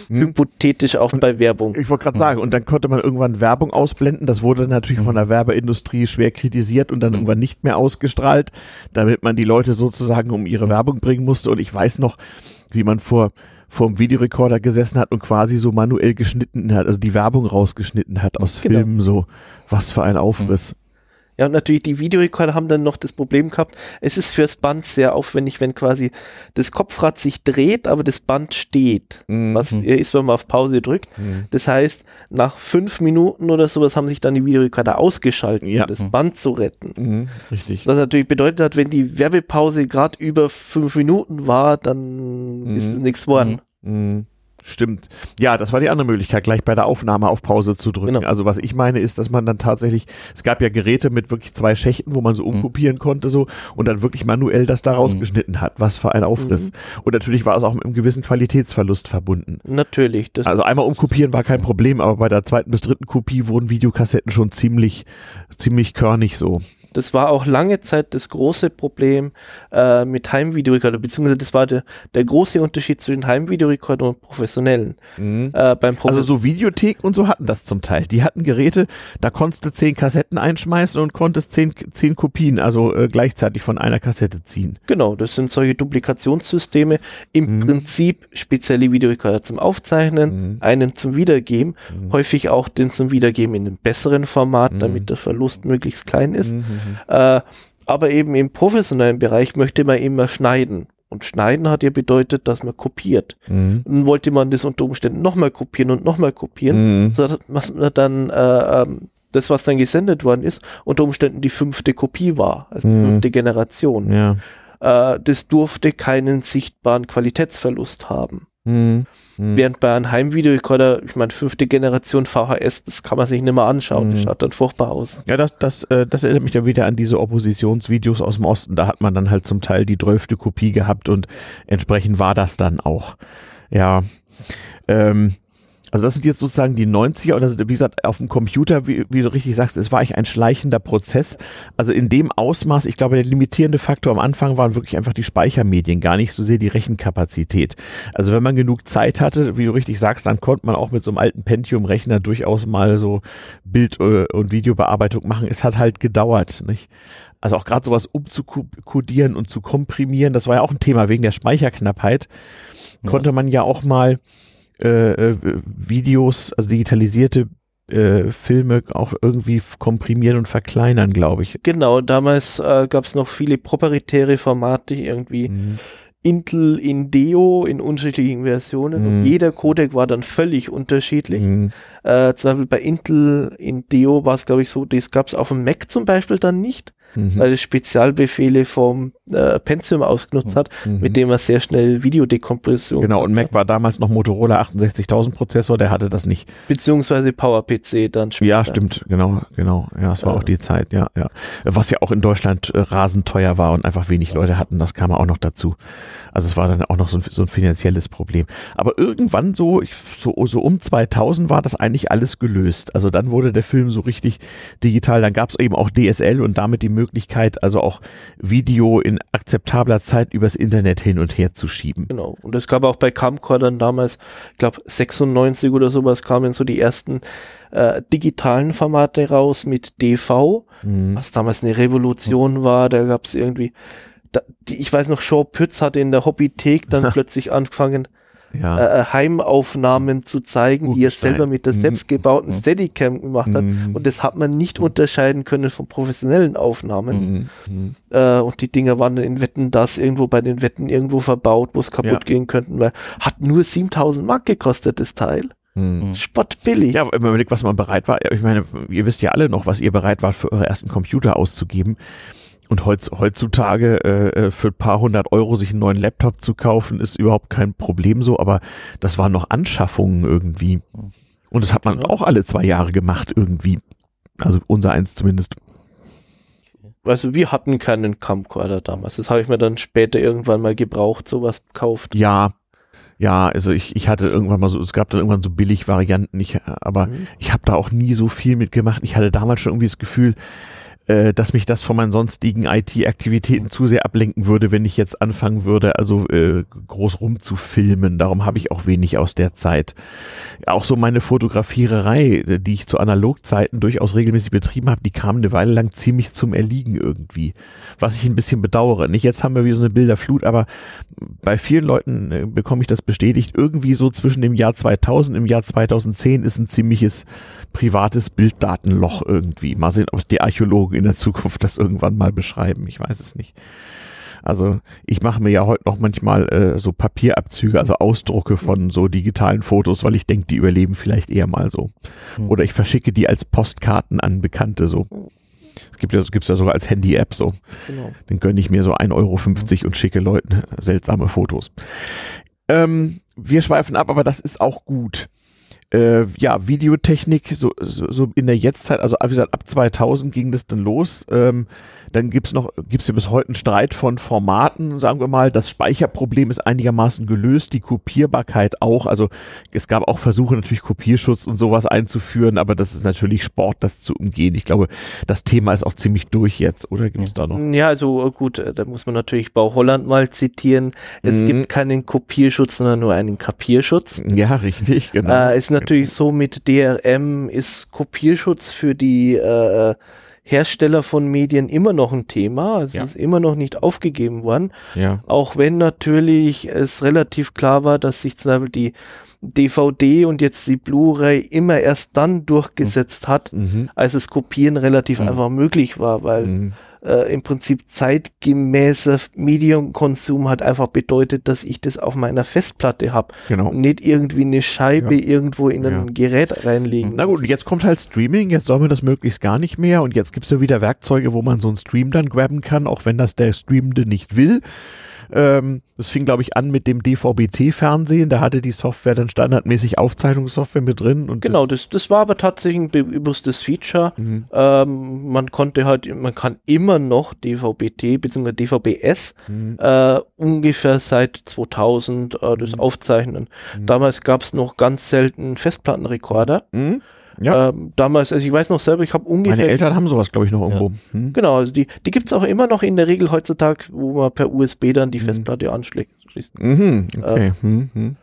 Hypothetisch auch und bei Werbung.
Ich wollte gerade sagen, und dann konnte man irgendwann Werbung ausblenden. Das wurde natürlich von der Werbeindustrie schwer kritisiert und dann irgendwann nicht mehr ausgestrahlt, damit man die Leute sozusagen um ihre Werbung bringen musste. Und ich weiß noch, wie man vor vorm Videorekorder gesessen hat und quasi so manuell geschnitten hat, also die Werbung rausgeschnitten hat aus genau. Filmen, so was für ein Aufriss.
Ja, und natürlich die Videorekorder haben dann noch das Problem gehabt, es ist fürs Band sehr aufwendig, wenn quasi das Kopfrad sich dreht, aber das Band steht, mhm. was ist, wenn man auf Pause drückt. Mhm. Das heißt, nach fünf Minuten oder sowas haben sich dann die Videorekorder ausgeschaltet, ja. um das mhm. Band zu retten.
Mhm. Richtig.
Was natürlich bedeutet hat, wenn die Werbepause gerade über fünf Minuten war, dann ist es nichts geworden.
Mhm. Stimmt. Ja, das war die andere Möglichkeit, gleich bei der Aufnahme auf Pause zu drücken. Genau. Also was ich meine ist, dass man dann tatsächlich, es gab ja Geräte mit wirklich zwei Schächten, wo man so mhm. umkopieren mhm. konnte so und dann wirklich manuell das da mhm. rausgeschnitten mhm. hat. Was für ein Aufriss. Mhm. Und natürlich war es auch mit einem gewissen Qualitätsverlust verbunden.
Natürlich.
also einmal umkopieren war kein Problem, aber bei der zweiten bis dritten Kopie wurden Videokassetten schon ziemlich, ziemlich körnig so.
Das war auch lange Zeit das große Problem äh, mit Heimvideorekorder, beziehungsweise das war der, der große Unterschied zwischen Heimvideorekorder und professionellen.
Mhm. Äh, beim Profe also so Videotheken und so hatten das zum Teil. Die hatten Geräte, da konntest du zehn Kassetten einschmeißen und konntest zehn, zehn Kopien, also äh, gleichzeitig von einer Kassette ziehen.
Genau, das sind solche Duplikationssysteme. Im mhm. Prinzip spezielle Videorekorder zum Aufzeichnen, mhm. einen zum Wiedergeben, mhm. häufig auch den zum Wiedergeben in einem besseren Format, mhm. damit der Verlust möglichst klein ist. Mhm. Äh, aber eben im professionellen Bereich möchte man immer schneiden. Und schneiden hat ja bedeutet, dass man kopiert. Mhm. Dann wollte man das unter Umständen nochmal kopieren und nochmal kopieren, mhm. so dass man dann äh, ähm, das, was dann gesendet worden ist, unter Umständen die fünfte Kopie war, also die mhm. fünfte Generation.
Ja.
Äh, das durfte keinen sichtbaren Qualitätsverlust haben. Mhm. Mhm. Während bei einem Heimvideorekorder, ich meine, fünfte Generation VHS, das kann man sich nicht mehr anschauen. Mhm. Das schaut dann furchtbar aus.
Ja, das, das, äh, das erinnert mich dann wieder an diese Oppositionsvideos aus dem Osten. Da hat man dann halt zum Teil die zwölfte Kopie gehabt und entsprechend war das dann auch. Ja. Ähm, also das sind jetzt sozusagen die 90er und das, wie gesagt, auf dem Computer, wie, wie, du richtig sagst, es war eigentlich ein schleichender Prozess. Also in dem Ausmaß, ich glaube, der limitierende Faktor am Anfang waren wirklich einfach die Speichermedien, gar nicht so sehr die Rechenkapazität. Also wenn man genug Zeit hatte, wie du richtig sagst, dann konnte man auch mit so einem alten Pentium-Rechner durchaus mal so Bild- äh, und Videobearbeitung machen. Es hat halt gedauert, nicht? Also auch gerade sowas umzukodieren und zu komprimieren, das war ja auch ein Thema wegen der Speicherknappheit. Ja. Konnte man ja auch mal äh, äh, Videos, also digitalisierte äh, Filme auch irgendwie komprimieren und verkleinern, glaube ich.
Genau, damals äh, gab es noch viele proprietäre Formate, irgendwie mhm. Intel Indeo in unterschiedlichen Versionen mhm. und jeder Codec war dann völlig unterschiedlich. Mhm. Äh, zum Beispiel bei Intel Indeo war es, glaube ich, so, das gab es auf dem Mac zum Beispiel dann nicht mhm. weil es Spezialbefehle vom äh, Pentium ausgenutzt hat, mhm. mit dem er sehr schnell Videodekompression.
Genau, und Mac war damals noch Motorola 68000 Prozessor, der hatte das nicht.
Beziehungsweise PowerPC dann
später. Ja, stimmt, genau, genau. Ja, es war ja. auch die Zeit, ja, ja. Was ja auch in Deutschland äh, rasend teuer war und einfach wenig Leute hatten, das kam auch noch dazu. Also es war dann auch noch so ein, so ein finanzielles Problem. Aber irgendwann so, ich, so, so um 2000 war das eigentlich alles gelöst. Also dann wurde der Film so richtig digital. Dann gab es eben auch DSL und damit die Möglichkeit, also auch Video in akzeptabler Zeit übers Internet hin und her zu schieben.
Genau. Und es gab auch bei Camcordern damals, ich glaube 96 oder sowas, kamen so die ersten äh, digitalen Formate raus mit DV, mhm. was damals eine Revolution war. Da gab es irgendwie da, die, ich weiß noch, Shaw Pütz hatte in der Hobbythek dann plötzlich angefangen, ja. Äh, äh, Heimaufnahmen zu zeigen, die er selber mit der mhm. selbstgebauten mhm. Steadicam gemacht hat. Mhm. Und das hat man nicht unterscheiden können von professionellen Aufnahmen. Mhm. Äh, und die Dinger waren in Wetten das irgendwo bei den Wetten irgendwo verbaut, wo es kaputt ja. gehen könnten, weil hat nur 7000 Mark gekostet, das Teil. Mhm. Spottbillig.
Ja, wenn man überlegt, was man bereit war. Ich meine, ihr wisst ja alle noch, was ihr bereit wart, für eure ersten Computer auszugeben. Und heutzutage äh, äh, für ein paar hundert Euro sich einen neuen Laptop zu kaufen, ist überhaupt kein Problem so, aber das waren noch Anschaffungen irgendwie. Und das hat man ja. auch alle zwei Jahre gemacht irgendwie. Also unser eins zumindest.
Also wir hatten keinen Camcorder damals. Das habe ich mir dann später irgendwann mal gebraucht, sowas gekauft.
Ja, ja, also ich, ich hatte irgendwann mal so, es gab dann irgendwann so billig Varianten, ich, aber mhm. ich habe da auch nie so viel mitgemacht. Ich hatte damals schon irgendwie das Gefühl, äh, dass mich das von meinen sonstigen IT-Aktivitäten zu sehr ablenken würde, wenn ich jetzt anfangen würde, also äh, groß rumzufilmen. Darum habe ich auch wenig aus der Zeit. Auch so meine Fotografiererei, die ich zu Analogzeiten durchaus regelmäßig betrieben habe, die kam eine Weile lang ziemlich zum Erliegen irgendwie. Was ich ein bisschen bedauere. Nicht jetzt haben wir wieder so eine Bilderflut, aber bei vielen Leuten äh, bekomme ich das bestätigt. Irgendwie so zwischen dem Jahr 2000 und im Jahr 2010 ist ein ziemliches privates Bilddatenloch irgendwie. Mal sehen, ob die Archäologen in der Zukunft das irgendwann mal beschreiben. Ich weiß es nicht. Also ich mache mir ja heute noch manchmal äh, so Papierabzüge, also Ausdrucke von so digitalen Fotos, weil ich denke, die überleben vielleicht eher mal so. Hm. Oder ich verschicke die als Postkarten an Bekannte so. Es gibt ja, gibt's ja sogar als Handy-App so. Genau. Dann gönne ich mir so 1,50 Euro und schicke Leuten seltsame Fotos. Ähm, wir schweifen ab, aber das ist auch gut. Äh, ja, Videotechnik, so, so, so in der Jetztzeit, also wie gesagt, ab 2000 ging das dann los. Ähm, dann gibt's noch, gibt's ja bis heute einen Streit von Formaten, sagen wir mal. Das Speicherproblem ist einigermaßen gelöst, die Kopierbarkeit auch. Also es gab auch Versuche, natürlich Kopierschutz und sowas einzuführen, aber das ist natürlich Sport, das zu umgehen. Ich glaube, das Thema ist auch ziemlich durch jetzt, oder gibt's da noch?
Ja, also gut, da muss man natürlich Bau Holland mal zitieren. Es mhm. gibt keinen Kopierschutz, sondern nur einen Kapierschutz.
Ja, richtig,
genau. Äh, ist natürlich so mit DRM ist Kopierschutz für die äh, Hersteller von Medien immer noch ein Thema. Es ja. ist immer noch nicht aufgegeben worden. Ja. Auch wenn natürlich es relativ klar war, dass sich zum Beispiel die DVD und jetzt die Blu-ray immer erst dann durchgesetzt hat, mhm. als das Kopieren relativ mhm. einfach möglich war, weil mhm äh, im Prinzip zeitgemäßer Medienkonsum hat einfach bedeutet, dass ich das auf meiner Festplatte habe genau. und nicht irgendwie eine Scheibe ja. irgendwo in ein ja. Gerät reinlegen.
Na gut, jetzt kommt halt Streaming, jetzt soll man das möglichst gar nicht mehr und jetzt gibt es ja wieder Werkzeuge, wo man so einen Stream dann grabben kann, auch wenn das der Streamende nicht will. Ähm, das fing, glaube ich, an mit dem DVB-T-Fernsehen. Da hatte die Software dann standardmäßig Aufzeichnungssoftware mit drin. Und
genau, das, das war aber tatsächlich ein bewusstes Feature. Mhm. Ähm, man konnte halt, man kann immer noch DVB-T bzw. DVB-S mhm. äh, ungefähr seit 2000 äh, das mhm. aufzeichnen. Mhm. Damals gab es noch ganz selten Festplattenrekorder. Mhm. Ja. Ähm, damals, also ich weiß noch selber, ich habe ungefähr.
Meine Eltern haben sowas, glaube ich, noch irgendwo.
Ja. Hm? Genau, also die, die gibt es auch immer noch in der Regel heutzutage, wo man per USB dann die hm. Festplatte anschlägt. Mhm, okay. Äh, hm, hm.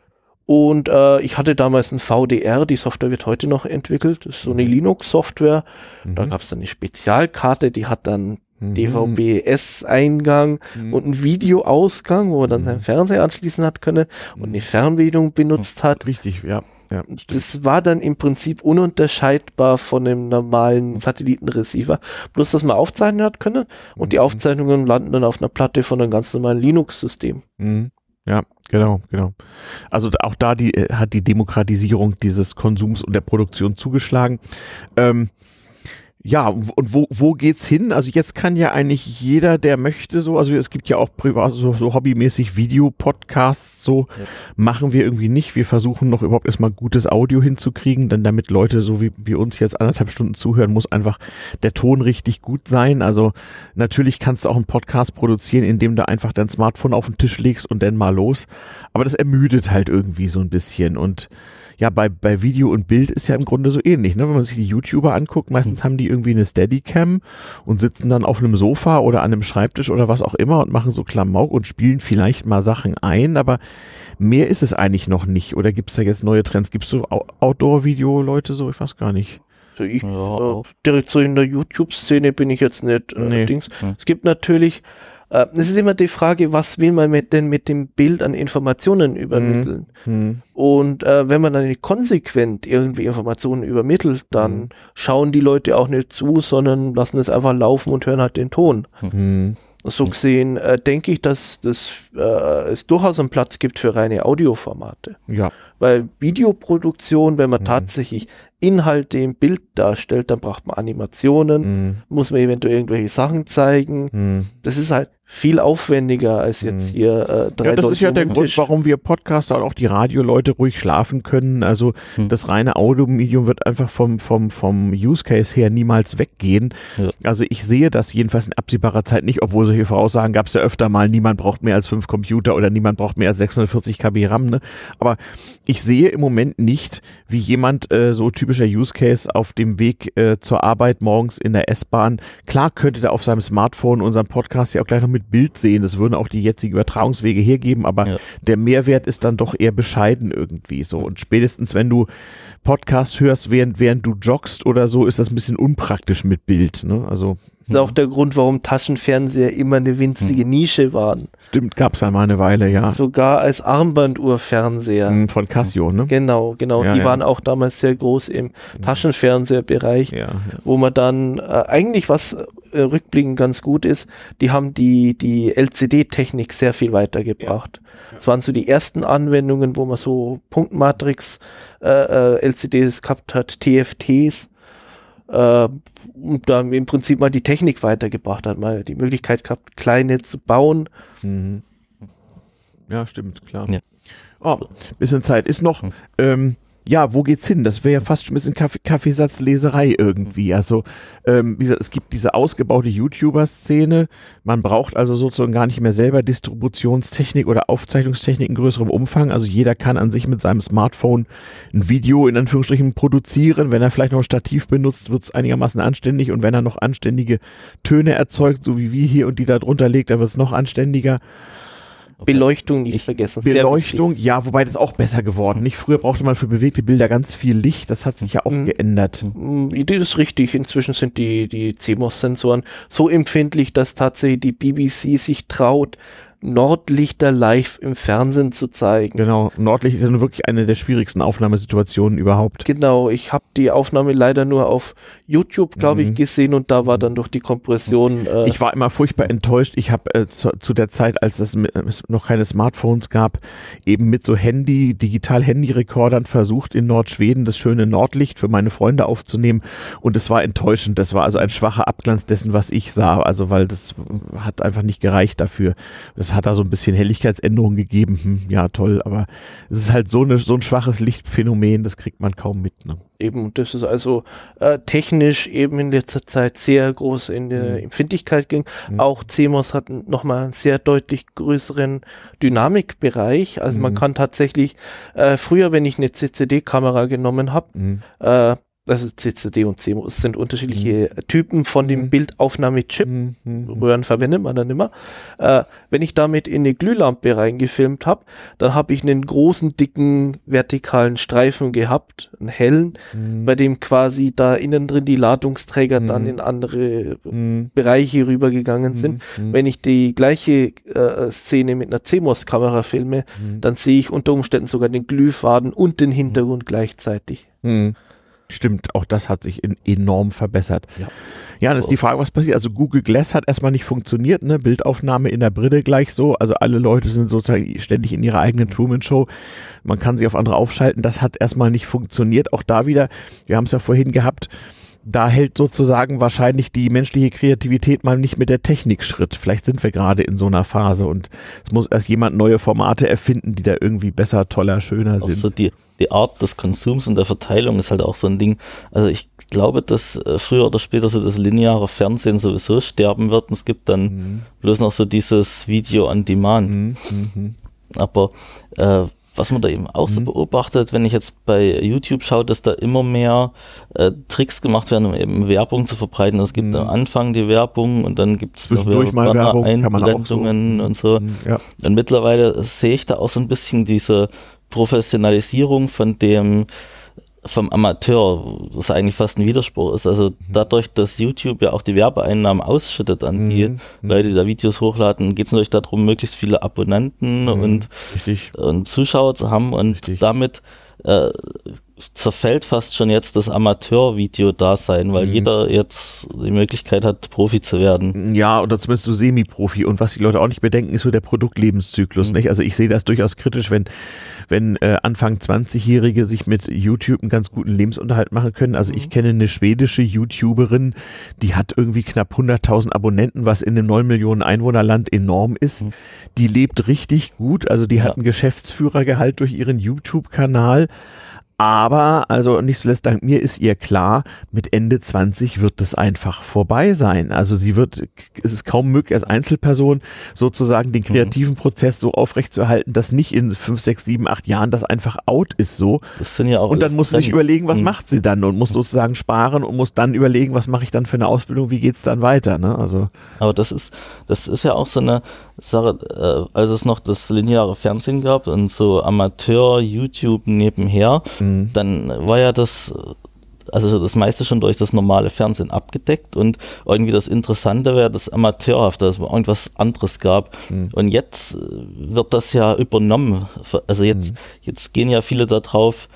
Und äh, ich hatte damals ein VDR, die Software wird heute noch entwickelt, das ist so eine mhm. Linux-Software. Mhm. Da gab es dann eine Spezialkarte, die hat dann mhm. DVB-S-Eingang mhm. und einen Videoausgang, wo man dann mhm. seinen Fernseher anschließen hat können und eine Fernbedienung benutzt hat.
Richtig, ja. Ja,
das war dann im Prinzip ununterscheidbar von einem normalen Satellitenreceiver. Bloß, dass man aufzeichnen hat können und mhm. die Aufzeichnungen landen dann auf einer Platte von einem ganz normalen Linux-System.
Mhm. Ja, genau, genau. Also auch da die, äh, hat die Demokratisierung dieses Konsums und der Produktion zugeschlagen. Ähm, ja, und wo, wo geht's hin? Also jetzt kann ja eigentlich jeder, der möchte, so, also es gibt ja auch privat, so, so hobbymäßig Videopodcasts, so ja. machen wir irgendwie nicht. Wir versuchen noch überhaupt erstmal gutes Audio hinzukriegen, denn damit Leute, so wie wir uns jetzt anderthalb Stunden zuhören, muss einfach der Ton richtig gut sein. Also natürlich kannst du auch einen Podcast produzieren, indem du einfach dein Smartphone auf den Tisch legst und dann mal los. Aber das ermüdet halt irgendwie so ein bisschen und ja, bei, bei Video und Bild ist ja im Grunde so ähnlich. Ne? Wenn man sich die YouTuber anguckt, meistens mhm. haben die irgendwie eine Steadicam und sitzen dann auf einem Sofa oder an einem Schreibtisch oder was auch immer und machen so Klamauk und spielen vielleicht mal Sachen ein, aber mehr ist es eigentlich noch nicht. Oder gibt es da jetzt neue Trends? Gibt es so Outdoor-Video-Leute so? Ich weiß gar nicht.
Also ich, ja, äh, direkt so in der YouTube-Szene bin ich jetzt nicht. Äh, nee. Dings. Hm. Es gibt natürlich äh, es ist immer die Frage, was will man mit, denn mit dem Bild an Informationen übermitteln? Mhm. Und äh, wenn man dann nicht konsequent irgendwie Informationen übermittelt, dann mhm. schauen die Leute auch nicht zu, sondern lassen es einfach laufen und hören halt den Ton. Mhm. So gesehen äh, denke ich, dass, dass äh, es durchaus einen Platz gibt für reine Audioformate.
Ja.
Weil Videoproduktion, wenn man mhm. tatsächlich Inhalte im Bild darstellt, dann braucht man Animationen, mhm. muss man eventuell irgendwelche Sachen zeigen. Mhm. Das ist halt viel aufwendiger als jetzt mhm. hier
äh, drei Ja, das Leute ist ja der Grund, warum wir Podcaster und auch die Radioleute ruhig schlafen können. Also mhm. das reine Audiomedium wird einfach vom, vom, vom Use Case her niemals weggehen. Ja. Also ich sehe das jedenfalls in absehbarer Zeit nicht, obwohl solche Voraussagen gab es ja öfter mal, niemand braucht mehr als fünf Computer oder niemand braucht mehr als 640 KB RAM. Ne? Aber ich sehe im Moment nicht, wie jemand äh, so typischer Use Case auf dem Weg äh, zur Arbeit morgens in der S-Bahn, klar könnte der auf seinem Smartphone unseren Podcast ja auch gleich noch mit Bild sehen. Das würden auch die jetzigen Übertragungswege hergeben, aber ja. der Mehrwert ist dann doch eher bescheiden irgendwie so. Und spätestens, wenn du Podcast hörst, während, während du joggst oder so, ist das ein bisschen unpraktisch mit Bild. Ne? Also
das ist auch der Grund, warum Taschenfernseher immer eine winzige hm. Nische waren.
Stimmt, gab es einmal eine Weile, ja.
Sogar als Armbanduhrfernseher.
Hm, von Casio, ne?
Genau, genau. Ja, die ja. waren auch damals sehr groß im Taschenfernseherbereich, ja, wo man dann äh, eigentlich was äh, rückblickend ganz gut ist, die haben die, die LCD-Technik sehr viel weitergebracht. Ja. waren so die ersten Anwendungen, wo man so Punktmatrix äh, äh, LCDs gehabt hat, TFTs äh, und da im Prinzip mal die Technik weitergebracht hat, mal die Möglichkeit gehabt, kleine zu bauen. Mhm.
Ja, stimmt, klar. Ja. Oh, bisschen Zeit ist noch. Mhm. Ähm, ja, wo geht's hin? Das wäre ja fast schon ein bisschen Kaffee Kaffeesatzleserei irgendwie. Also, ähm, wie gesagt, es gibt diese ausgebaute YouTuber-Szene. Man braucht also sozusagen gar nicht mehr selber Distributionstechnik oder Aufzeichnungstechnik in größerem Umfang. Also jeder kann an sich mit seinem Smartphone ein Video in Anführungsstrichen produzieren. Wenn er vielleicht noch ein Stativ benutzt, wird's einigermaßen anständig. Und wenn er noch anständige Töne erzeugt, so wie wir hier und die da drunter legt, dann wird's noch anständiger.
Beleuchtung nicht ich, vergessen.
Beleuchtung, ja, wobei das auch besser geworden. Nicht früher brauchte man für bewegte Bilder ganz viel Licht. Das hat sich ja auch mhm. geändert.
Mhm, das ist richtig. Inzwischen sind die, die CMOS-Sensoren so empfindlich, dass tatsächlich die BBC sich traut, Nordlichter live im Fernsehen zu zeigen.
Genau, Nordlicht ist ja nun wirklich eine der schwierigsten Aufnahmesituationen überhaupt.
Genau, ich habe die Aufnahme leider nur auf YouTube, glaube mhm. ich, gesehen und da war dann durch die Kompression.
Äh ich war immer furchtbar enttäuscht. Ich habe äh, zu, zu, der Zeit, als es noch keine Smartphones gab, eben mit so Handy, Digital-Handy-Rekordern versucht, in Nordschweden das schöne Nordlicht für meine Freunde aufzunehmen und es war enttäuschend. Das war also ein schwacher Abglanz dessen, was ich sah. Also, weil das hat einfach nicht gereicht dafür. Das hat da so ein bisschen Helligkeitsänderung gegeben. Hm, ja, toll, aber es ist halt so, eine, so ein schwaches Lichtphänomen, das kriegt man kaum mit. Ne?
Eben, das ist also äh, technisch eben in letzter Zeit sehr groß in der mhm. Empfindlichkeit ging. Mhm. Auch CMOS hat nochmal einen sehr deutlich größeren Dynamikbereich. Also mhm. man kann tatsächlich, äh, früher, wenn ich eine CCD-Kamera genommen habe, mhm. äh, also CCD und CMOS sind unterschiedliche mhm. Typen von dem mhm. Bildaufnahmechip. Mhm. Röhren verwendet man dann immer. Äh, wenn ich damit in eine Glühlampe reingefilmt habe, dann habe ich einen großen, dicken, vertikalen Streifen gehabt, einen hellen, mhm. bei dem quasi da innen drin die Ladungsträger dann mhm. in andere mhm. Bereiche rübergegangen sind. Wenn ich die gleiche äh, Szene mit einer CMOS-Kamera filme, dann sehe ich unter Umständen sogar den Glühfaden und den Hintergrund gleichzeitig.
Stimmt, auch das hat sich enorm verbessert. Ja. ja, dann ist die Frage, was passiert. Also Google Glass hat erstmal nicht funktioniert, ne? Bildaufnahme in der Brille gleich so. Also alle Leute sind sozusagen ständig in ihrer eigenen Truman-Show. Man kann sich auf andere aufschalten. Das hat erstmal nicht funktioniert. Auch da wieder, wir haben es ja vorhin gehabt, da hält sozusagen wahrscheinlich die menschliche Kreativität mal nicht mit der Technik Schritt. Vielleicht sind wir gerade in so einer Phase und es muss erst jemand neue Formate erfinden, die da irgendwie besser, toller, schöner sind.
Also die, die Art des Konsums und der Verteilung ist halt auch so ein Ding. Also ich glaube, dass äh, früher oder später so das lineare Fernsehen sowieso sterben wird und es gibt dann mhm. bloß noch so dieses Video on Demand. Mhm. Mhm. Aber äh, was man da eben auch mhm. so beobachtet, wenn ich jetzt bei YouTube schaue, dass da immer mehr äh, Tricks gemacht werden, um eben Werbung zu verbreiten. Es gibt mhm. am Anfang die Werbung und dann gibt es Einblendungen so. und so. Mhm, ja. Und mittlerweile sehe ich da auch so ein bisschen diese Professionalisierung von dem vom Amateur, was eigentlich fast ein Widerspruch ist. Also mhm. dadurch, dass YouTube ja auch die Werbeeinnahmen ausschüttet an die mhm. Leute, die da Videos hochladen, geht es natürlich darum, möglichst viele Abonnenten mhm. und, und, Zuschauer zu haben und Richtig. damit äh, zerfällt fast schon jetzt das Amateur-Video-Dasein, weil mhm. jeder jetzt die Möglichkeit hat, Profi zu werden.
Ja, oder zumindest so Semi-Profi. Und was die Leute auch nicht bedenken, ist so der Produktlebenszyklus. Mhm. Nicht? Also ich sehe das durchaus kritisch, wenn, wenn äh, Anfang 20-Jährige sich mit YouTube einen ganz guten Lebensunterhalt machen können. Also mhm. ich kenne eine schwedische YouTuberin, die hat irgendwie knapp 100.000 Abonnenten, was in einem 9 Millionen Einwohnerland enorm ist. Mhm. Die lebt richtig gut. Also die ja. hat einen Geschäftsführergehalt durch ihren YouTube-Kanal. Aber, also nicht zuletzt dank mir ist ihr klar, mit Ende 20 wird das einfach vorbei sein. Also sie wird, es ist kaum möglich als Einzelperson sozusagen den kreativen mhm. Prozess so aufrechtzuerhalten, dass nicht in 5, 6, 7, 8 Jahren das einfach out ist so.
Das sind ja auch
und dann muss sie sich überlegen, was mhm. macht sie dann und muss sozusagen sparen und muss dann überlegen, was mache ich dann für eine Ausbildung, wie geht's dann weiter. Ne? Also.
Aber das ist, das ist ja auch so eine Sache, äh, als es noch das lineare Fernsehen gab und so Amateur, YouTube nebenher, Mhm. Dann war ja das, also das meiste schon durch das normale Fernsehen abgedeckt und irgendwie das Interessante wäre das Amateurhafte, dass es irgendwas anderes gab. Mhm. Und jetzt wird das ja übernommen. Also jetzt, mhm. jetzt gehen ja viele darauf,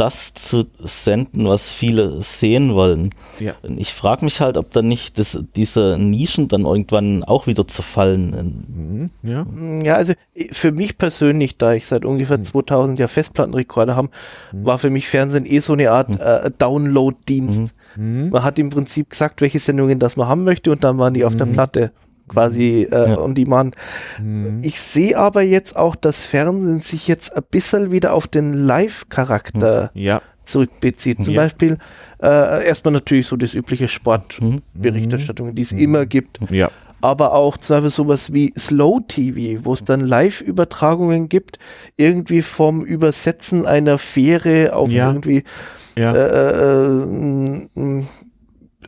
das zu senden, was viele sehen wollen. Ja. Und ich frage mich halt, ob dann nicht das, diese Nischen dann irgendwann auch wieder zerfallen.
Mhm. Ja. ja, also für mich persönlich, da ich seit ungefähr 2000 mhm. ja Festplattenrekorder habe, mhm. war für mich Fernsehen eh so eine Art mhm. äh, Download-Dienst. Mhm. Man hat im Prinzip gesagt, welche Sendungen das man haben möchte und dann waren die auf der Platte quasi äh, ja. on demand. Mhm. Ich sehe aber jetzt auch, dass Fernsehen sich jetzt ein bisschen wieder auf den Live-Charakter mhm. ja. zurückbezieht. Zum ja. Beispiel äh, erstmal natürlich so das übliche Sportberichterstattung, die es mhm. immer gibt. Ja. Aber auch zum Beispiel sowas wie Slow TV, wo es dann Live-Übertragungen gibt, irgendwie vom Übersetzen einer Fähre auf irgendwie ja. Äh, äh,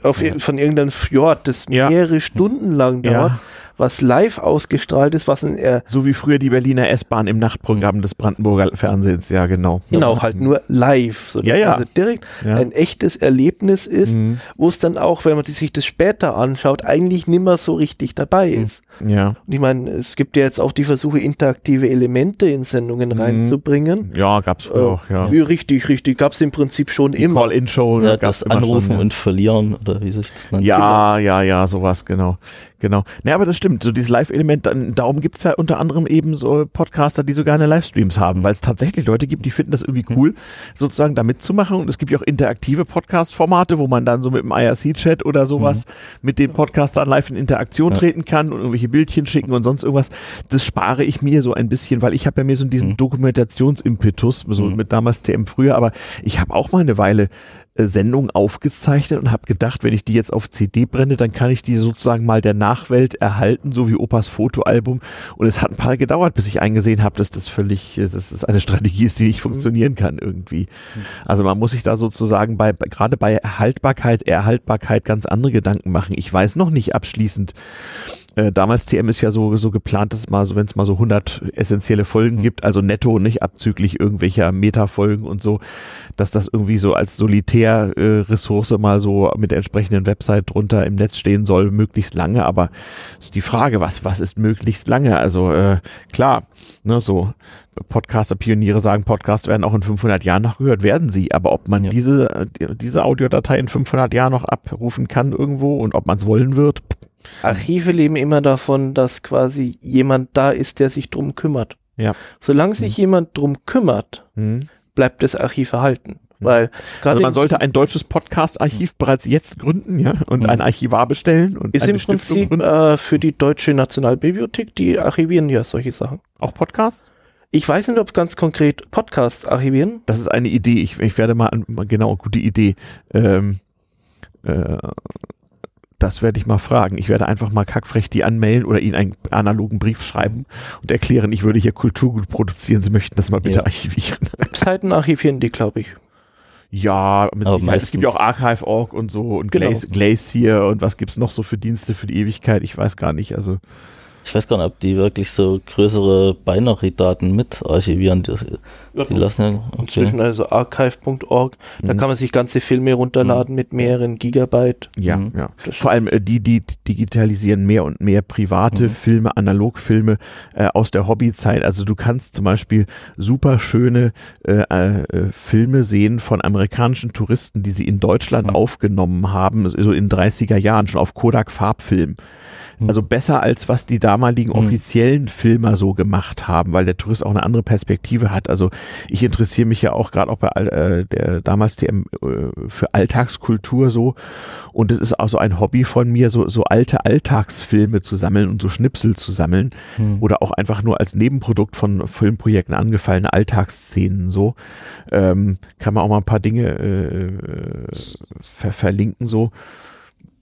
auf, von irgendeinem Fjord, das mehrere Stunden lang dauert was live ausgestrahlt ist, was in
er so wie früher die Berliner S-Bahn im Nachtprogramm des Brandenburger Fernsehens, ja genau.
Genau, halt nur live, so
ja, ja.
Also direkt ja. ein echtes Erlebnis ist, mhm. wo es dann auch, wenn man sich das später anschaut, eigentlich nimmer so richtig dabei mhm. ist.
Ja.
Und ich meine, es gibt ja jetzt auch die Versuche, interaktive Elemente in Sendungen mhm. reinzubringen.
Ja, gab's äh, auch, ja.
Richtig, richtig, gab's im Prinzip schon die immer.
Call-in-Show,
ja, das Anrufen schon, und Verlieren oder wie sich das
nennt. Ja, genau. ja, ja, sowas, genau. Genau. Ne, aber das stimmt. So dieses Live-Element, darum gibt es ja unter anderem eben so Podcaster, die so gerne Livestreams haben, weil es tatsächlich Leute gibt, die finden das irgendwie cool, sozusagen da mitzumachen. Und es gibt ja auch interaktive Podcast-Formate, wo man dann so mit dem IRC-Chat oder sowas mhm. mit den Podcastern live in Interaktion ja. treten kann und irgendwelche Bildchen schicken und sonst irgendwas. Das spare ich mir so ein bisschen, weil ich habe ja mir so diesen mhm. Dokumentationsimpetus, so mhm. mit damals TM früher, aber ich habe auch mal eine Weile Sendung aufgezeichnet und habe gedacht, wenn ich die jetzt auf CD brenne, dann kann ich die sozusagen mal der Nachwelt erhalten, so wie Opas Fotoalbum. Und es hat ein paar gedauert, bis ich eingesehen habe, dass das völlig, äh, dass das eine Strategie ist, die nicht funktionieren kann irgendwie. Also man muss sich da sozusagen bei, gerade bei Erhaltbarkeit, Erhaltbarkeit ganz andere Gedanken machen. Ich weiß noch nicht abschließend, äh, damals TM ist ja so, so geplant, dass es mal so, wenn es mal so 100 essentielle Folgen mhm. gibt, also netto, nicht abzüglich irgendwelcher Meta-Folgen und so, dass das irgendwie so als Solitär-Ressource äh, mal so mit der entsprechenden Website drunter im Netz stehen soll, möglichst lange. Aber ist die Frage, was, was ist möglichst lange? Also äh, klar, ne, so Podcaster-Pioniere sagen, Podcasts werden auch in 500 Jahren noch gehört, werden sie. Aber ob man ja. diese, diese Audiodatei in 500 Jahren noch abrufen kann irgendwo und ob man es wollen wird,
Archive leben immer davon, dass quasi jemand da ist, der sich drum kümmert.
Ja.
Solange sich mhm. jemand drum kümmert, mhm. bleibt das Archiv erhalten. Mhm. Weil
also man sollte ein deutsches Podcast-Archiv bereits jetzt gründen, ja, und mhm. ein Archivar bestellen und
ist im Prinzip äh, für die Deutsche Nationalbibliothek, die archivieren ja solche Sachen.
Auch Podcasts?
Ich weiß nicht, ob ganz konkret Podcasts archivieren.
Das ist eine Idee. Ich, ich werde mal, genau, gute Idee. Ähm, äh, das werde ich mal fragen. Ich werde einfach mal kackfrech die anmelden oder ihnen einen analogen Brief schreiben und erklären, ich würde hier Kulturgut produzieren. Sie möchten das mal bitte ja. archivieren.
Webseiten archivieren die, glaube ich.
Ja, mit Aber Sicherheit. Es gibt ja auch Archive.org und so und genau. Glacier und was gibt es noch so für Dienste für die Ewigkeit? Ich weiß gar nicht. Also
ich weiß gar nicht, ob die wirklich so größere Binary-Daten mit archivieren. Die,
die lassen ja inzwischen also archive.org. Da mhm. kann man sich ganze Filme runterladen mhm. mit mehreren Gigabyte.
Ja, mhm. ja. Vor allem äh, die, die digitalisieren mehr und mehr private mhm. Filme, Analogfilme äh, aus der Hobbyzeit. Also du kannst zum Beispiel super schöne äh, äh, Filme sehen von amerikanischen Touristen, die sie in Deutschland mhm. aufgenommen haben, so in 30er Jahren schon auf Kodak Farbfilm. Hm. Also besser als was die damaligen hm. offiziellen Filmer so gemacht haben, weil der Tourist auch eine andere Perspektive hat. Also ich interessiere mich ja auch gerade auch bei äh, der damals DM äh, für Alltagskultur so und es ist auch so ein Hobby von mir, so, so alte Alltagsfilme zu sammeln und so Schnipsel zu sammeln hm. oder auch einfach nur als Nebenprodukt von Filmprojekten angefallene Alltagsszenen so. Ähm, kann man auch mal ein paar Dinge äh, ver verlinken so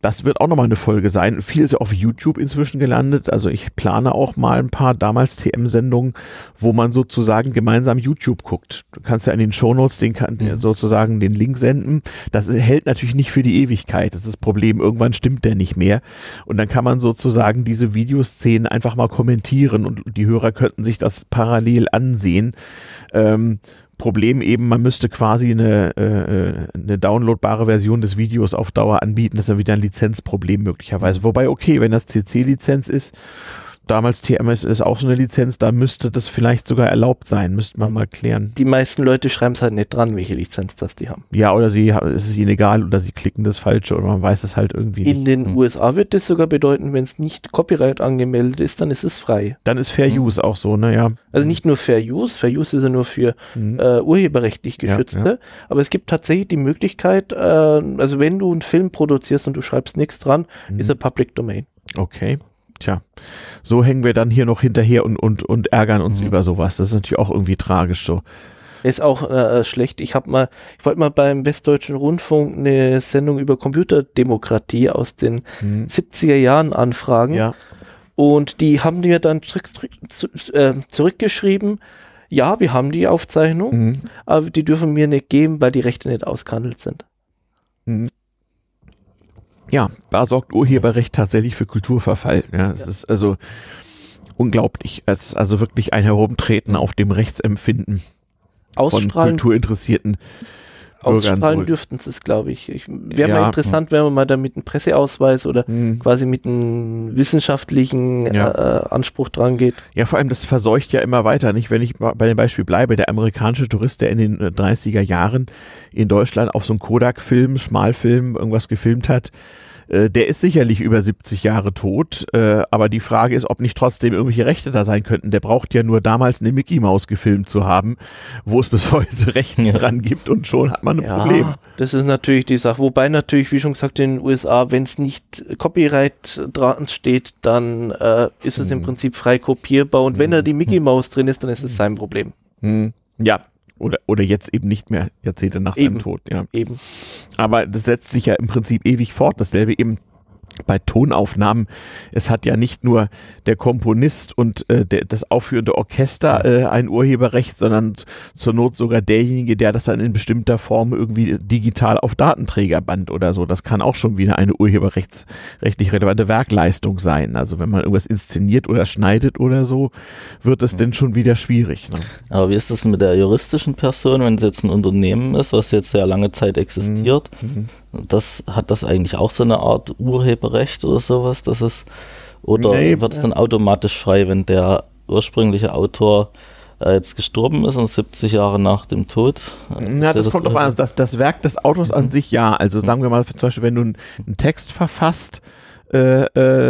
das wird auch nochmal eine Folge sein. Viel ist ja auf YouTube inzwischen gelandet. Also ich plane auch mal ein paar damals TM-Sendungen, wo man sozusagen gemeinsam YouTube guckt. Du kannst ja in den Shownotes den mhm. sozusagen den Link senden. Das hält natürlich nicht für die Ewigkeit. Das ist das Problem. Irgendwann stimmt der nicht mehr. Und dann kann man sozusagen diese Videoszenen einfach mal kommentieren und die Hörer könnten sich das parallel ansehen. Ähm, Problem eben, man müsste quasi eine, äh, eine downloadbare Version des Videos auf Dauer anbieten. Das ist dann wieder ein Lizenzproblem möglicherweise. Wobei, okay, wenn das CC-Lizenz ist, damals TMS ist auch so eine Lizenz, da müsste das vielleicht sogar erlaubt sein, müsste man mal klären.
Die meisten Leute schreiben es halt nicht dran, welche Lizenz das die haben.
Ja, oder sie es ist ihnen egal oder sie klicken das Falsche oder man weiß es halt irgendwie
In nicht. den hm. USA wird das sogar bedeuten, wenn es nicht Copyright angemeldet ist, dann ist es frei.
Dann ist Fair hm. Use auch so, naja.
Also nicht nur Fair Use, Fair Use ist ja nur für hm. äh, urheberrechtlich geschützte, ja, ja. aber es gibt tatsächlich die Möglichkeit, äh, also wenn du einen Film produzierst und du schreibst nichts dran, hm. ist er Public Domain.
Okay. Tja, so hängen wir dann hier noch hinterher und, und, und ärgern uns mhm. über sowas. Das ist natürlich auch irgendwie tragisch so.
Ist auch äh, schlecht. Ich habe mal, ich wollte mal beim Westdeutschen Rundfunk eine Sendung über Computerdemokratie aus den mhm. 70er Jahren anfragen. Ja. Und die haben mir dann äh, zurückgeschrieben, ja, wir haben die Aufzeichnung, mhm. aber die dürfen mir nicht geben, weil die Rechte nicht ausgehandelt sind.
Mhm ja, da sorgt Urheberrecht tatsächlich für Kulturverfall. Ja, es ja. ist also unglaublich. Es ist also wirklich ein Herumtreten auf dem Rechtsempfinden
Ausstrahlen,
von Kulturinteressierten.
Ausstrahlen dürften sie es, glaube ich. ich Wäre ja, mal interessant, wenn man mal da mit einem Presseausweis oder hm. quasi mit einem wissenschaftlichen ja. äh, Anspruch dran geht.
Ja, vor allem, das verseucht ja immer weiter, nicht? Wenn ich bei dem Beispiel bleibe, der amerikanische Tourist, der in den 30er Jahren in Deutschland auf so einem Kodak-Film, Schmalfilm, irgendwas gefilmt hat, äh, der ist sicherlich über 70 Jahre tot, äh, aber die Frage ist, ob nicht trotzdem irgendwelche Rechte da sein könnten. Der braucht ja nur damals eine Mickey Maus gefilmt zu haben, wo es bis heute Rechte ja. dran gibt und schon hat man ein ja, Problem.
Das ist natürlich die Sache. Wobei natürlich, wie schon gesagt, in den USA, wenn es nicht Copyright dran steht, dann äh, ist es hm. im Prinzip frei kopierbar und hm. wenn da die Mickey Maus drin ist, dann ist es sein Problem.
Hm. Ja, oder, oder jetzt eben nicht mehr Jahrzehnte nach seinem
eben,
Tod. Ja.
Eben.
Aber das setzt sich ja im Prinzip ewig fort. Dasselbe eben bei Tonaufnahmen, es hat ja nicht nur der Komponist und äh, der, das aufführende Orchester äh, ein Urheberrecht, sondern zur Not sogar derjenige, der das dann in bestimmter Form irgendwie digital auf Datenträger band oder so. Das kann auch schon wieder eine urheberrechtsrechtlich relevante Werkleistung sein. Also wenn man irgendwas inszeniert oder schneidet oder so, wird es mhm. denn schon wieder schwierig. Ne?
Aber wie ist das mit der juristischen Person, wenn es jetzt ein Unternehmen ist, was jetzt sehr lange Zeit existiert? Mhm. Mhm. Das hat das eigentlich auch so eine Art Urheberrecht oder sowas, dass es oder nee, wird es dann automatisch frei, wenn der ursprüngliche Autor äh, jetzt gestorben ist und 70 Jahre nach dem Tod?
Ja, das, das kommt doch an. Also das, das Werk des Autors an mhm. sich ja. Also sagen wir mal zum Beispiel, wenn du einen Text verfasst, äh,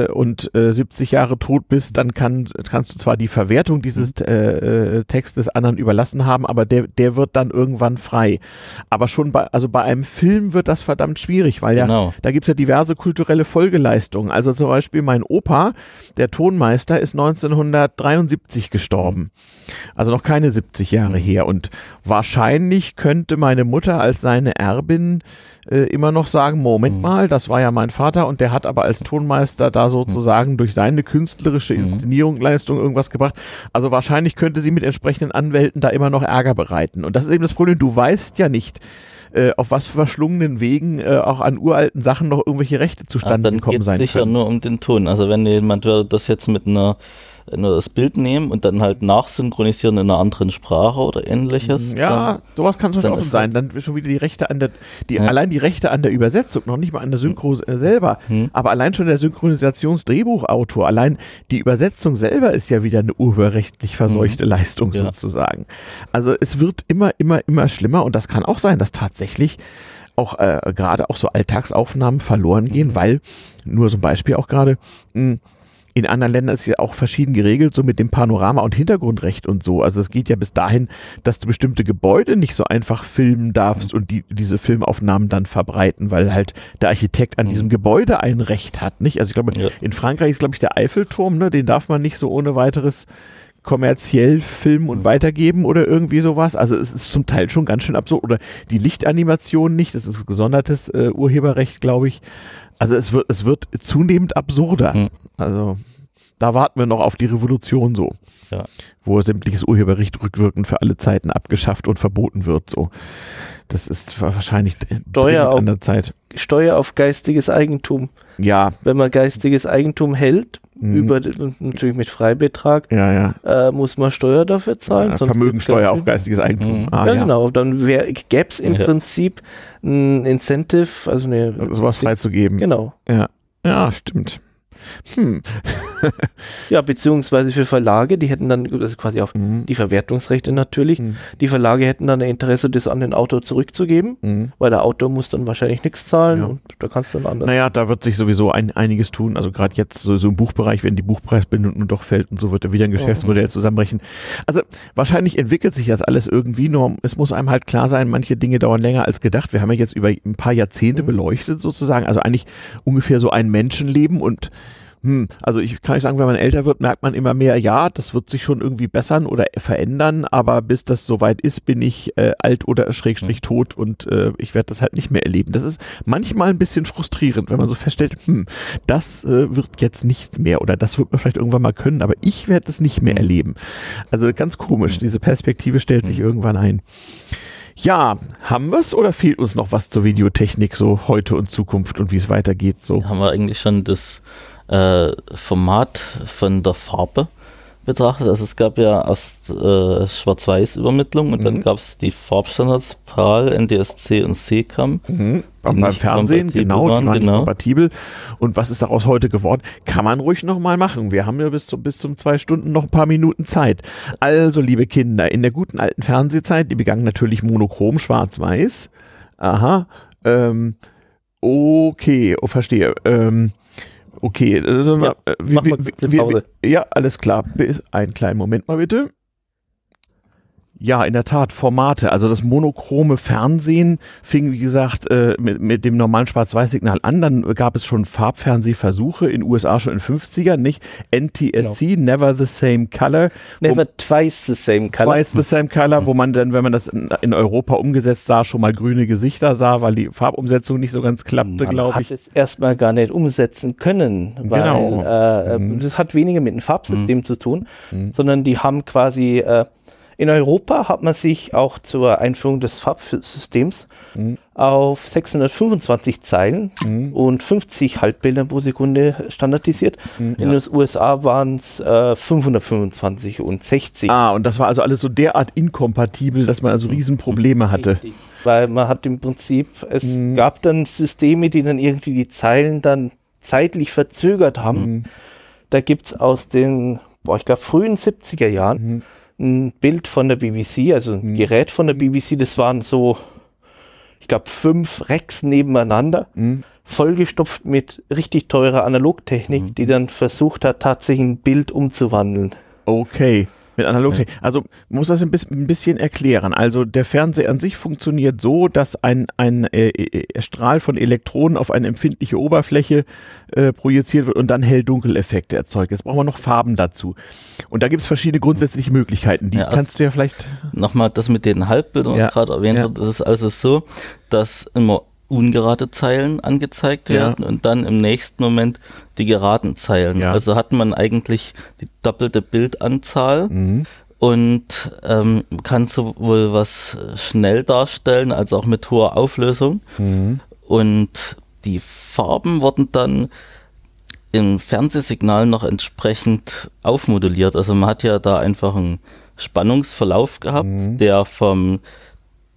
äh, und äh, 70 Jahre tot bist, dann kann, kannst du zwar die Verwertung dieses mhm. äh, äh, Textes anderen überlassen haben, aber der, der wird dann irgendwann frei. Aber schon bei, also bei einem Film wird das verdammt schwierig, weil ja, genau. da gibt's ja diverse kulturelle Folgeleistungen. Also zum Beispiel mein Opa, der Tonmeister, ist 1973 gestorben. Also noch keine 70 Jahre mhm. her. Und wahrscheinlich könnte meine Mutter als seine Erbin äh, immer noch sagen, Moment mhm. mal, das war ja mein Vater und der hat aber als Tonmeister da sozusagen mhm. durch seine künstlerische mhm. Inszenierungsleistung irgendwas gebracht. Also wahrscheinlich könnte sie mit entsprechenden Anwälten da immer noch Ärger bereiten. Und das ist eben das Problem, du weißt ja nicht, äh, auf was für verschlungenen Wegen äh, auch an uralten Sachen noch irgendwelche Rechte zustande
Ach,
gekommen sein
können. sicher nur um den Ton. Also wenn jemand würde das jetzt mit einer nur das Bild nehmen und dann halt nachsynchronisieren in einer anderen Sprache oder ähnliches.
Ja, dann, sowas kann schon auch sein. Dann schon wieder die Rechte an der, die, ja. allein die Rechte an der Übersetzung, noch nicht mal an der Synchro äh, selber, hm. aber allein schon der Synchronisationsdrehbuchautor, allein die Übersetzung selber ist ja wieder eine urheberrechtlich verseuchte hm. Leistung ja. sozusagen. Also es wird immer, immer, immer schlimmer und das kann auch sein, dass tatsächlich auch äh, gerade auch so Alltagsaufnahmen verloren gehen, weil, nur so ein Beispiel auch gerade, hm, in anderen Ländern ist ja auch verschieden geregelt, so mit dem Panorama- und Hintergrundrecht und so. Also es geht ja bis dahin, dass du bestimmte Gebäude nicht so einfach filmen darfst und die, diese Filmaufnahmen dann verbreiten, weil halt der Architekt an mhm. diesem Gebäude ein Recht hat, nicht? Also ich glaube, ja. in Frankreich ist, glaube ich, der Eiffelturm, ne? Den darf man nicht so ohne weiteres kommerziell filmen und mhm. weitergeben oder irgendwie sowas. Also es ist zum Teil schon ganz schön absurd. Oder die Lichtanimation nicht, das ist gesondertes äh, Urheberrecht, glaube ich. Also es wird, es wird zunehmend absurder. Mhm. Also da warten wir noch auf die Revolution so. Ja. Wo sämtliches Urheberrecht rückwirkend für alle Zeiten abgeschafft und verboten wird. So. Das ist wahrscheinlich
Steuer auf, an der Zeit. Steuer auf geistiges Eigentum.
Ja.
Wenn man geistiges Eigentum hält, mhm. über natürlich mit Freibetrag,
ja, ja.
Äh, muss man Steuer dafür zahlen. Ja,
Vermögensteuer auf geistiges Eigentum.
Mhm. Ah, ja, genau. Dann gäbe es im Prinzip ein Incentive, also eine,
sowas freizugeben.
Genau.
Ja. Ja, stimmt. Hm.
Ja, beziehungsweise für Verlage, die hätten dann, also quasi auf mhm. die Verwertungsrechte natürlich, mhm. die Verlage hätten dann ein Interesse, das an den Autor zurückzugeben, mhm. weil der Autor muss dann wahrscheinlich nichts zahlen ja. und da kannst du dann anders.
Naja, da wird sich sowieso ein, einiges tun. Also gerade jetzt so, so im Buchbereich, wenn die Buchpreisbindung nun doch fällt und so wird da wieder ein Geschäftsmodell zusammenbrechen. Also wahrscheinlich entwickelt sich das alles irgendwie, nur es muss einem halt klar sein, manche Dinge dauern länger als gedacht. Wir haben ja jetzt über ein paar Jahrzehnte mhm. beleuchtet sozusagen, also eigentlich ungefähr so ein Menschenleben und hm, also ich kann nicht sagen, wenn man älter wird, merkt man immer mehr, ja, das wird sich schon irgendwie bessern oder verändern, aber bis das soweit ist, bin ich äh, alt oder schrägstrich hm. tot und äh, ich werde das halt nicht mehr erleben. Das ist manchmal ein bisschen frustrierend, wenn man so feststellt, hm, das äh, wird jetzt nichts mehr oder das wird man vielleicht irgendwann mal können, aber ich werde es nicht mehr hm. erleben. Also ganz komisch, hm. diese Perspektive stellt sich irgendwann ein. Ja, haben wir es oder fehlt uns noch was zur Videotechnik so heute und Zukunft und wie es weitergeht? So
haben wir eigentlich schon das äh, Format von der Farbe betrachtet. Also es gab ja erst äh, Schwarz-Weiß-Übermittlung und mhm. dann gab es die Farbstandards PAL, NDSC und CCAM.
Mhm. Beim Fernsehen, genau, waren, die waren genau. kompatibel. Und was ist daraus heute geworden? Kann man ruhig nochmal machen. Wir haben ja bis, zum bis zum zwei Stunden noch ein paar Minuten Zeit. Also, liebe Kinder, in der guten alten Fernsehzeit, die begann natürlich monochrom schwarz-weiß. Aha. Ähm, okay, oh, verstehe. Ähm, Okay, also, ja, äh, mal wie, wie, ja, alles klar. Einen kleinen Moment mal bitte. Ja, in der Tat, Formate. Also das monochrome Fernsehen fing, wie gesagt, äh, mit, mit dem normalen Schwarz-Weiß-Signal an. Dann gab es schon Farbfernsehversuche in USA schon in den 50ern, nicht? NTSC, genau. Never the Same Color.
Never twice the same color.
Twice the same color, wo man dann, wenn man das in, in, Europa umgesetzt sah, schon mal grüne Gesichter sah, weil die Farbumsetzung nicht so ganz klappte, glaube ich.
hat es erstmal gar nicht umsetzen können, weil genau. äh, mhm. das hat weniger mit dem Farbsystem mhm. zu tun, mhm. sondern die haben quasi äh, in Europa hat man sich auch zur Einführung des Farbsystems mhm. auf 625 Zeilen mhm. und 50 Halbbildern pro Sekunde standardisiert. Mhm, in den USA waren es äh, 525 und 60.
Ah, und das war also alles so derart inkompatibel, dass man also Riesenprobleme hatte. Richtig.
Weil man hat im Prinzip, es mhm. gab dann Systeme, die dann irgendwie die Zeilen dann zeitlich verzögert haben. Mhm. Da gibt es aus den, boah, ich glaube, frühen 70er Jahren mhm ein Bild von der BBC, also ein mhm. Gerät von der BBC, das waren so, ich glaube, fünf Racks nebeneinander, mhm. vollgestopft mit richtig teurer Analogtechnik, mhm. die dann versucht hat, tatsächlich ein Bild umzuwandeln.
Okay. Mit Analogtechnik. Also muss das ein bisschen, erklären. Also der Fernseher an sich funktioniert so, dass ein, ein äh, äh, Strahl von Elektronen auf eine empfindliche Oberfläche äh, projiziert wird und dann Hell-Dunkel-Effekte erzeugt. Jetzt brauchen wir noch Farben dazu. Und da gibt es verschiedene grundsätzliche Möglichkeiten. Die ja, kannst du ja vielleicht.
Nochmal das mit den Halbbildern, ja, was gerade erwähnt ja. wird. Das ist also so, dass immer ungerade Zeilen angezeigt werden ja. und dann im nächsten Moment die geraden Zeilen. Ja. Also hat man eigentlich die doppelte Bildanzahl mhm. und ähm, kann sowohl was schnell darstellen als auch mit hoher Auflösung. Mhm. Und die Farben wurden dann im Fernsehsignal noch entsprechend aufmoduliert. Also man hat ja da einfach einen Spannungsverlauf gehabt, mhm. der vom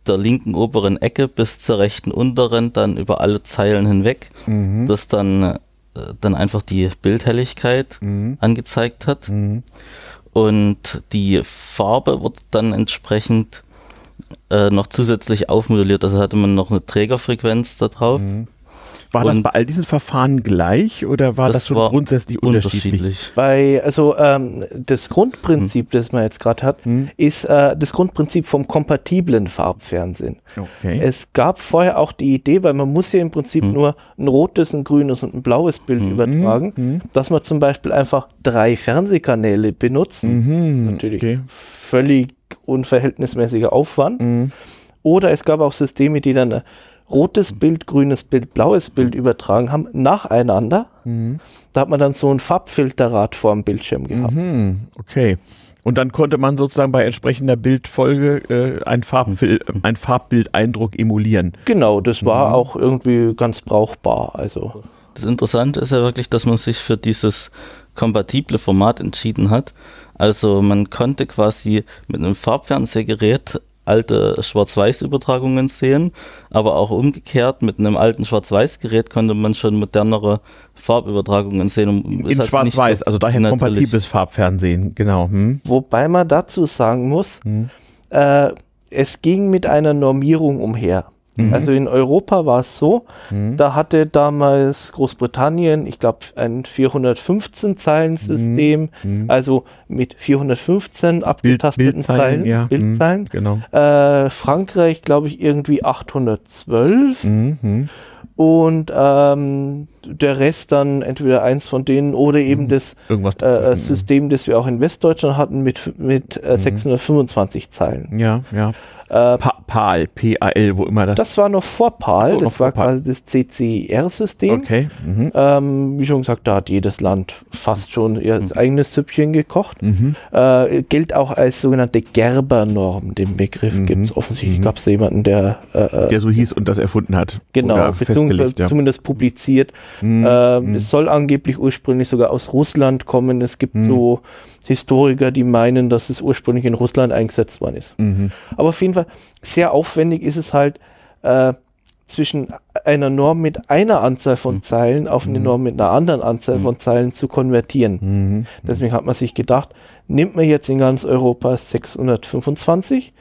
der linken oberen Ecke bis zur rechten unteren, dann über alle Zeilen hinweg, mhm. das dann, äh, dann einfach die Bildhelligkeit mhm. angezeigt hat. Mhm. Und die Farbe wird dann entsprechend äh, noch zusätzlich aufmodelliert. Also hatte man noch eine Trägerfrequenz da drauf. Mhm.
War das bei all diesen Verfahren gleich oder war das, das schon grundsätzlich unterschiedlich? unterschiedlich?
Bei, also ähm, das Grundprinzip, hm. das man jetzt gerade hat, hm. ist äh, das Grundprinzip vom kompatiblen Farbfernsehen. Okay. Es gab vorher auch die Idee, weil man muss ja im Prinzip hm. nur ein rotes, ein grünes und ein blaues Bild hm. übertragen, hm. dass man zum Beispiel einfach drei Fernsehkanäle benutzen. Mhm. Natürlich okay. völlig unverhältnismäßiger Aufwand. Mhm. Oder es gab auch Systeme, die dann rotes Bild, grünes Bild, blaues Bild übertragen haben, nacheinander. Mhm. Da hat man dann so ein Farbfilterrad vor dem Bildschirm gehabt.
Mhm. Okay. Und dann konnte man sozusagen bei entsprechender Bildfolge äh, ein, Farbfil ein Farbbildeindruck emulieren.
Genau, das war mhm. auch irgendwie ganz brauchbar. Also.
Das Interessante ist ja wirklich, dass man sich für dieses kompatible Format entschieden hat. Also man konnte quasi mit einem Farbfernsehgerät alte Schwarz-Weiß-Übertragungen sehen, aber auch umgekehrt mit einem alten Schwarz-Weiß-Gerät konnte man schon modernere Farbübertragungen sehen.
In Schwarz-Weiß, also daher natürlich. kompatibles Farbfernsehen, genau. Hm.
Wobei man dazu sagen muss, hm. äh, es ging mit einer Normierung umher. Mhm. Also in Europa war es so, mhm. da hatte damals Großbritannien, ich glaube, ein 415 Zeilen-System, mhm. mhm. also mit 415 abgetasteten Bild, Bildzeilen, Zeilen, ja. Bildzeilen. Mhm. Genau. Äh, Frankreich, glaube ich, irgendwie 812 mhm. und ähm, der Rest dann entweder eins von denen oder eben das äh, System, das wir auch in Westdeutschland hatten mit, mit äh, 625 Zeilen.
Ja, ja. Äh, pa PAL, P-A-L, wo immer das.
Das war noch vor PAL, so, das war quasi das CCR-System.
Okay.
Mhm. Ähm, wie schon gesagt, da hat jedes Land fast schon ihr mhm. eigenes Süppchen gekocht. Mhm. Äh, gilt auch als sogenannte Gerber-Norm. Den Begriff mhm. gibt es offensichtlich. Mhm. Gab es jemanden, der.
Äh, äh, der so hieß und das erfunden hat.
Genau, beziehungsweise ja. zumindest publiziert. Mhm. Ähm, es soll angeblich ursprünglich sogar aus Russland kommen. Es gibt so Historiker, die meinen, dass es ursprünglich in Russland eingesetzt worden ist. Mhm. Aber auf jeden Fall sehr aufwendig ist es halt, äh, zwischen einer Norm mit einer Anzahl von mhm. Zeilen auf eine mhm. Norm mit einer anderen Anzahl mhm. von Zeilen zu konvertieren. Mhm. Deswegen hat man sich gedacht, nimmt man jetzt in ganz Europa 625,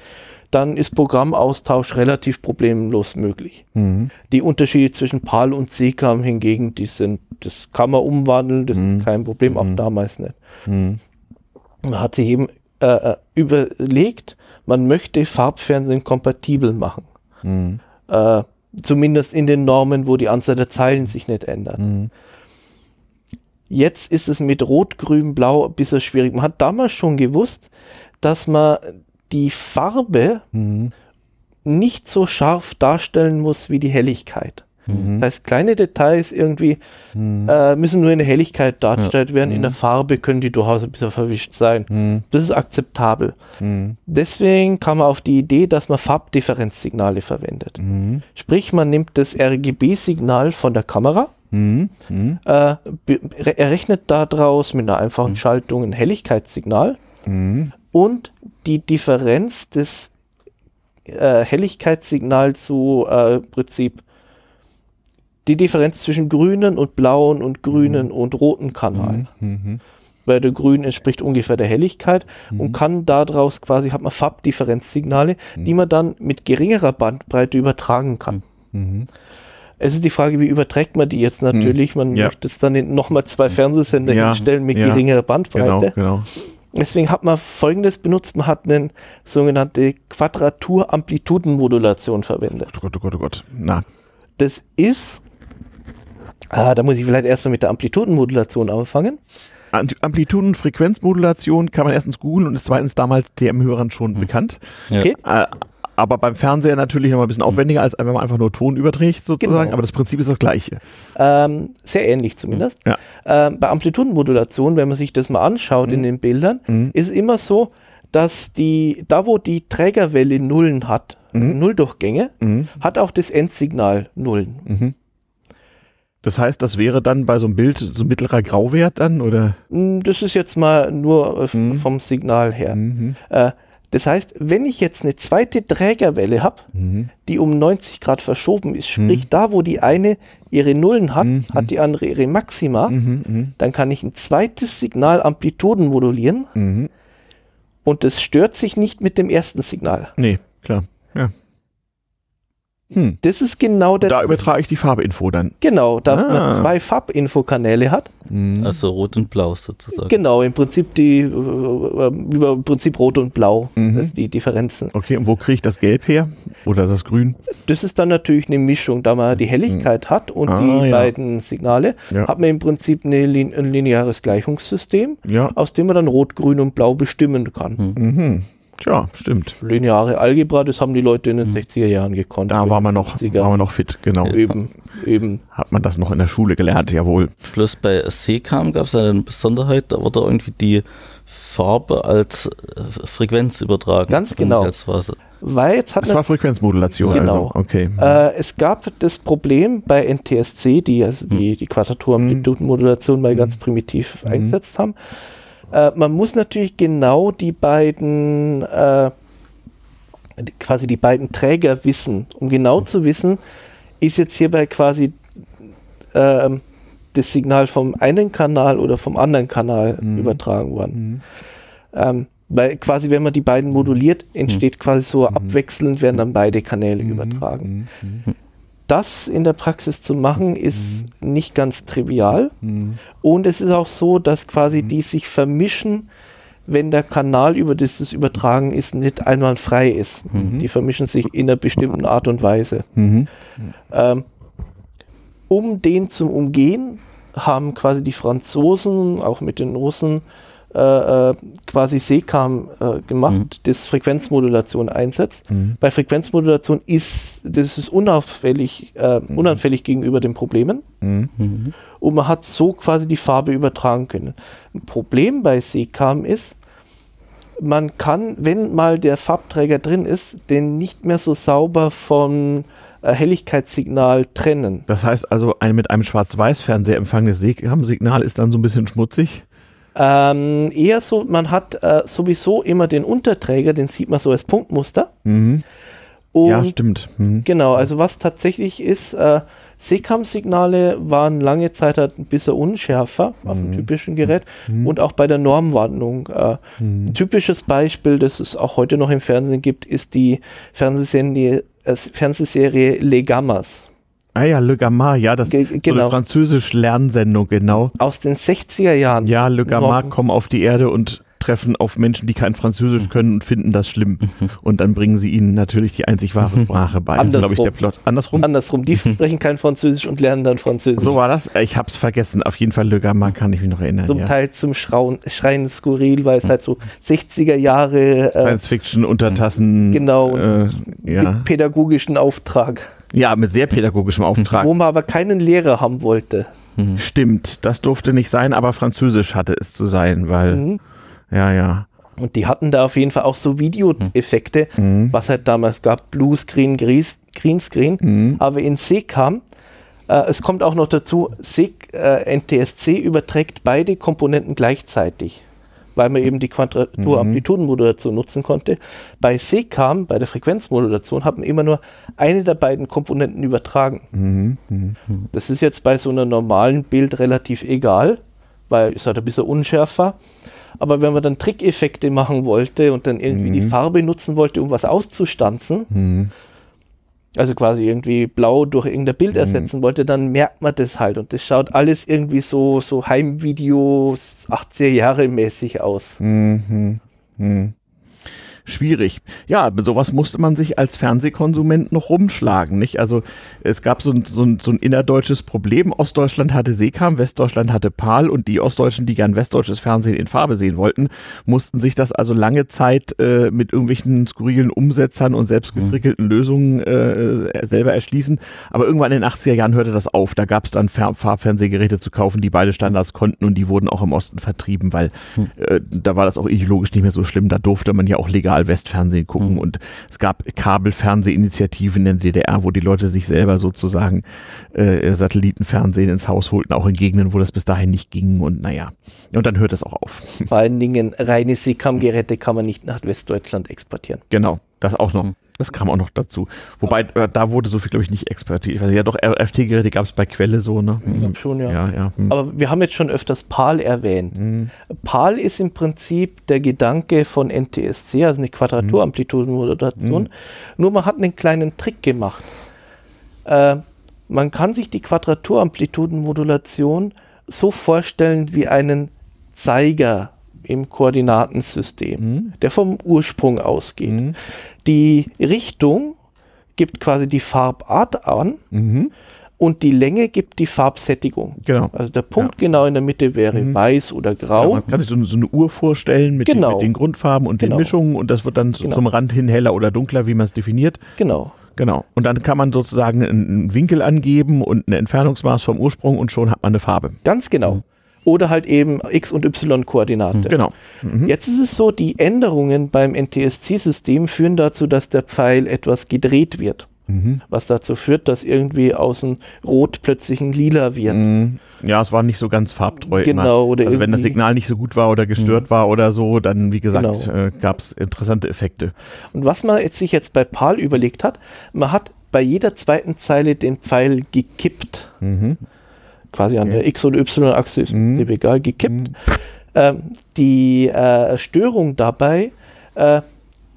dann ist Programmaustausch relativ problemlos möglich. Mhm. Die Unterschiede zwischen PAL und CKAM hingegen, die sind, das kann man umwandeln, das ist kein Problem, auch damals nicht. Man hat sich eben äh, äh, überlegt, man möchte Farbfernsehen kompatibel machen. Mhm. Äh, zumindest in den Normen, wo die Anzahl der Zeilen sich nicht ändert. Mhm. Jetzt ist es mit Rot, Grün, Blau ein bisschen schwierig. Man hat damals schon gewusst, dass man die Farbe mhm. nicht so scharf darstellen muss wie die Helligkeit. Mhm. Das heißt, kleine Details irgendwie mhm. äh, müssen nur in der Helligkeit dargestellt ja. werden. Mhm. In der Farbe können die durchaus ein bisschen verwischt sein. Mhm. Das ist akzeptabel. Mhm. Deswegen kam man auf die Idee, dass man Farbdifferenzsignale verwendet. Mhm. Sprich, man nimmt das RGB-Signal von der Kamera, äh, errechnet daraus mit einer einfachen Schaltung ein Helligkeitssignal und die Differenz des äh, Helligkeitssignals zu äh, Prinzip die Differenz zwischen grünen und blauen und grünen mhm. und roten Kanal. Mhm. mhm. Weil der Grün entspricht ungefähr der Helligkeit mhm. und kann daraus quasi, hat man Farbdifferenzsignale, mhm. die man dann mit geringerer Bandbreite übertragen kann. Mhm. Es ist die Frage, wie überträgt man die jetzt natürlich? Man ja. möchte es dann nochmal zwei Fernsehsender ja. hinstellen mit ja. geringerer Bandbreite. Genau, genau. Deswegen hat man folgendes benutzt, man hat eine sogenannte Quadratur-Amplitudenmodulation verwendet.
Oh Gott, oh Gott, oh Gott. Na.
Das ist Ah, da muss ich vielleicht erstmal mit der Amplitudenmodulation anfangen.
Amplitudenfrequenzmodulation kann man erstens googeln und ist zweitens damals TM-Hörern schon mhm. bekannt.
Ja. Okay. Äh,
aber beim Fernseher natürlich noch ein bisschen aufwendiger, als wenn man einfach nur Ton überträgt sozusagen. Genau. Aber das Prinzip ist das gleiche.
Ähm, sehr ähnlich zumindest. Ja. Ähm, bei Amplitudenmodulation, wenn man sich das mal anschaut mhm. in den Bildern, mhm. ist es immer so, dass die, da wo die Trägerwelle Nullen hat, mhm. Nulldurchgänge, mhm. hat auch das Endsignal Nullen.
Mhm. Das heißt, das wäre dann bei so einem Bild so mittlerer Grauwert dann, oder?
Mm, das ist jetzt mal nur äh, mhm. vom Signal her. Mhm. Äh, das heißt, wenn ich jetzt eine zweite Trägerwelle habe, mhm. die um 90 Grad verschoben ist, sprich mhm. da, wo die eine ihre Nullen hat, mhm. hat die andere ihre Maxima, mhm. Mhm. dann kann ich ein zweites Signal Amplituden modulieren und das stört sich nicht mit dem ersten Signal.
Nee, klar. Ja.
Hm. Das ist genau der.
Da übertrage ich die Farbinfo dann.
Genau, da ah. man zwei Farbinfokanäle hat.
Hm. Also rot und blau sozusagen.
Genau, im Prinzip die äh, über im Prinzip rot und blau, mhm. die Differenzen.
Okay, und wo kriege ich das Gelb her? Oder das Grün?
Das ist dann natürlich eine Mischung, da man die Helligkeit mhm. hat und ah, die ja. beiden Signale, ja. hat man im Prinzip eine, ein lineares Gleichungssystem, ja. aus dem man dann Rot, Grün und Blau bestimmen kann.
Mhm. Tja, stimmt.
Lineare Algebra, das haben die Leute in den hm. 60er Jahren gekonnt.
Da war man noch, war man noch fit, genau.
Eben, eben.
Hat man das noch in der Schule gelernt, jawohl.
Plus bei Seekam gab es eine Besonderheit, da wurde irgendwie die Farbe als äh, Frequenz übertragen.
Ganz genau.
Weil jetzt hat das war Frequenzmodulation,
genau.
also. okay.
Äh, es gab das Problem bei NTSC, die also hm. die, die Quadratur-Amplitudenmodulation hm. mal ganz primitiv hm. eingesetzt haben äh, man muss natürlich genau die beiden äh, quasi die beiden Träger wissen, um genau zu wissen, ist jetzt hierbei quasi äh, das Signal vom einen Kanal oder vom anderen Kanal mhm. übertragen worden. Mhm. Ähm, weil quasi, wenn man die beiden moduliert, entsteht quasi so mhm. abwechselnd, werden dann beide Kanäle mhm. übertragen. Mhm. Das in der Praxis zu machen, ist nicht ganz trivial. Und es ist auch so, dass quasi die sich vermischen, wenn der Kanal, über das es übertragen ist, nicht einwandfrei ist. Mhm. Die vermischen sich in einer bestimmten Art und Weise. Mhm. Ähm, um den zu umgehen, haben quasi die Franzosen, auch mit den Russen, äh, äh, quasi SECAM äh, gemacht, mhm. das Frequenzmodulation einsetzt. Mhm. Bei Frequenzmodulation ist das ist unauffällig, äh, mhm. unanfällig gegenüber den Problemen. Mhm. Und man hat so quasi die Farbe übertragen können. Ein Problem bei SECAM ist, man kann, wenn mal der Farbträger drin ist, den nicht mehr so sauber vom äh, Helligkeitssignal trennen.
Das heißt also, ein mit einem Schwarz-Weiß-Fernseher empfangenes Signal ist dann so ein bisschen schmutzig?
Ähm, eher so, man hat äh, sowieso immer den Unterträger, den sieht man so als Punktmuster. Mhm.
ja, stimmt.
Mhm. Genau, also was tatsächlich ist, äh, Seekam-Signale waren lange Zeit halt ein bisschen unschärfer mhm. auf dem mhm. typischen Gerät mhm. und auch bei der Normwarnung. Äh, mhm. Ein typisches Beispiel, das es auch heute noch im Fernsehen gibt, ist die Fernsehserie, äh, Fernsehserie Les Gammas.
Ah ja, Le Gamma, ja, das ist genau. so eine französisch Lernsendung, genau.
Aus den 60er Jahren.
Ja, Le Gamma kommen auf die Erde und treffen auf Menschen, die kein Französisch können und finden das schlimm. Und dann bringen sie ihnen natürlich die einzig wahre Sprache bei.
Andersrum. Das ist, ich, der Plot. Andersrum? Andersrum. Die sprechen kein Französisch und lernen dann Französisch.
So war das? Ich hab's vergessen. Auf jeden Fall Le Gamma kann ich mich noch erinnern.
Zum ja. Teil zum Schrauen, Schreien skurril, weil es halt so 60er Jahre
äh, Science Fiction Untertassen.
Genau. Äh, ja. pädagogischen Auftrag.
Ja, mit sehr pädagogischem Auftrag.
Wo man aber keinen Lehrer haben wollte.
Mhm. Stimmt, das durfte nicht sein, aber Französisch hatte es zu sein, weil, mhm. Ja, ja.
Und die hatten da auf jeden Fall auch so Videoeffekte, mhm. was halt damals gab, Bluescreen, Greenscreen, mhm. aber in C kam, äh, es kommt auch noch dazu, C, äh, NTSC überträgt beide Komponenten gleichzeitig weil man eben die Quadratur-Amplitudenmodulation mhm. nutzen konnte. Bei SECAM, bei der Frequenzmodulation, hat man immer nur eine der beiden Komponenten übertragen. Mhm. Mhm. Das ist jetzt bei so einem normalen Bild relativ egal, weil es halt ein bisschen unschärfer. Aber wenn man dann Trickeffekte machen wollte und dann irgendwie die mhm. Farbe nutzen wollte, um was auszustanzen, mhm also quasi irgendwie blau durch irgendein Bild mhm. ersetzen wollte, dann merkt man das halt. Und das schaut alles irgendwie so, so Heimvideos 80er Jahre mäßig aus. Mhm.
Mhm schwierig. Ja, mit sowas musste man sich als Fernsehkonsument noch rumschlagen, nicht? Also es gab so ein, so ein, so ein innerdeutsches Problem. Ostdeutschland hatte Seekam, Westdeutschland hatte PAL und die Ostdeutschen, die gern westdeutsches Fernsehen in Farbe sehen wollten, mussten sich das also lange Zeit äh, mit irgendwelchen skurrilen Umsetzern und selbstgefrickelten mhm. Lösungen äh, selber erschließen. Aber irgendwann in den 80er Jahren hörte das auf. Da gab es dann Farb Farbfernsehgeräte zu kaufen, die beide Standards konnten und die wurden auch im Osten vertrieben, weil mhm. äh, da war das auch ideologisch nicht mehr so schlimm. Da durfte man ja auch legal Legal-Westfernsehen gucken mhm. und es gab Kabelfernsehinitiativen in der DDR, wo die Leute sich selber sozusagen äh, Satellitenfernsehen ins Haus holten, auch in Gegenden, wo das bis dahin nicht ging und naja. Und dann hört es auch auf.
Vor allen Dingen reine Seekam-Geräte kann man nicht nach Westdeutschland exportieren.
Genau. Das auch noch. Das kam auch noch dazu. Wobei, äh, da wurde so viel, glaube ich, nicht exportiert. Ich weiß, ja, doch, RFT-Geräte gab es bei Quelle so, ne?
Ich glaube schon, ja. ja, ja. Hm. Aber wir haben jetzt schon öfters PAL erwähnt. Hm. PAL ist im Prinzip der Gedanke von NTSC, also eine Quadraturamplitudenmodulation. Hm. Nur man hat einen kleinen Trick gemacht. Äh, man kann sich die Quadraturamplitudenmodulation so vorstellen wie einen Zeiger im Koordinatensystem, mhm. der vom Ursprung ausgeht. Mhm. Die Richtung gibt quasi die Farbart an mhm. und die Länge gibt die Farbsättigung.
Genau.
Also der Punkt ja. genau in der Mitte wäre mhm. weiß oder grau. Ja,
man kann sich so, so, eine Uhr vorstellen mit, genau. den, mit, den, Grundfarben und genau. den Mischungen und das wird dann genau. zum Rand hin heller oder dunkler, wie man es definiert.
Genau.
Genau. Und dann kann man sozusagen einen Winkel angeben und ein Entfernungsmaß vom Ursprung und schon hat man eine Farbe.
Ganz genau. Oder halt eben X- und Y-Koordinate.
Genau.
Mhm. Jetzt ist es so, die Änderungen beim NTSC-System führen dazu, dass der Pfeil etwas gedreht wird. Mhm. Was dazu führt, dass irgendwie außen Rot plötzlich ein Lila wird. Mhm.
Ja, es war nicht so ganz farbtreu.
Genau.
Oder also wenn das Signal nicht so gut war oder gestört mhm. war oder so, dann wie gesagt genau. äh, gab es interessante Effekte.
Und was man jetzt sich jetzt bei PAL überlegt hat, man hat bei jeder zweiten Zeile den Pfeil gekippt. Mhm. Quasi an der X- oder Y-Achse, ist mhm. egal, gekippt. Mhm. Ähm, die äh, Störung dabei äh,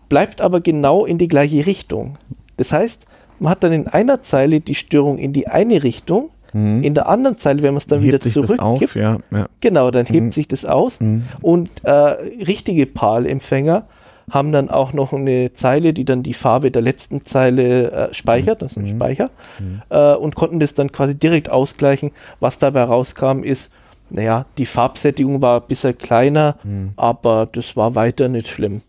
bleibt aber genau in die gleiche Richtung. Das heißt, man hat dann in einer Zeile die Störung in die eine Richtung, mhm. in der anderen Zeile, wenn man es dann hebt wieder zurückgibt,
ja, ja.
genau, dann hebt mhm. sich das aus mhm. und äh, richtige PAL-Empfänger haben dann auch noch eine Zeile, die dann die Farbe der letzten Zeile äh, speichert, das ist ein mhm. Speicher, mhm. äh, und konnten das dann quasi direkt ausgleichen. Was dabei rauskam, ist, naja, die Farbsättigung war ein bisschen kleiner, mhm. aber das war weiter nicht schlimm.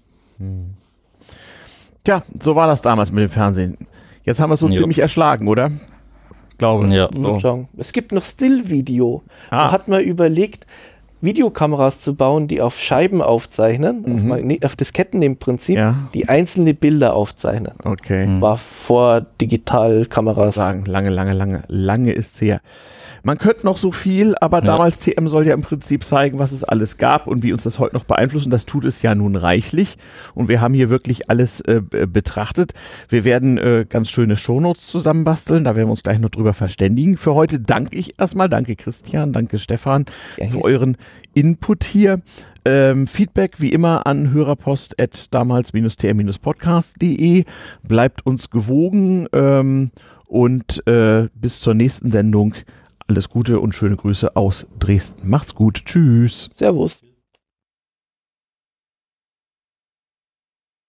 Tja, so war das damals mit dem Fernsehen. Jetzt haben wir es so jo. ziemlich erschlagen, oder?
Glaube. Ja. So. Es gibt noch Still-Video. Ah. Da hat man überlegt, Videokameras zu bauen, die auf Scheiben aufzeichnen, mhm. auf, auf, Disketten im Prinzip, ja. die einzelne Bilder aufzeichnen.
Okay.
War vor Digitalkameras.
Sagen, lange, lange, lange, lange ist es her. Man könnte noch so viel, aber ja. damals TM soll ja im Prinzip zeigen, was es alles gab und wie uns das heute noch beeinflusst. Und das tut es ja nun reichlich. Und wir haben hier wirklich alles äh, betrachtet. Wir werden äh, ganz schöne Shownotes zusammenbasteln. Da werden wir uns gleich noch drüber verständigen. Für heute danke ich erstmal. Danke Christian, danke Stefan ja, für euren Input hier. Ähm, Feedback wie immer an hörerpost at damals-tr-podcast.de. Bleibt uns gewogen ähm, und äh, bis zur nächsten Sendung alles Gute und schöne Grüße aus Dresden. Macht's gut. Tschüss.
Servus.